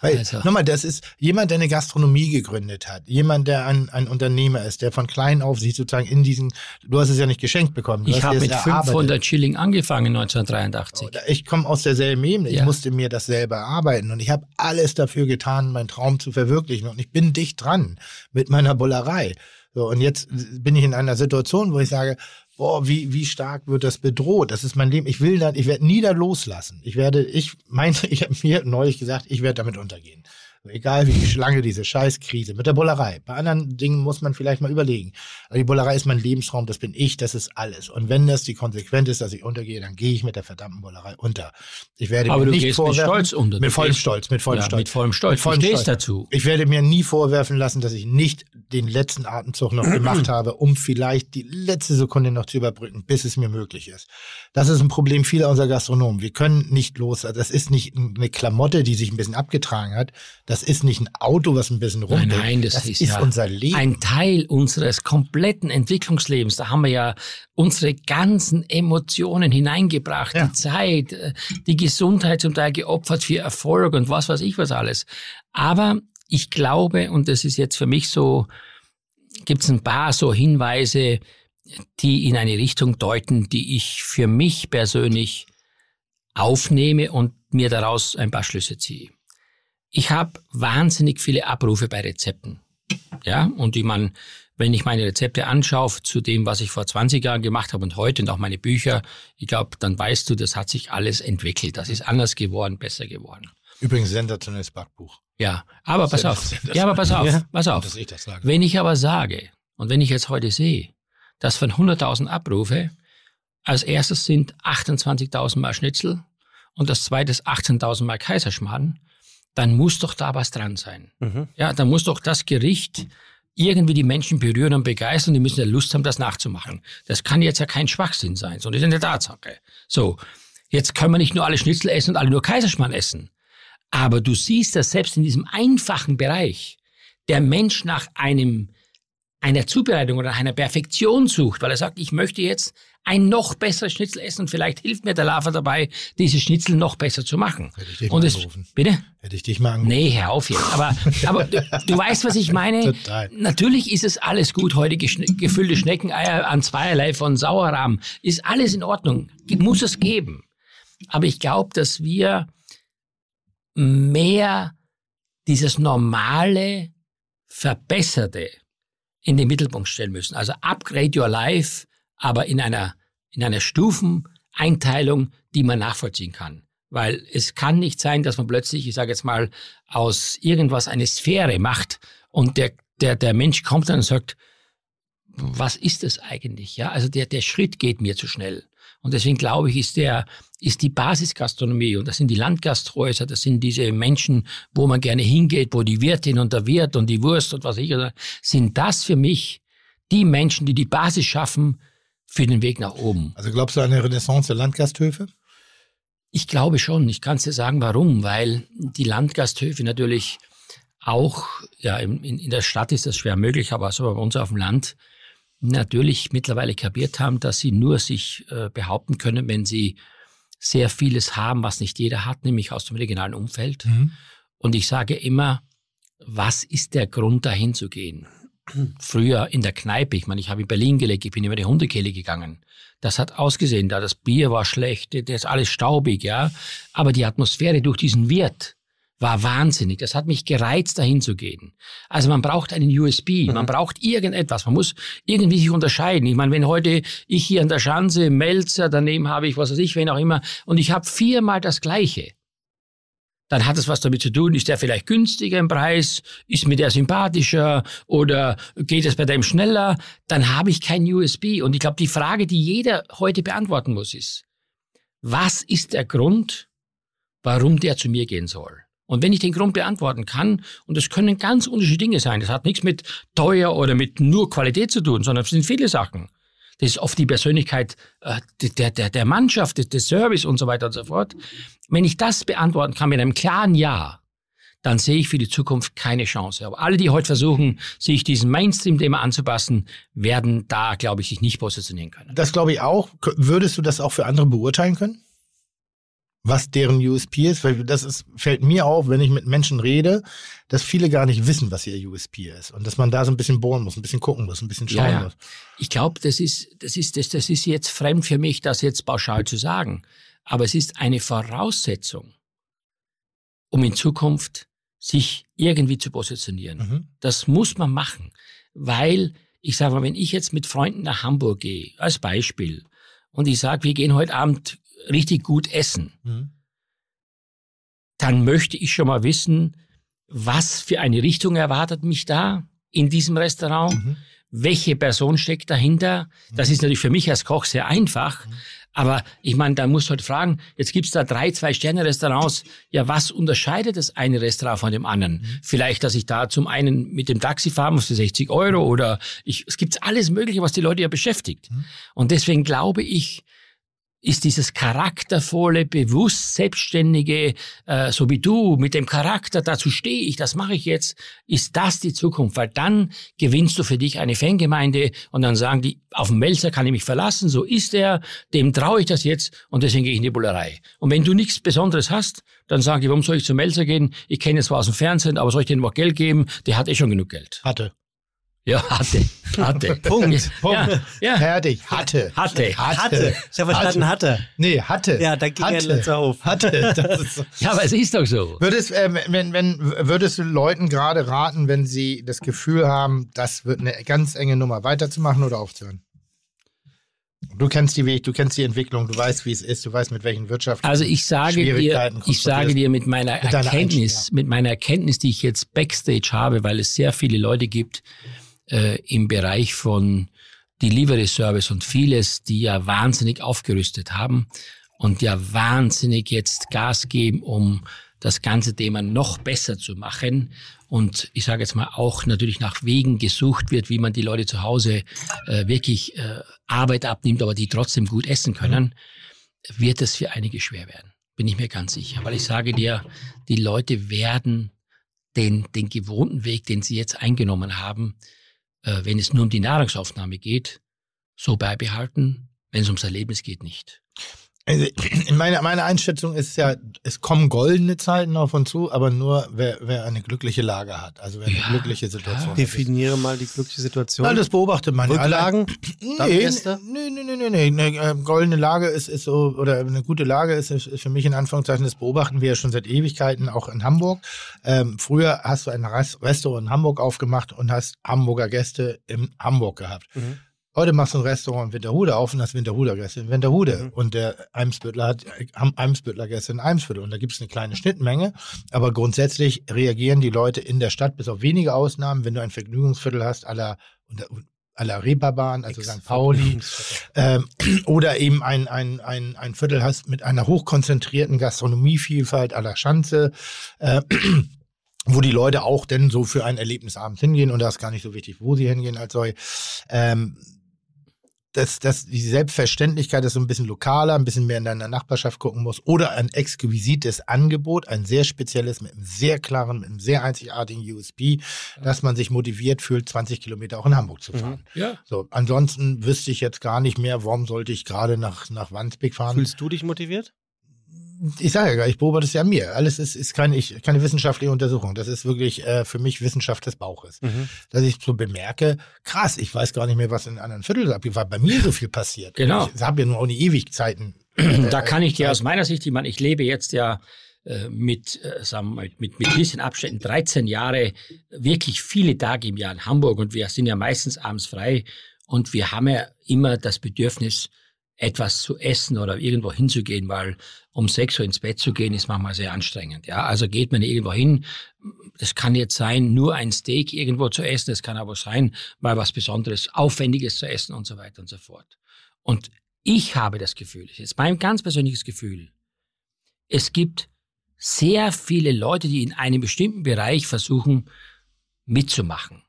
Weil, Also. Nochmal, das ist jemand, der eine Gastronomie gegründet hat, jemand, der ein, ein Unternehmer ist, der von klein auf sich sozusagen in diesen, du hast es ja nicht geschenkt bekommen. Du ich habe mit erarbeitet. 500 Schilling angefangen 1983. Ich komme aus derselben Ebene. Ich Ja. musste mir das selber erarbeiten und ich habe alles dafür getan, meinen Traum zu verwirklichen. Und ich bin dicht dran mit meiner Bullerei. So, und jetzt bin ich in einer Situation, wo ich sage, boah, wie, wie stark wird das bedroht? Das ist mein Leben. Ich will dann, ich werde nie da loslassen. Ich werde, ich meine, ich habe mir neulich gesagt, ich werde damit untergehen. Egal wie lange diese Scheißkrise mit der Bullerei. Bei anderen Dingen muss man vielleicht mal überlegen. Aber die Bullerei ist mein Lebensraum, das bin ich, das ist alles. Und wenn das die Konsequenz ist, dass ich untergehe, dann gehe ich mit der verdammten Bullerei unter. Ich werde Aber mir du nicht gehst vorwerfen, mit Stolz unter. Mit vollem Stolz, mit vollem ja, Stolz. Mit vollem Stolz. Mit vollem Stolz. dazu. Ich werde mir nie vorwerfen lassen, dass ich nicht den letzten Atemzug noch gemacht habe, um vielleicht die letzte Sekunde noch zu überbrücken, bis es mir möglich ist. Das ist ein Problem vieler unserer Gastronomen. Wir können nicht los. Das ist nicht eine Klamotte, die sich ein bisschen abgetragen hat. Das ist nicht ein Auto, was ein bisschen Nein, rumpelt. nein, das, das ist, ist ja unser Leben. ein Teil unseres kompletten Entwicklungslebens. Da haben wir ja unsere ganzen Emotionen hineingebracht, Ja. die Zeit, äh, die Gesundheit zum Teil geopfert für Erfolg und was weiß ich was alles. Aber ich glaube, und das ist jetzt für mich so, gibt es ein paar so Hinweise, die in eine Richtung deuten, die ich für mich persönlich aufnehme und mir daraus ein paar Schlüsse ziehe. Ich habe wahnsinnig viele Abrufe bei Rezepten. Ja, und ich meine, wenn ich meine Rezepte anschaue zu dem, was ich vor 20 Jahren gemacht habe und heute und auch meine Bücher, ich glaube, dann weißt du, das hat sich alles entwickelt. Das ist anders geworden, besser geworden. Übrigens sensationelles Backbuch. Ja, aber pass auf. Ja, aber pass auf, pass auf. Dass ich das sage. Wenn ich aber sage, und wenn ich jetzt heute sehe, dass von 100.000 Abrufe als erstes sind 28.000 Mal Schnitzel und das zweite ist 18.000 Mal Kaiserschmarrn, dann muss doch da was dran sein. Mhm. Ja, dann muss doch das Gericht irgendwie die Menschen berühren und begeistern, die müssen ja Lust haben, das nachzumachen. Das kann jetzt ja kein Schwachsinn sein, sondern ist eine Tatsache. So, jetzt können wir nicht nur alle Schnitzel essen und alle nur Kaiserschmarrn essen. Aber du siehst, dass selbst in diesem einfachen Bereich der Mensch nach einem, einer Zubereitung oder einer Perfektion sucht, weil er sagt, ich möchte jetzt ein noch besseres Schnitzel essen und vielleicht hilft mir der Lava dabei, dieses Schnitzel noch besser zu machen. Hätte ich dich Und mal es, angerufen. bitte? Hätte ich dich mal angerufen. Nee, hör auf jetzt. Aber, aber du, du weißt, was ich meine. Total. Natürlich ist es alles gut. Heute gefüllte Schneckeneier an zweierlei von Sauerrahm. Ist alles in Ordnung. Muss es geben. Aber ich glaube, dass wir mehr dieses normale, verbesserte in den Mittelpunkt stellen müssen. Also upgrade your life, aber in einer, in einer Stufeneinteilung, die man nachvollziehen kann. Weil es kann nicht sein, dass man plötzlich, ich sage jetzt mal, aus irgendwas eine Sphäre macht und der, der, der Mensch kommt dann und sagt, was ist das eigentlich? Ja, also der, der Schritt geht mir zu schnell. Und deswegen glaube ich, ist der, ist die Basisgastronomie und das sind die Landgasthäuser, das sind diese Menschen, wo man gerne hingeht, wo die Wirtin und der Wirt und die Wurst und was ich, oder, sind das für mich die Menschen, die die Basis schaffen für den Weg nach oben. Also glaubst du an eine Renaissance der Landgasthöfe? Ich glaube schon. Ich kann es dir sagen, warum. Weil die Landgasthöfe natürlich auch, ja, in, in der Stadt ist das schwer möglich, aber so bei uns auf dem Land natürlich mittlerweile kapiert haben, dass sie nur sich äh, behaupten können, wenn sie sehr vieles haben, was nicht jeder hat, nämlich aus dem regionalen Umfeld. Und ich sage immer, was ist der Grund, dahin zu gehen? Früher in der Kneipe, ich meine, ich habe in Berlin gelebt, ich bin über die Hundekehle gegangen. Das hat ausgesehen, da das Bier war schlecht, das ist alles staubig, ja. Aber die Atmosphäre durch diesen Wirt war wahnsinnig. Das hat mich gereizt, dahin zu gehen. Also man braucht einen USB, man braucht irgendetwas, man muss irgendwie sich unterscheiden. Ich meine, wenn heute ich hier an der Schanze Melzer, daneben habe ich was weiß ich, wen auch immer, und ich habe viermal das Gleiche, dann hat es was damit zu tun, ist der vielleicht günstiger im Preis, ist mir der sympathischer oder geht es bei dem schneller, dann habe ich kein USB. Und ich glaube, die Frage, die jeder heute beantworten muss, ist, was ist der Grund, warum der zu mir gehen soll? Und wenn ich den Grund beantworten kann, und das können ganz unterschiedliche Dinge sein, das hat nichts mit teuer oder mit nur Qualität zu tun, sondern es sind viele Sachen. Das ist oft die Persönlichkeit äh, der, der, der Mannschaft, des, des Service und so weiter und so fort. Wenn ich das beantworten kann mit einem klaren Ja, dann sehe ich für die Zukunft keine Chance. Aber alle, die heute versuchen, sich diesem Mainstream-Thema anzupassen, werden da, glaube ich, sich nicht positionieren können. Das glaube ich auch. Würdest du das auch für andere beurteilen können? Was deren USP ist? Weil das ist, fällt mir auf, wenn ich mit Menschen rede, dass viele gar nicht wissen, was ihr USP ist. Und dass man da so ein bisschen bohren muss, ein bisschen gucken muss, ein bisschen schauen Ja, ja. muss. Ich glaube, das ist, das ist, das, das ist jetzt fremd für mich, das jetzt pauschal zu sagen. Aber es ist eine Voraussetzung, um in Zukunft sich irgendwie zu positionieren. Mhm. Das muss man machen, weil ich sage mal, wenn ich jetzt mit Freunden nach Hamburg gehe, als Beispiel, und ich sage, wir gehen heute Abend richtig gut essen, mhm. dann möchte ich schon mal wissen, was für eine Richtung erwartet mich da in diesem Restaurant, mhm. welche Person steckt dahinter. Das ist natürlich für mich als Koch sehr einfach, mhm. Aber ich meine, da musst du halt fragen, jetzt gibt's da drei, zwei Sterne-Restaurants. Ja, was unterscheidet das eine Restaurant von dem anderen? Mhm. Vielleicht, dass ich da zum einen mit dem Taxi fahren muss für 60 Euro oder ich, es gibt alles Mögliche, was die Leute ja beschäftigt. Mhm. Und deswegen glaube ich, ist dieses charaktervolle, bewusst selbstständige, äh, so wie du, mit dem Charakter, dazu stehe ich, das mache ich jetzt, ist das die Zukunft, weil dann gewinnst du für dich eine Fangemeinde und dann sagen die, auf den Melzer kann ich mich verlassen, so ist er, dem traue ich das jetzt und deswegen gehe ich in die Bullerei. Und wenn du nichts Besonderes hast, dann sagen die, warum soll ich zum Melzer gehen? Ich kenne es zwar aus dem Fernsehen, aber soll ich denen noch Geld geben? Der hat eh schon genug Geld. Hatte. Ja, hatte. Hatte. Punkt. Punkt. Ja, ja. Fertig. Hatte. Hatte. Hatte. hatte. Ich habe verstanden, hatte. Nee, hatte. Ja, da ging hatte. er letzter Hof. Hatte. Das ist so. ja, aber es ist doch so. Würdest, äh, wenn, wenn, würdest du Leuten gerade raten, wenn sie das Gefühl haben, das wird eine ganz enge Nummer, weiterzumachen oder aufzuhören? Du kennst die Weg, du kennst die Entwicklung, du weißt, wie es ist, du weißt, mit welchen Wirtschaften. Also ich sage dir, ich sage dir mit meiner mit Erkenntnis, mit meiner Erkenntnis, die ich jetzt backstage habe, weil es sehr viele Leute gibt, äh, im Bereich von Delivery Service und vieles, die ja wahnsinnig aufgerüstet haben und ja wahnsinnig jetzt Gas geben, um das ganze Thema noch besser zu machen. Und ich sage jetzt mal auch natürlich nach Wegen gesucht wird, wie man die Leute zu Hause äh, wirklich äh, Arbeit abnimmt, aber die trotzdem gut essen können, wird es für einige schwer werden. Bin ich mir ganz sicher. Weil ich sage dir, die Leute werden den, den gewohnten Weg, den sie jetzt eingenommen haben, wenn es nur um die Nahrungsaufnahme geht, so beibehalten. Wenn es ums Erlebnis geht, nicht. Also meine, meine Einschätzung ist ja, es kommen goldene Zeiten auf uns zu, aber nur wer, wer eine glückliche Lage hat, also wer eine ja, glückliche Situation hat. Definiere mal die glückliche Situation. Ja, das beobachtet man. Rücklagen? Nee, nee, nee, nee, nee, nee. Eine goldene Lage ist, ist so, oder eine gute Lage ist, ist für mich in Anführungszeichen, das beobachten wir ja schon seit Ewigkeiten, auch in Hamburg. Ähm, früher hast du ein Restaurant in Hamburg aufgemacht und hast Hamburger Gäste in Hamburg gehabt. Mhm. Heute machst du ein Restaurant in Winterhude auf und hast Winterhuder Gäste in Winterhude. Mhm. Und der Eimsbüttler hat Eimsbüttler Gäste in Eimsbüttel. Und da gibt es eine kleine Schnittmenge. Aber grundsätzlich reagieren die Leute in der Stadt, bis auf wenige Ausnahmen, wenn du ein Vergnügungsviertel hast, aller à la Reeperbahn, also St. Pauli, ähm, oder eben ein, ein, ein, ein Viertel hast mit einer hochkonzentrierten Gastronomievielfalt à la Schanze, äh, wo die Leute auch denn so für ein Erlebnisabend hingehen und da ist gar nicht so wichtig, wo sie hingehen als soll. Ähm, dass, dass die Selbstverständlichkeit, dass du ein bisschen lokaler, ein bisschen mehr in deiner Nachbarschaft gucken musst oder ein exquisites Angebot, ein sehr spezielles, mit einem sehr klaren, mit einem sehr einzigartigen USP, dass man sich motiviert fühlt, 20 Kilometer auch in Hamburg zu fahren. Mhm. Ja. So, ansonsten wüsste ich jetzt gar nicht mehr, warum sollte ich gerade nach, nach Wandsbek fahren. Fühlst du dich motiviert? Ich sage ja, ich beobachte es ja an mir. Alles ist, ist keine, ich, keine wissenschaftliche Untersuchung. Das ist wirklich äh, für mich Wissenschaft des Bauches. Mhm. Dass ich so bemerke, krass, ich weiß gar nicht mehr, was in anderen Vierteln abgeht, weil bei mir so viel passiert. Genau. Ich habe ja nur auch nie Ewigkeiten. Äh, da kann ich dir aus meiner Sicht, ich meine, ich lebe jetzt ja äh, mit, äh, sagen wir mal, mit, mit bisschen Abständen 13 Jahre wirklich viele Tage im Jahr in Hamburg und wir sind ja meistens abends frei und wir haben ja immer das Bedürfnis, etwas zu essen oder irgendwo hinzugehen, weil um sechs Uhr ins Bett zu gehen, ist manchmal sehr anstrengend. Ja, also geht man irgendwo hin. Das kann jetzt sein, nur ein Steak irgendwo zu essen. Es kann aber sein, mal was Besonderes, Aufwendiges zu essen und so weiter und so fort. Und ich habe das Gefühl, das ist mein ganz persönliches Gefühl, es gibt sehr viele Leute, die in einem bestimmten Bereich versuchen mitzumachen.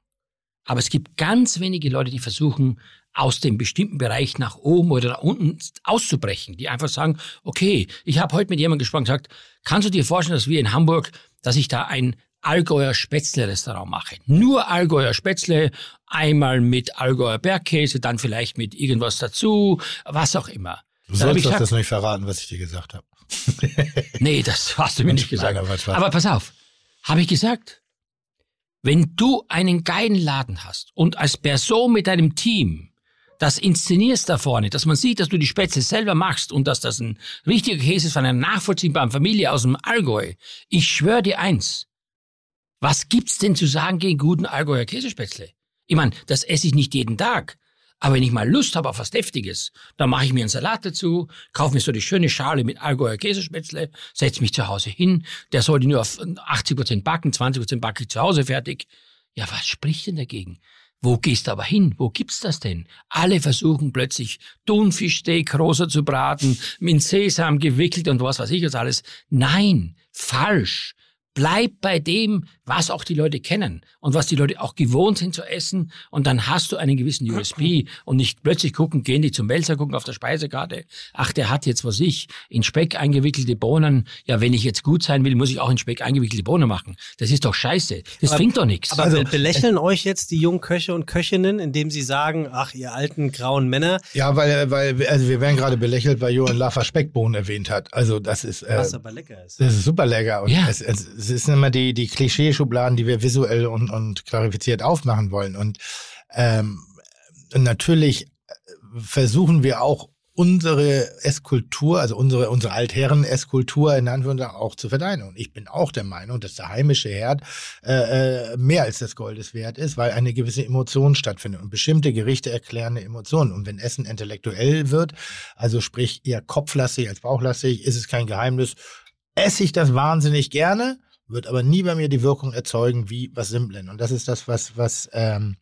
Aber es gibt ganz wenige Leute, die versuchen, aus dem bestimmten Bereich nach oben oder nach unten auszubrechen, die einfach sagen, okay, ich habe heute mit jemandem gesprochen, gesagt, kannst du dir vorstellen, dass wir in Hamburg, dass ich da ein Allgäuer Spätzle-Restaurant mache. Nur Allgäuer Spätzle, einmal mit Allgäuer Bergkäse, dann vielleicht mit irgendwas dazu, was auch immer. Du sollst doch das nicht verraten, was ich dir gesagt habe. nee, das hast du mir nicht gesagt. Aber pass auf, habe ich gesagt, wenn du einen geilen Laden hast und als Person mit deinem Team das inszenierst da vorne, dass man sieht, dass du die Spätzle selber machst und dass das ein richtiger Käse ist von einer nachvollziehbaren Familie aus dem Allgäu. Ich schwöre dir eins. Was gibt's denn zu sagen gegen guten Allgäuer Käsespätzle? Ich meine, das esse ich nicht jeden Tag. Aber wenn ich mal Lust habe auf was Deftiges, dann mache ich mir einen Salat dazu, kaufe mir so die schöne Schale mit Allgäuer Käsespätzle, setze mich zu Hause hin. Der sollte nur auf 80 Prozent backen, 20 Prozent backe ich zu Hause fertig. Ja, was spricht denn dagegen? Wo gehst du aber hin? Wo gibt's das denn? Alle versuchen plötzlich Thunfischsteak rosa zu braten, mit Sesam gewickelt und was weiß ich jetzt alles. Nein, falsch. Bleib bei dem, was auch die Leute kennen und was die Leute auch gewohnt sind zu essen. Und dann hast du einen gewissen USP und nicht plötzlich gucken, gehen die zum Melzer, gucken auf der Speisekarte. Ach, der hat jetzt, was ich, in Speck eingewickelte Bohnen. Ja, wenn ich jetzt gut sein will, muss ich auch in Speck eingewickelte Bohnen machen. Das ist doch scheiße. Das aber, bringt doch nichts. Aber also, belächeln euch jetzt die jungen Köche und Köchinnen, indem sie sagen, ach, ihr alten grauen Männer. Ja, weil, weil also wir werden gerade belächelt, weil Johann Laffer Speckbohnen erwähnt hat. Also das ist. Äh, was aber lecker ist. Das ist super lecker. Und ja. es, es, es ist immer die, die Klischeeschubladen, die wir visuell und, und klarifiziert aufmachen wollen. Und ähm, natürlich äh, versuchen wir auch unsere Esskultur, also unsere, unsere Altherren-Esskultur in Anführungszeichen auch zu verteidigen. Und ich bin auch der Meinung, dass der heimische Herd äh, äh, mehr als das Goldes wert ist, weil eine gewisse Emotion stattfindet. Und bestimmte Gerichte erklären eine Emotion. Und wenn Essen intellektuell wird, also sprich eher kopflastig als bauchlastig, ist es kein Geheimnis, esse ich das wahnsinnig gerne wird aber nie bei mir die Wirkung erzeugen wie was Simplen. Und das ist das, was, was ähm,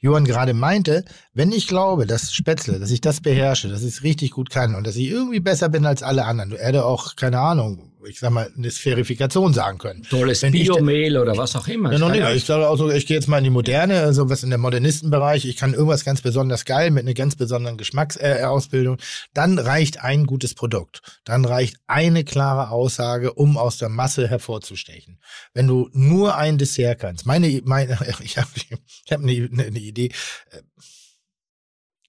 Johann gerade meinte. Wenn ich glaube, dass Spätzle, dass ich das beherrsche, dass ich es richtig gut kann und dass ich irgendwie besser bin als alle anderen, du hätte auch, keine Ahnung, ich sag mal, eine Sphärifikation sagen können. Tolles Biomehl oder was auch immer. Ja, noch nicht. Ich sage auch so, ich gehe jetzt mal in die Moderne, also was in der Modernistenbereich. Ich kann irgendwas ganz besonders geil mit einer ganz besonderen Geschmacksausbildung. Äh, Dann reicht ein gutes Produkt. Dann reicht eine klare Aussage, um aus der Masse hervorzustechen. Wenn du nur ein Dessert kannst, meine, meine, ich habe ich hab eine, eine Idee. Äh,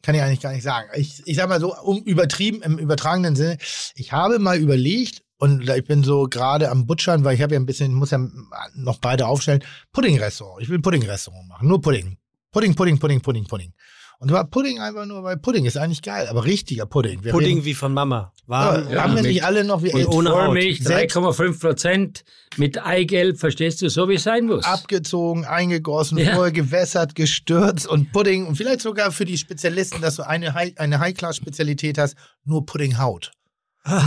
kann ich eigentlich gar nicht sagen. Ich, ich sag mal so, um übertrieben, im übertragenen Sinne, ich habe mal überlegt, und ich bin so gerade am Butchern, weil ich habe ja ein bisschen, muss ja noch beide aufstellen. Pudding-Restaurant. Ich will Pudding-Restaurant machen. Nur Pudding. Pudding, Pudding, Pudding, Pudding, Pudding. Und war Pudding einfach nur, weil Pudding ist eigentlich geil, aber richtiger Pudding. Wir Pudding reden, wie von Mama. Warm, ja, haben wir nicht alle noch wie und ohne Vollmilch, 3,5 Prozent mit Eigelb, verstehst du, so wie es sein muss. Abgezogen, eingegossen, ja. vorher gewässert, gestürzt und Pudding und vielleicht sogar für die Spezialisten, dass du eine, eine High-Class-Spezialität hast, nur Pudding-Haut.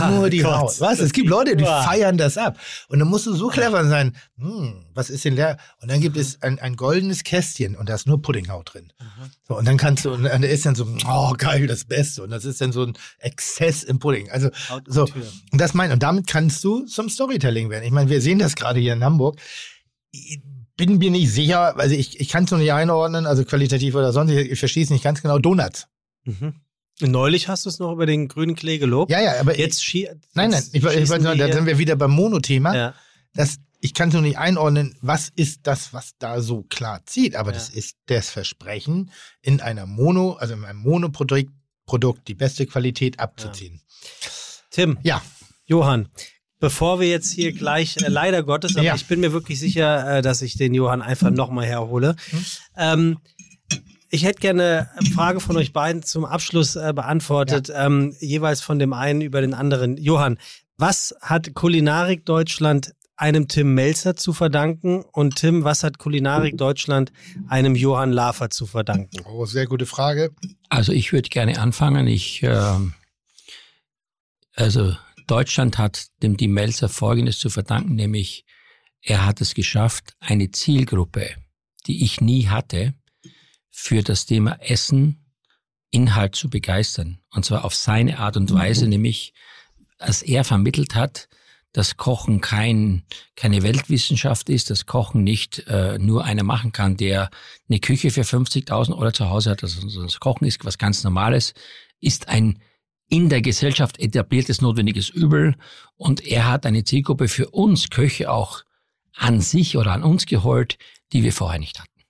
Nur die Gott. Haut. Was? Es gibt Leute, die feiern das ab. Und dann musst du so clever sein. Hm, was ist denn leer? Und dann gibt es ein, ein goldenes Kästchen und da ist nur Puddinghaut drin. Mhm. So, und dann kannst du, und dann ist dann so, oh geil, das Beste. Und das ist dann so ein Exzess im Pudding. Also, so. Und das mein, und damit kannst du zum Storytelling werden. Ich meine, wir sehen das gerade hier in Hamburg. Ich bin mir nicht sicher, also ich, ich kann es noch nicht einordnen, also qualitativ oder sonst, ich, ich verstehe es nicht ganz genau. Donuts. Mhm. Neulich hast du es noch über den grünen Klee gelobt. Ja, ja, aber jetzt schie Nein, nein, ich, ich wollte da sind wir wieder beim Monothema. Ja. Das, ich kann es noch nicht einordnen, was ist das, was da so klar zieht, aber ja. das ist das Versprechen, in einer Mono, also in einem Monoprodukt Produkt die beste Qualität abzuziehen. Ja. Tim. Ja. Johann, bevor wir jetzt hier gleich, äh, leider Gottes, aber ja. ich bin mir wirklich sicher, äh, dass ich den Johann einfach nochmal herhole. Hm. Ähm, ich hätte gerne eine Frage von euch beiden zum Abschluss äh, beantwortet, ja. ähm, jeweils von dem einen über den anderen. Johann, was hat Kulinarik Deutschland einem Tim Melzer zu verdanken? Und Tim, was hat Kulinarik Deutschland einem Johann Lafer zu verdanken? Oh, sehr gute Frage. Also ich würde gerne anfangen. Ich, äh, also Deutschland hat dem Tim Melzer Folgendes zu verdanken, nämlich er hat es geschafft, eine Zielgruppe, die ich nie hatte, für das Thema Essen, Inhalt zu begeistern. Und zwar auf seine Art und Weise, mhm. nämlich, als er vermittelt hat, dass Kochen kein, keine Weltwissenschaft ist, dass Kochen nicht äh, nur einer machen kann, der eine Küche für 50.000 Euro zu Hause hat. Also das Kochen ist was ganz Normales, ist ein in der Gesellschaft etabliertes notwendiges Übel. Und er hat eine Zielgruppe für uns Köche auch an sich oder an uns geholt, die wir vorher nicht hatten.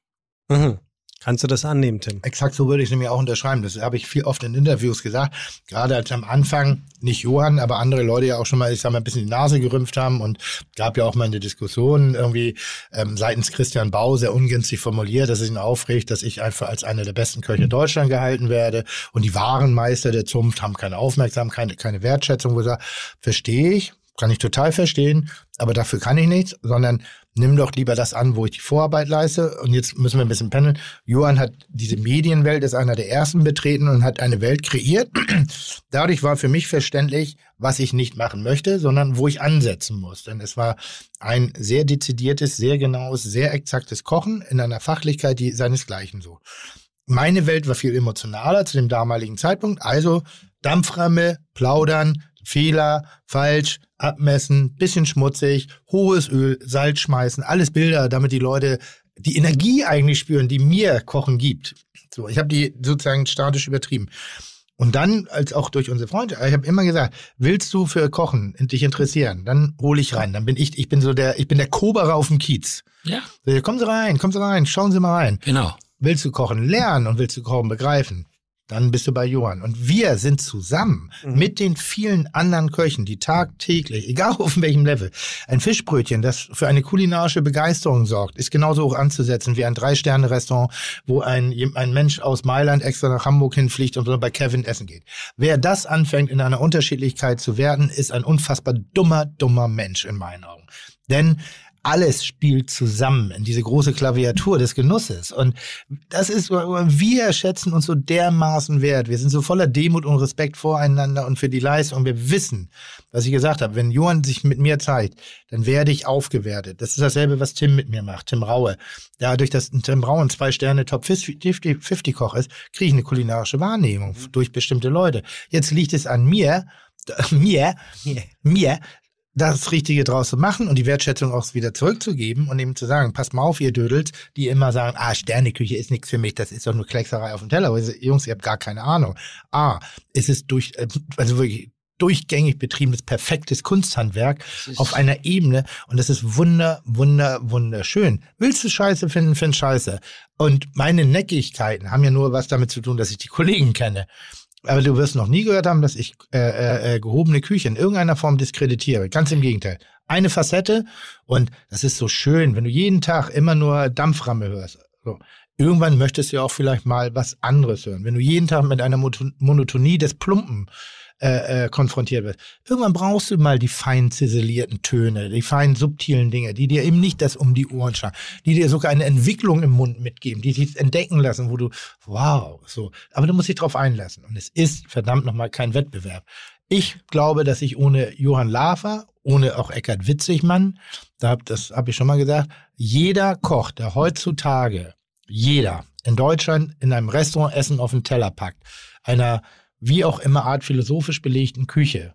Mhm. Kannst du das annehmen, Tim? Exakt so würde ich es nämlich auch unterschreiben. Das habe ich viel oft in Interviews gesagt. Gerade als am Anfang, nicht Johann, aber andere Leute ja auch schon mal, ich sag mal, ein bisschen die Nase gerümpft haben und gab ja auch mal eine Diskussion irgendwie ähm, seitens Christian Bau sehr ungünstig formuliert, dass es ihn aufregt, dass ich einfach als einer der besten Köche Deutschland gehalten werde und die wahren Meister der Zunft haben keine Aufmerksamkeit, keine, keine Wertschätzung. Wo ich sage, verstehe ich, kann ich total verstehen, aber dafür kann ich nichts, sondern nimm doch lieber das an, wo ich die Vorarbeit leiste. Und jetzt müssen wir ein bisschen pendeln. Johann hat diese Medienwelt, ist einer der ersten betreten und hat eine Welt kreiert. Dadurch war für mich verständlich, was ich nicht machen möchte, sondern wo ich ansetzen muss. Denn es war ein sehr dezidiertes, sehr genaues, sehr exaktes Kochen in einer Fachlichkeit, die seinesgleichen so. Meine Welt war viel emotionaler zu dem damaligen Zeitpunkt. Also Dampframme, plaudern, Fehler, falsch, abmessen, bisschen schmutzig, hohes Öl, Salz schmeißen, alles Bilder, damit die Leute die Energie eigentlich spüren, die mir Kochen gibt. So, ich habe die sozusagen statisch übertrieben. Und dann, als auch durch unsere Freunde, ich habe immer gesagt, willst du für Kochen dich interessieren, dann hole ich rein. Dann bin ich, ich bin so der, ich bin der Koberer auf dem Kiez. Ja. So, kommen Sie rein, kommen Sie rein, schauen Sie mal rein. Genau. Willst du kochen lernen und willst du kochen begreifen? Dann bist du bei Johann. Und wir sind zusammen mhm. mit den vielen anderen Köchen, die tagtäglich, egal auf welchem Level, ein Fischbrötchen, das für eine kulinarische Begeisterung sorgt, ist genauso hoch anzusetzen wie ein Drei-Sterne-Restaurant, wo ein, ein Mensch aus Mailand extra nach Hamburg hinfliegt und bei Kevin essen geht. Wer das anfängt, in einer Unterschiedlichkeit zu werden, ist ein unfassbar dummer, dummer Mensch in meinen Augen. Denn alles spielt zusammen in diese große Klaviatur des Genusses. Und das ist, wir schätzen uns so dermaßen wert. Wir sind so voller Demut und Respekt voreinander und für die Leistung. Wir wissen, was ich gesagt habe, wenn Johann sich mit mir zeigt, dann werde ich aufgewertet. Das ist dasselbe, was Tim mit mir macht, Tim Raue. Dadurch, dass Tim Raue ein zwei Sterne Top 50 Koch ist, kriege ich eine kulinarische Wahrnehmung durch bestimmte Leute. Jetzt liegt es an mir, mir, mir, das Richtige draus zu machen und die Wertschätzung auch wieder zurückzugeben und eben zu sagen, passt mal auf, ihr Dödels, die immer sagen, ah, Sterneküche ist nichts für mich, das ist doch nur Kleckserei auf dem Teller. Jungs, ihr habt gar keine Ahnung. Ah, es ist durch, äh, also wirklich durchgängig betriebenes, perfektes Kunsthandwerk auf einer Ebene und das ist wunder, wunder, wunderschön. Willst du Scheiße finden, find Scheiße. Und meine Neckigkeiten haben ja nur was damit zu tun, dass ich die Kollegen kenne. Aber du wirst noch nie gehört haben, dass ich äh, äh, äh, gehobene Küche in irgendeiner Form diskreditiere. Ganz im Gegenteil. Eine Facette und das ist so schön, wenn du jeden Tag immer nur Dampframme hörst. So. Irgendwann möchtest du ja auch vielleicht mal was anderes hören. Wenn du jeden Tag mit einer Monotonie des Plumpen äh, äh, konfrontiert wird. Irgendwann brauchst du mal die fein ziselierten Töne, die feinen subtilen Dinge, die dir eben nicht das um die Ohren schlagen, die dir sogar eine Entwicklung im Mund mitgeben, die dich entdecken lassen, wo du, wow, so. Aber du musst dich drauf einlassen. Und es ist verdammt nochmal kein Wettbewerb. Ich glaube, dass ich ohne Johann Lafer, ohne auch Eckhard Witzigmann, da das habe ich schon mal gesagt, jeder Koch, der heutzutage, jeder in Deutschland in einem Restaurant Essen auf den Teller packt, einer wie auch immer Art philosophisch belegten Küche.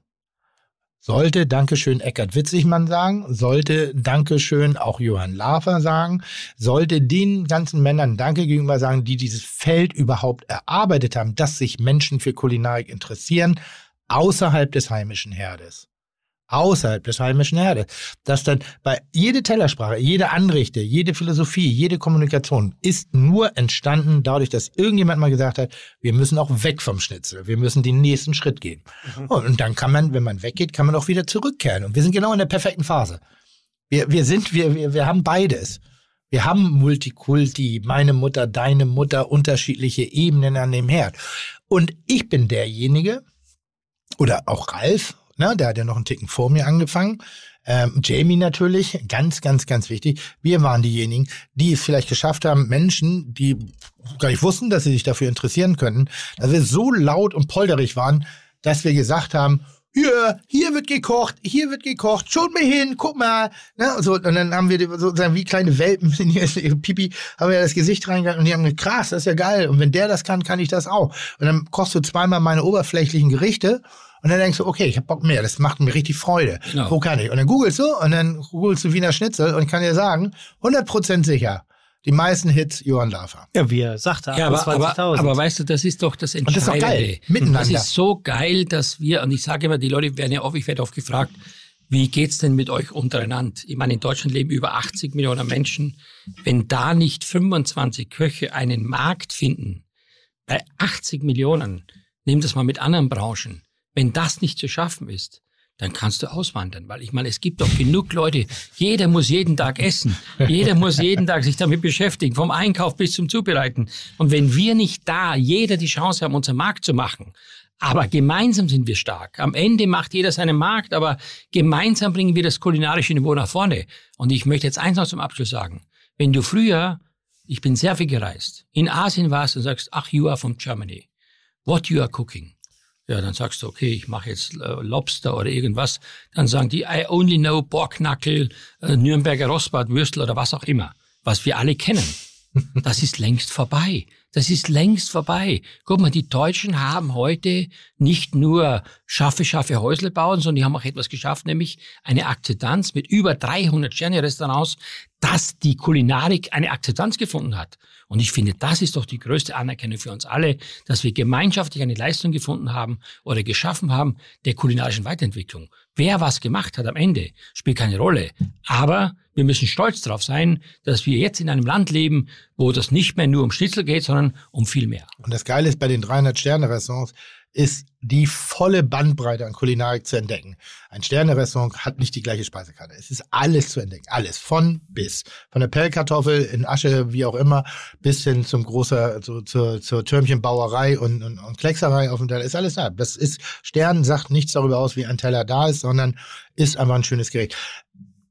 Sollte Dankeschön Eckart Witzigmann sagen, sollte Dankeschön auch Johann Lafer sagen, sollte den ganzen Männern Danke gegenüber sagen, die dieses Feld überhaupt erarbeitet haben, dass sich Menschen für Kulinarik interessieren, außerhalb des heimischen Herdes außerhalb des heimischen Herdes. Dass dann bei jede Tellersprache, jede Anrichte, jede Philosophie, jede Kommunikation ist nur entstanden dadurch, dass irgendjemand mal gesagt hat, wir müssen auch weg vom Schnitzel, wir müssen den nächsten Schritt gehen. Mhm. Und dann kann man, wenn man weggeht, kann man auch wieder zurückkehren. Und wir sind genau in der perfekten Phase. Wir, wir sind, wir, wir, wir haben beides. Wir haben Multikulti, meine Mutter, deine Mutter, unterschiedliche Ebenen an dem Herd. Und ich bin derjenige, oder auch Ralf, Ne? Der hat ja noch einen Ticken vor mir angefangen. Ähm, Jamie natürlich, ganz, ganz, ganz wichtig. Wir waren diejenigen, die es vielleicht geschafft haben, Menschen, die gar nicht wussten, dass sie sich dafür interessieren könnten, dass wir so laut und polterig waren, dass wir gesagt haben, hier, hier wird gekocht, hier wird gekocht, schaut mir hin, guck mal. Ne? Und, so, und dann haben wir sozusagen wie kleine Welpen in ihre Pipi, haben wir das Gesicht reingegangen und die haben gesagt, krass, das ist ja geil. Und wenn der das kann, kann ich das auch. Und dann kochst du zweimal meine oberflächlichen Gerichte und dann denkst du, okay, ich hab Bock mehr, das macht mir richtig Freude. Genau. Wo kann ich? Und dann googelst du und dann googelst du Wiener Schnitzel und ich kann dir sagen, 100% sicher, die meisten Hits Johann Lafer. Ja, wie er sagte, ja, aber, aber, aber weißt du, das ist doch das Entscheidende. Und das ist doch geil, miteinander. Das ist so geil, dass wir, und ich sage immer, die Leute werden ja oft, ich werde oft gefragt, wie geht's denn mit euch untereinander? Ich meine, in Deutschland leben über 80 Millionen Menschen. Wenn da nicht 25 Köche einen Markt finden, bei 80 Millionen, nimm das mal mit anderen Branchen, wenn das nicht zu schaffen ist, dann kannst du auswandern. Weil ich meine, es gibt doch genug Leute, jeder muss jeden Tag essen. Jeder muss jeden Tag sich damit beschäftigen, vom Einkauf bis zum Zubereiten. Und wenn wir nicht da jeder die Chance haben, unseren Markt zu machen, aber gemeinsam sind wir stark. Am Ende macht jeder seinen Markt, aber gemeinsam bringen wir das kulinarische Niveau nach vorne. Und ich möchte jetzt eins noch zum Abschluss sagen. Wenn du früher, ich bin sehr viel gereist, in Asien warst und sagst, ach, you are from Germany. What you are cooking? Ja, dann sagst du, okay, ich mache jetzt äh, Lobster oder irgendwas. Dann sagen die, I only know Borknackel, äh, Nürnberger Rostbrat, Würstel oder was auch immer, was wir alle kennen. Das ist längst vorbei. Das ist längst vorbei. Guck mal, die Deutschen haben heute nicht nur scharfe, scharfe Häusle bauen, sondern die haben auch etwas geschafft, nämlich eine Akzeptanz mit über 300 Sterne-Restaurants, dass die Kulinarik eine Akzeptanz gefunden hat. Und ich finde, das ist doch die größte Anerkennung für uns alle, dass wir gemeinschaftlich eine Leistung gefunden haben oder geschaffen haben der kulinarischen Weiterentwicklung. Wer was gemacht hat am Ende, spielt keine Rolle. Aber wir müssen stolz darauf sein, dass wir jetzt in einem Land leben, wo das nicht mehr nur um Schnitzel geht, sondern um viel mehr. Und das Geile ist bei den 300 Sterne-Restaurants, ist die volle Bandbreite an Kulinarik zu entdecken. Ein Sterne-Restaurant hat nicht die gleiche Speisekarte. Es ist alles zu entdecken. Alles. Von bis. Von der Pellkartoffel in Asche, wie auch immer, bis hin zum großer, zu, zur, zur Türmchenbauerei und, und, und Kleckserei auf dem Teller. Ist alles da. Das ist, Stern sagt nichts darüber aus, wie ein Teller da ist, sondern ist einfach ein schönes Gericht.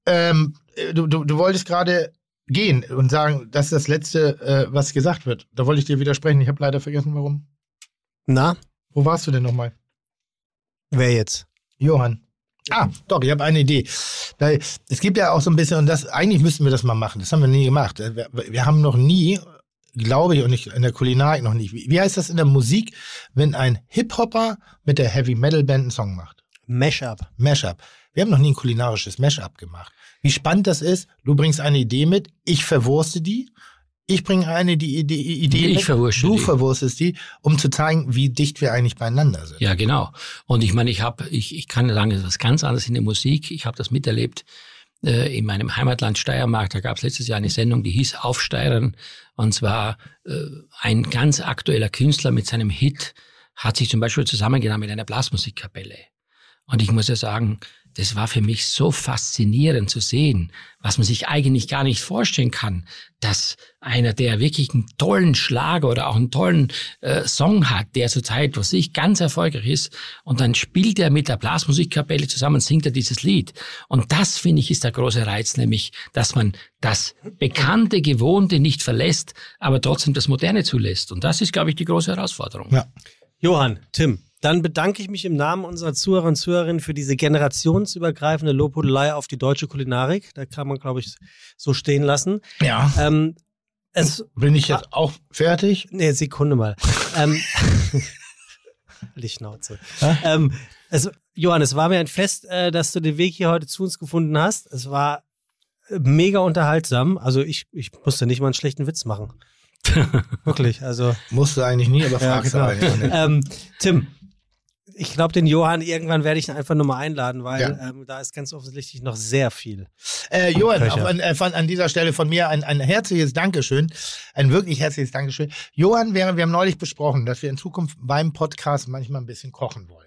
Ähm, du, du, du wolltest gerade gehen und sagen, das ist das Letzte, äh, was gesagt wird. Da wollte ich dir widersprechen. Ich habe leider vergessen, warum. Na? Wo warst du denn nochmal? Wer jetzt? Johann. Ah, doch, ich habe eine Idee. Es gibt ja auch so ein bisschen, und das, eigentlich müssten wir das mal machen. Das haben wir nie gemacht. Wir, wir haben noch nie, glaube ich, und nicht in der Kulinarik noch nicht. Wie, wie heißt das in der Musik, wenn ein Hip-Hopper mit der Heavy Metal Band einen Song macht? Mashup. Mashup. Wir haben noch nie ein kulinarisches Mashup gemacht. Wie spannend das ist, du bringst eine Idee mit, ich verwurste die ich bringe eine die Idee, Idee ich verwurschte du die. verwurstest die, um zu zeigen, wie dicht wir eigentlich beieinander sind. Ja, genau. Und ich meine, ich habe, ich, ich kann sagen, das ist was ganz anderes in der Musik. Ich habe das miterlebt äh, in meinem Heimatland Steiermark. Da gab es letztes Jahr eine Sendung, die hieß Aufsteirern. Und zwar äh, ein ganz aktueller Künstler mit seinem Hit hat sich zum Beispiel zusammengenommen mit einer Blasmusikkapelle. Und ich muss ja sagen, das war für mich so faszinierend zu sehen, was man sich eigentlich gar nicht vorstellen kann, dass einer, der wirklich einen tollen Schlager oder auch einen tollen äh, Song hat, der zurzeit, was ich ganz erfolgreich ist, und dann spielt er mit der Blasmusikkapelle zusammen, singt er dieses Lied. Und das, finde ich, ist der große Reiz, nämlich, dass man das Bekannte, Gewohnte nicht verlässt, aber trotzdem das Moderne zulässt. Und das ist, glaube ich, die große Herausforderung. Ja. Johann, Tim, dann bedanke ich mich im Namen unserer Zuhörer und Zuhörerinnen für diese generationsübergreifende Lobhudelei auf die deutsche Kulinarik. Da kann man, glaube ich, so stehen lassen. Ja. Ähm, es, Bin ich jetzt auch fertig? Nee, Sekunde mal. ähm, die Schnauze. Ähm, es, Johann, es war mir ein Fest, äh, dass du den Weg hier heute zu uns gefunden hast. Es war mega unterhaltsam. Also ich, ich musste nicht mal einen schlechten Witz machen. Wirklich, also. Musste eigentlich nie, aber fragst ja, genau. ähm, Tim, ich glaube, den Johann, irgendwann werde ich ihn einfach nur mal einladen, weil ja. ähm, da ist ganz offensichtlich noch sehr viel. Äh, Johann, an, äh, an, dieser Stelle von mir ein, ein herzliches Dankeschön. Ein wirklich herzliches Dankeschön. Johann, wir, wir haben neulich besprochen, dass wir in Zukunft beim Podcast manchmal ein bisschen kochen wollen.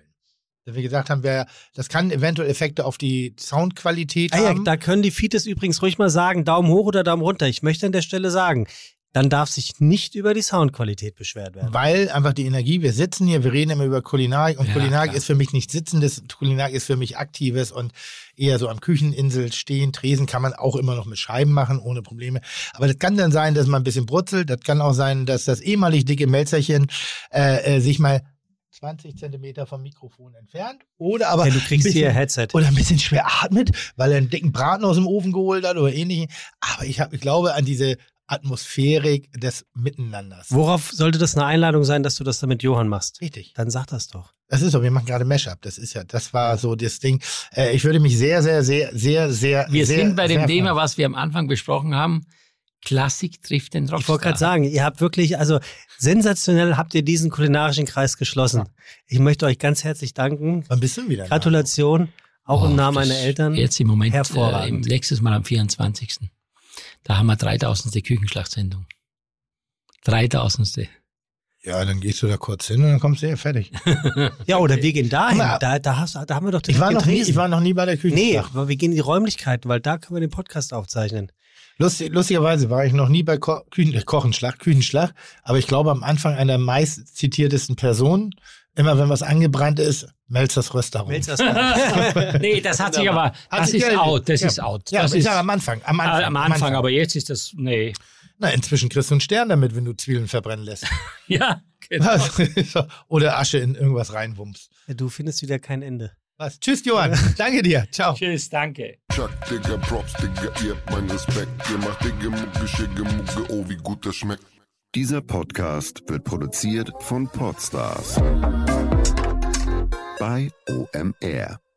Wir gesagt haben, wir, das kann eventuell Effekte auf die Soundqualität ah, haben. Ja, da können die Fites übrigens ruhig mal sagen, Daumen hoch oder Daumen runter. Ich möchte an der Stelle sagen, dann darf sich nicht über die Soundqualität beschwert werden. Weil einfach die Energie, wir sitzen hier, wir reden immer über Kulinarik und ja, Kulinarik klar. ist für mich nicht sitzendes, Kulinarik ist für mich aktives und eher so am Kücheninsel stehen. Tresen kann man auch immer noch mit Scheiben machen, ohne Probleme. Aber das kann dann sein, dass man ein bisschen brutzelt. Das kann auch sein, dass das ehemalig dicke Melzerchen äh, äh, sich mal 20 Zentimeter vom Mikrofon entfernt. Oder aber. Ja, du kriegst bisschen, hier Headset. Oder ein bisschen schwer atmet, weil er einen dicken Braten aus dem Ofen geholt hat oder ähnliches. Aber ich, hab, ich glaube an diese Atmosphärik des Miteinanders. Worauf sollte das eine Einladung sein, dass du das dann mit Johann machst? Richtig. Dann sag das doch. Das ist so, wir machen gerade Mashup. Das ist ja, das war so das Ding. Äh, ich würde mich sehr, sehr, sehr, sehr, sehr. Wir sehr, sind bei dem Thema, was wir am Anfang besprochen haben. Klassik trifft den Rockstar. Ich wollte gerade sagen, ihr habt wirklich, also sensationell habt ihr diesen kulinarischen Kreis geschlossen. Ich möchte euch ganz herzlich danken. Wann bist du wieder? Gratulation, auch oh, im Namen meiner Eltern. Jetzt im Moment, hervorragend. Äh, nächstes Mal am 24. Da haben wir 3000. Küchenschlachtsendung. 3000. Ja, dann gehst du da kurz hin und dann kommst du ja fertig. Ja, oder wir gehen dahin. Aber- Da, da, hast, da haben wir doch den Ich war, noch nie, ich war noch nie bei der Küche. Nee, aber wir gehen in die Räumlichkeiten, weil da können wir den Podcast aufzeichnen. Lustig, lustigerweise war ich noch nie bei Ko Küchen, äh, Kochenschlag, Küchenschlag, aber ich glaube am Anfang einer meist zitiertesten Personen, immer wenn was angebrannt ist, Melzers Röstaurant. Melzers nee, das hat sich aber, Hat das sich ist out, das Ja. ist out. Ja, das ist, am Anfang. Am Anfang, am Anfang, aber jetzt ist das, nee. Na, inzwischen kriegst du einen Stern damit, wenn du Zwiebeln verbrennen lässt. Ja, genau. Oder Asche in irgendwas reinwummst. Du findest wieder kein Ende. Was? Tschüss, Johann. Danke dir. Ciao. Tschüss, danke. Chuck, Digga, Props, Digga, ihr habt meinen Respekt. Ihr macht Digga, Mucke, Schicke, Mucke, oh, wie gut das schmeckt. Dieser Podcast wird produziert von Podstars OMR.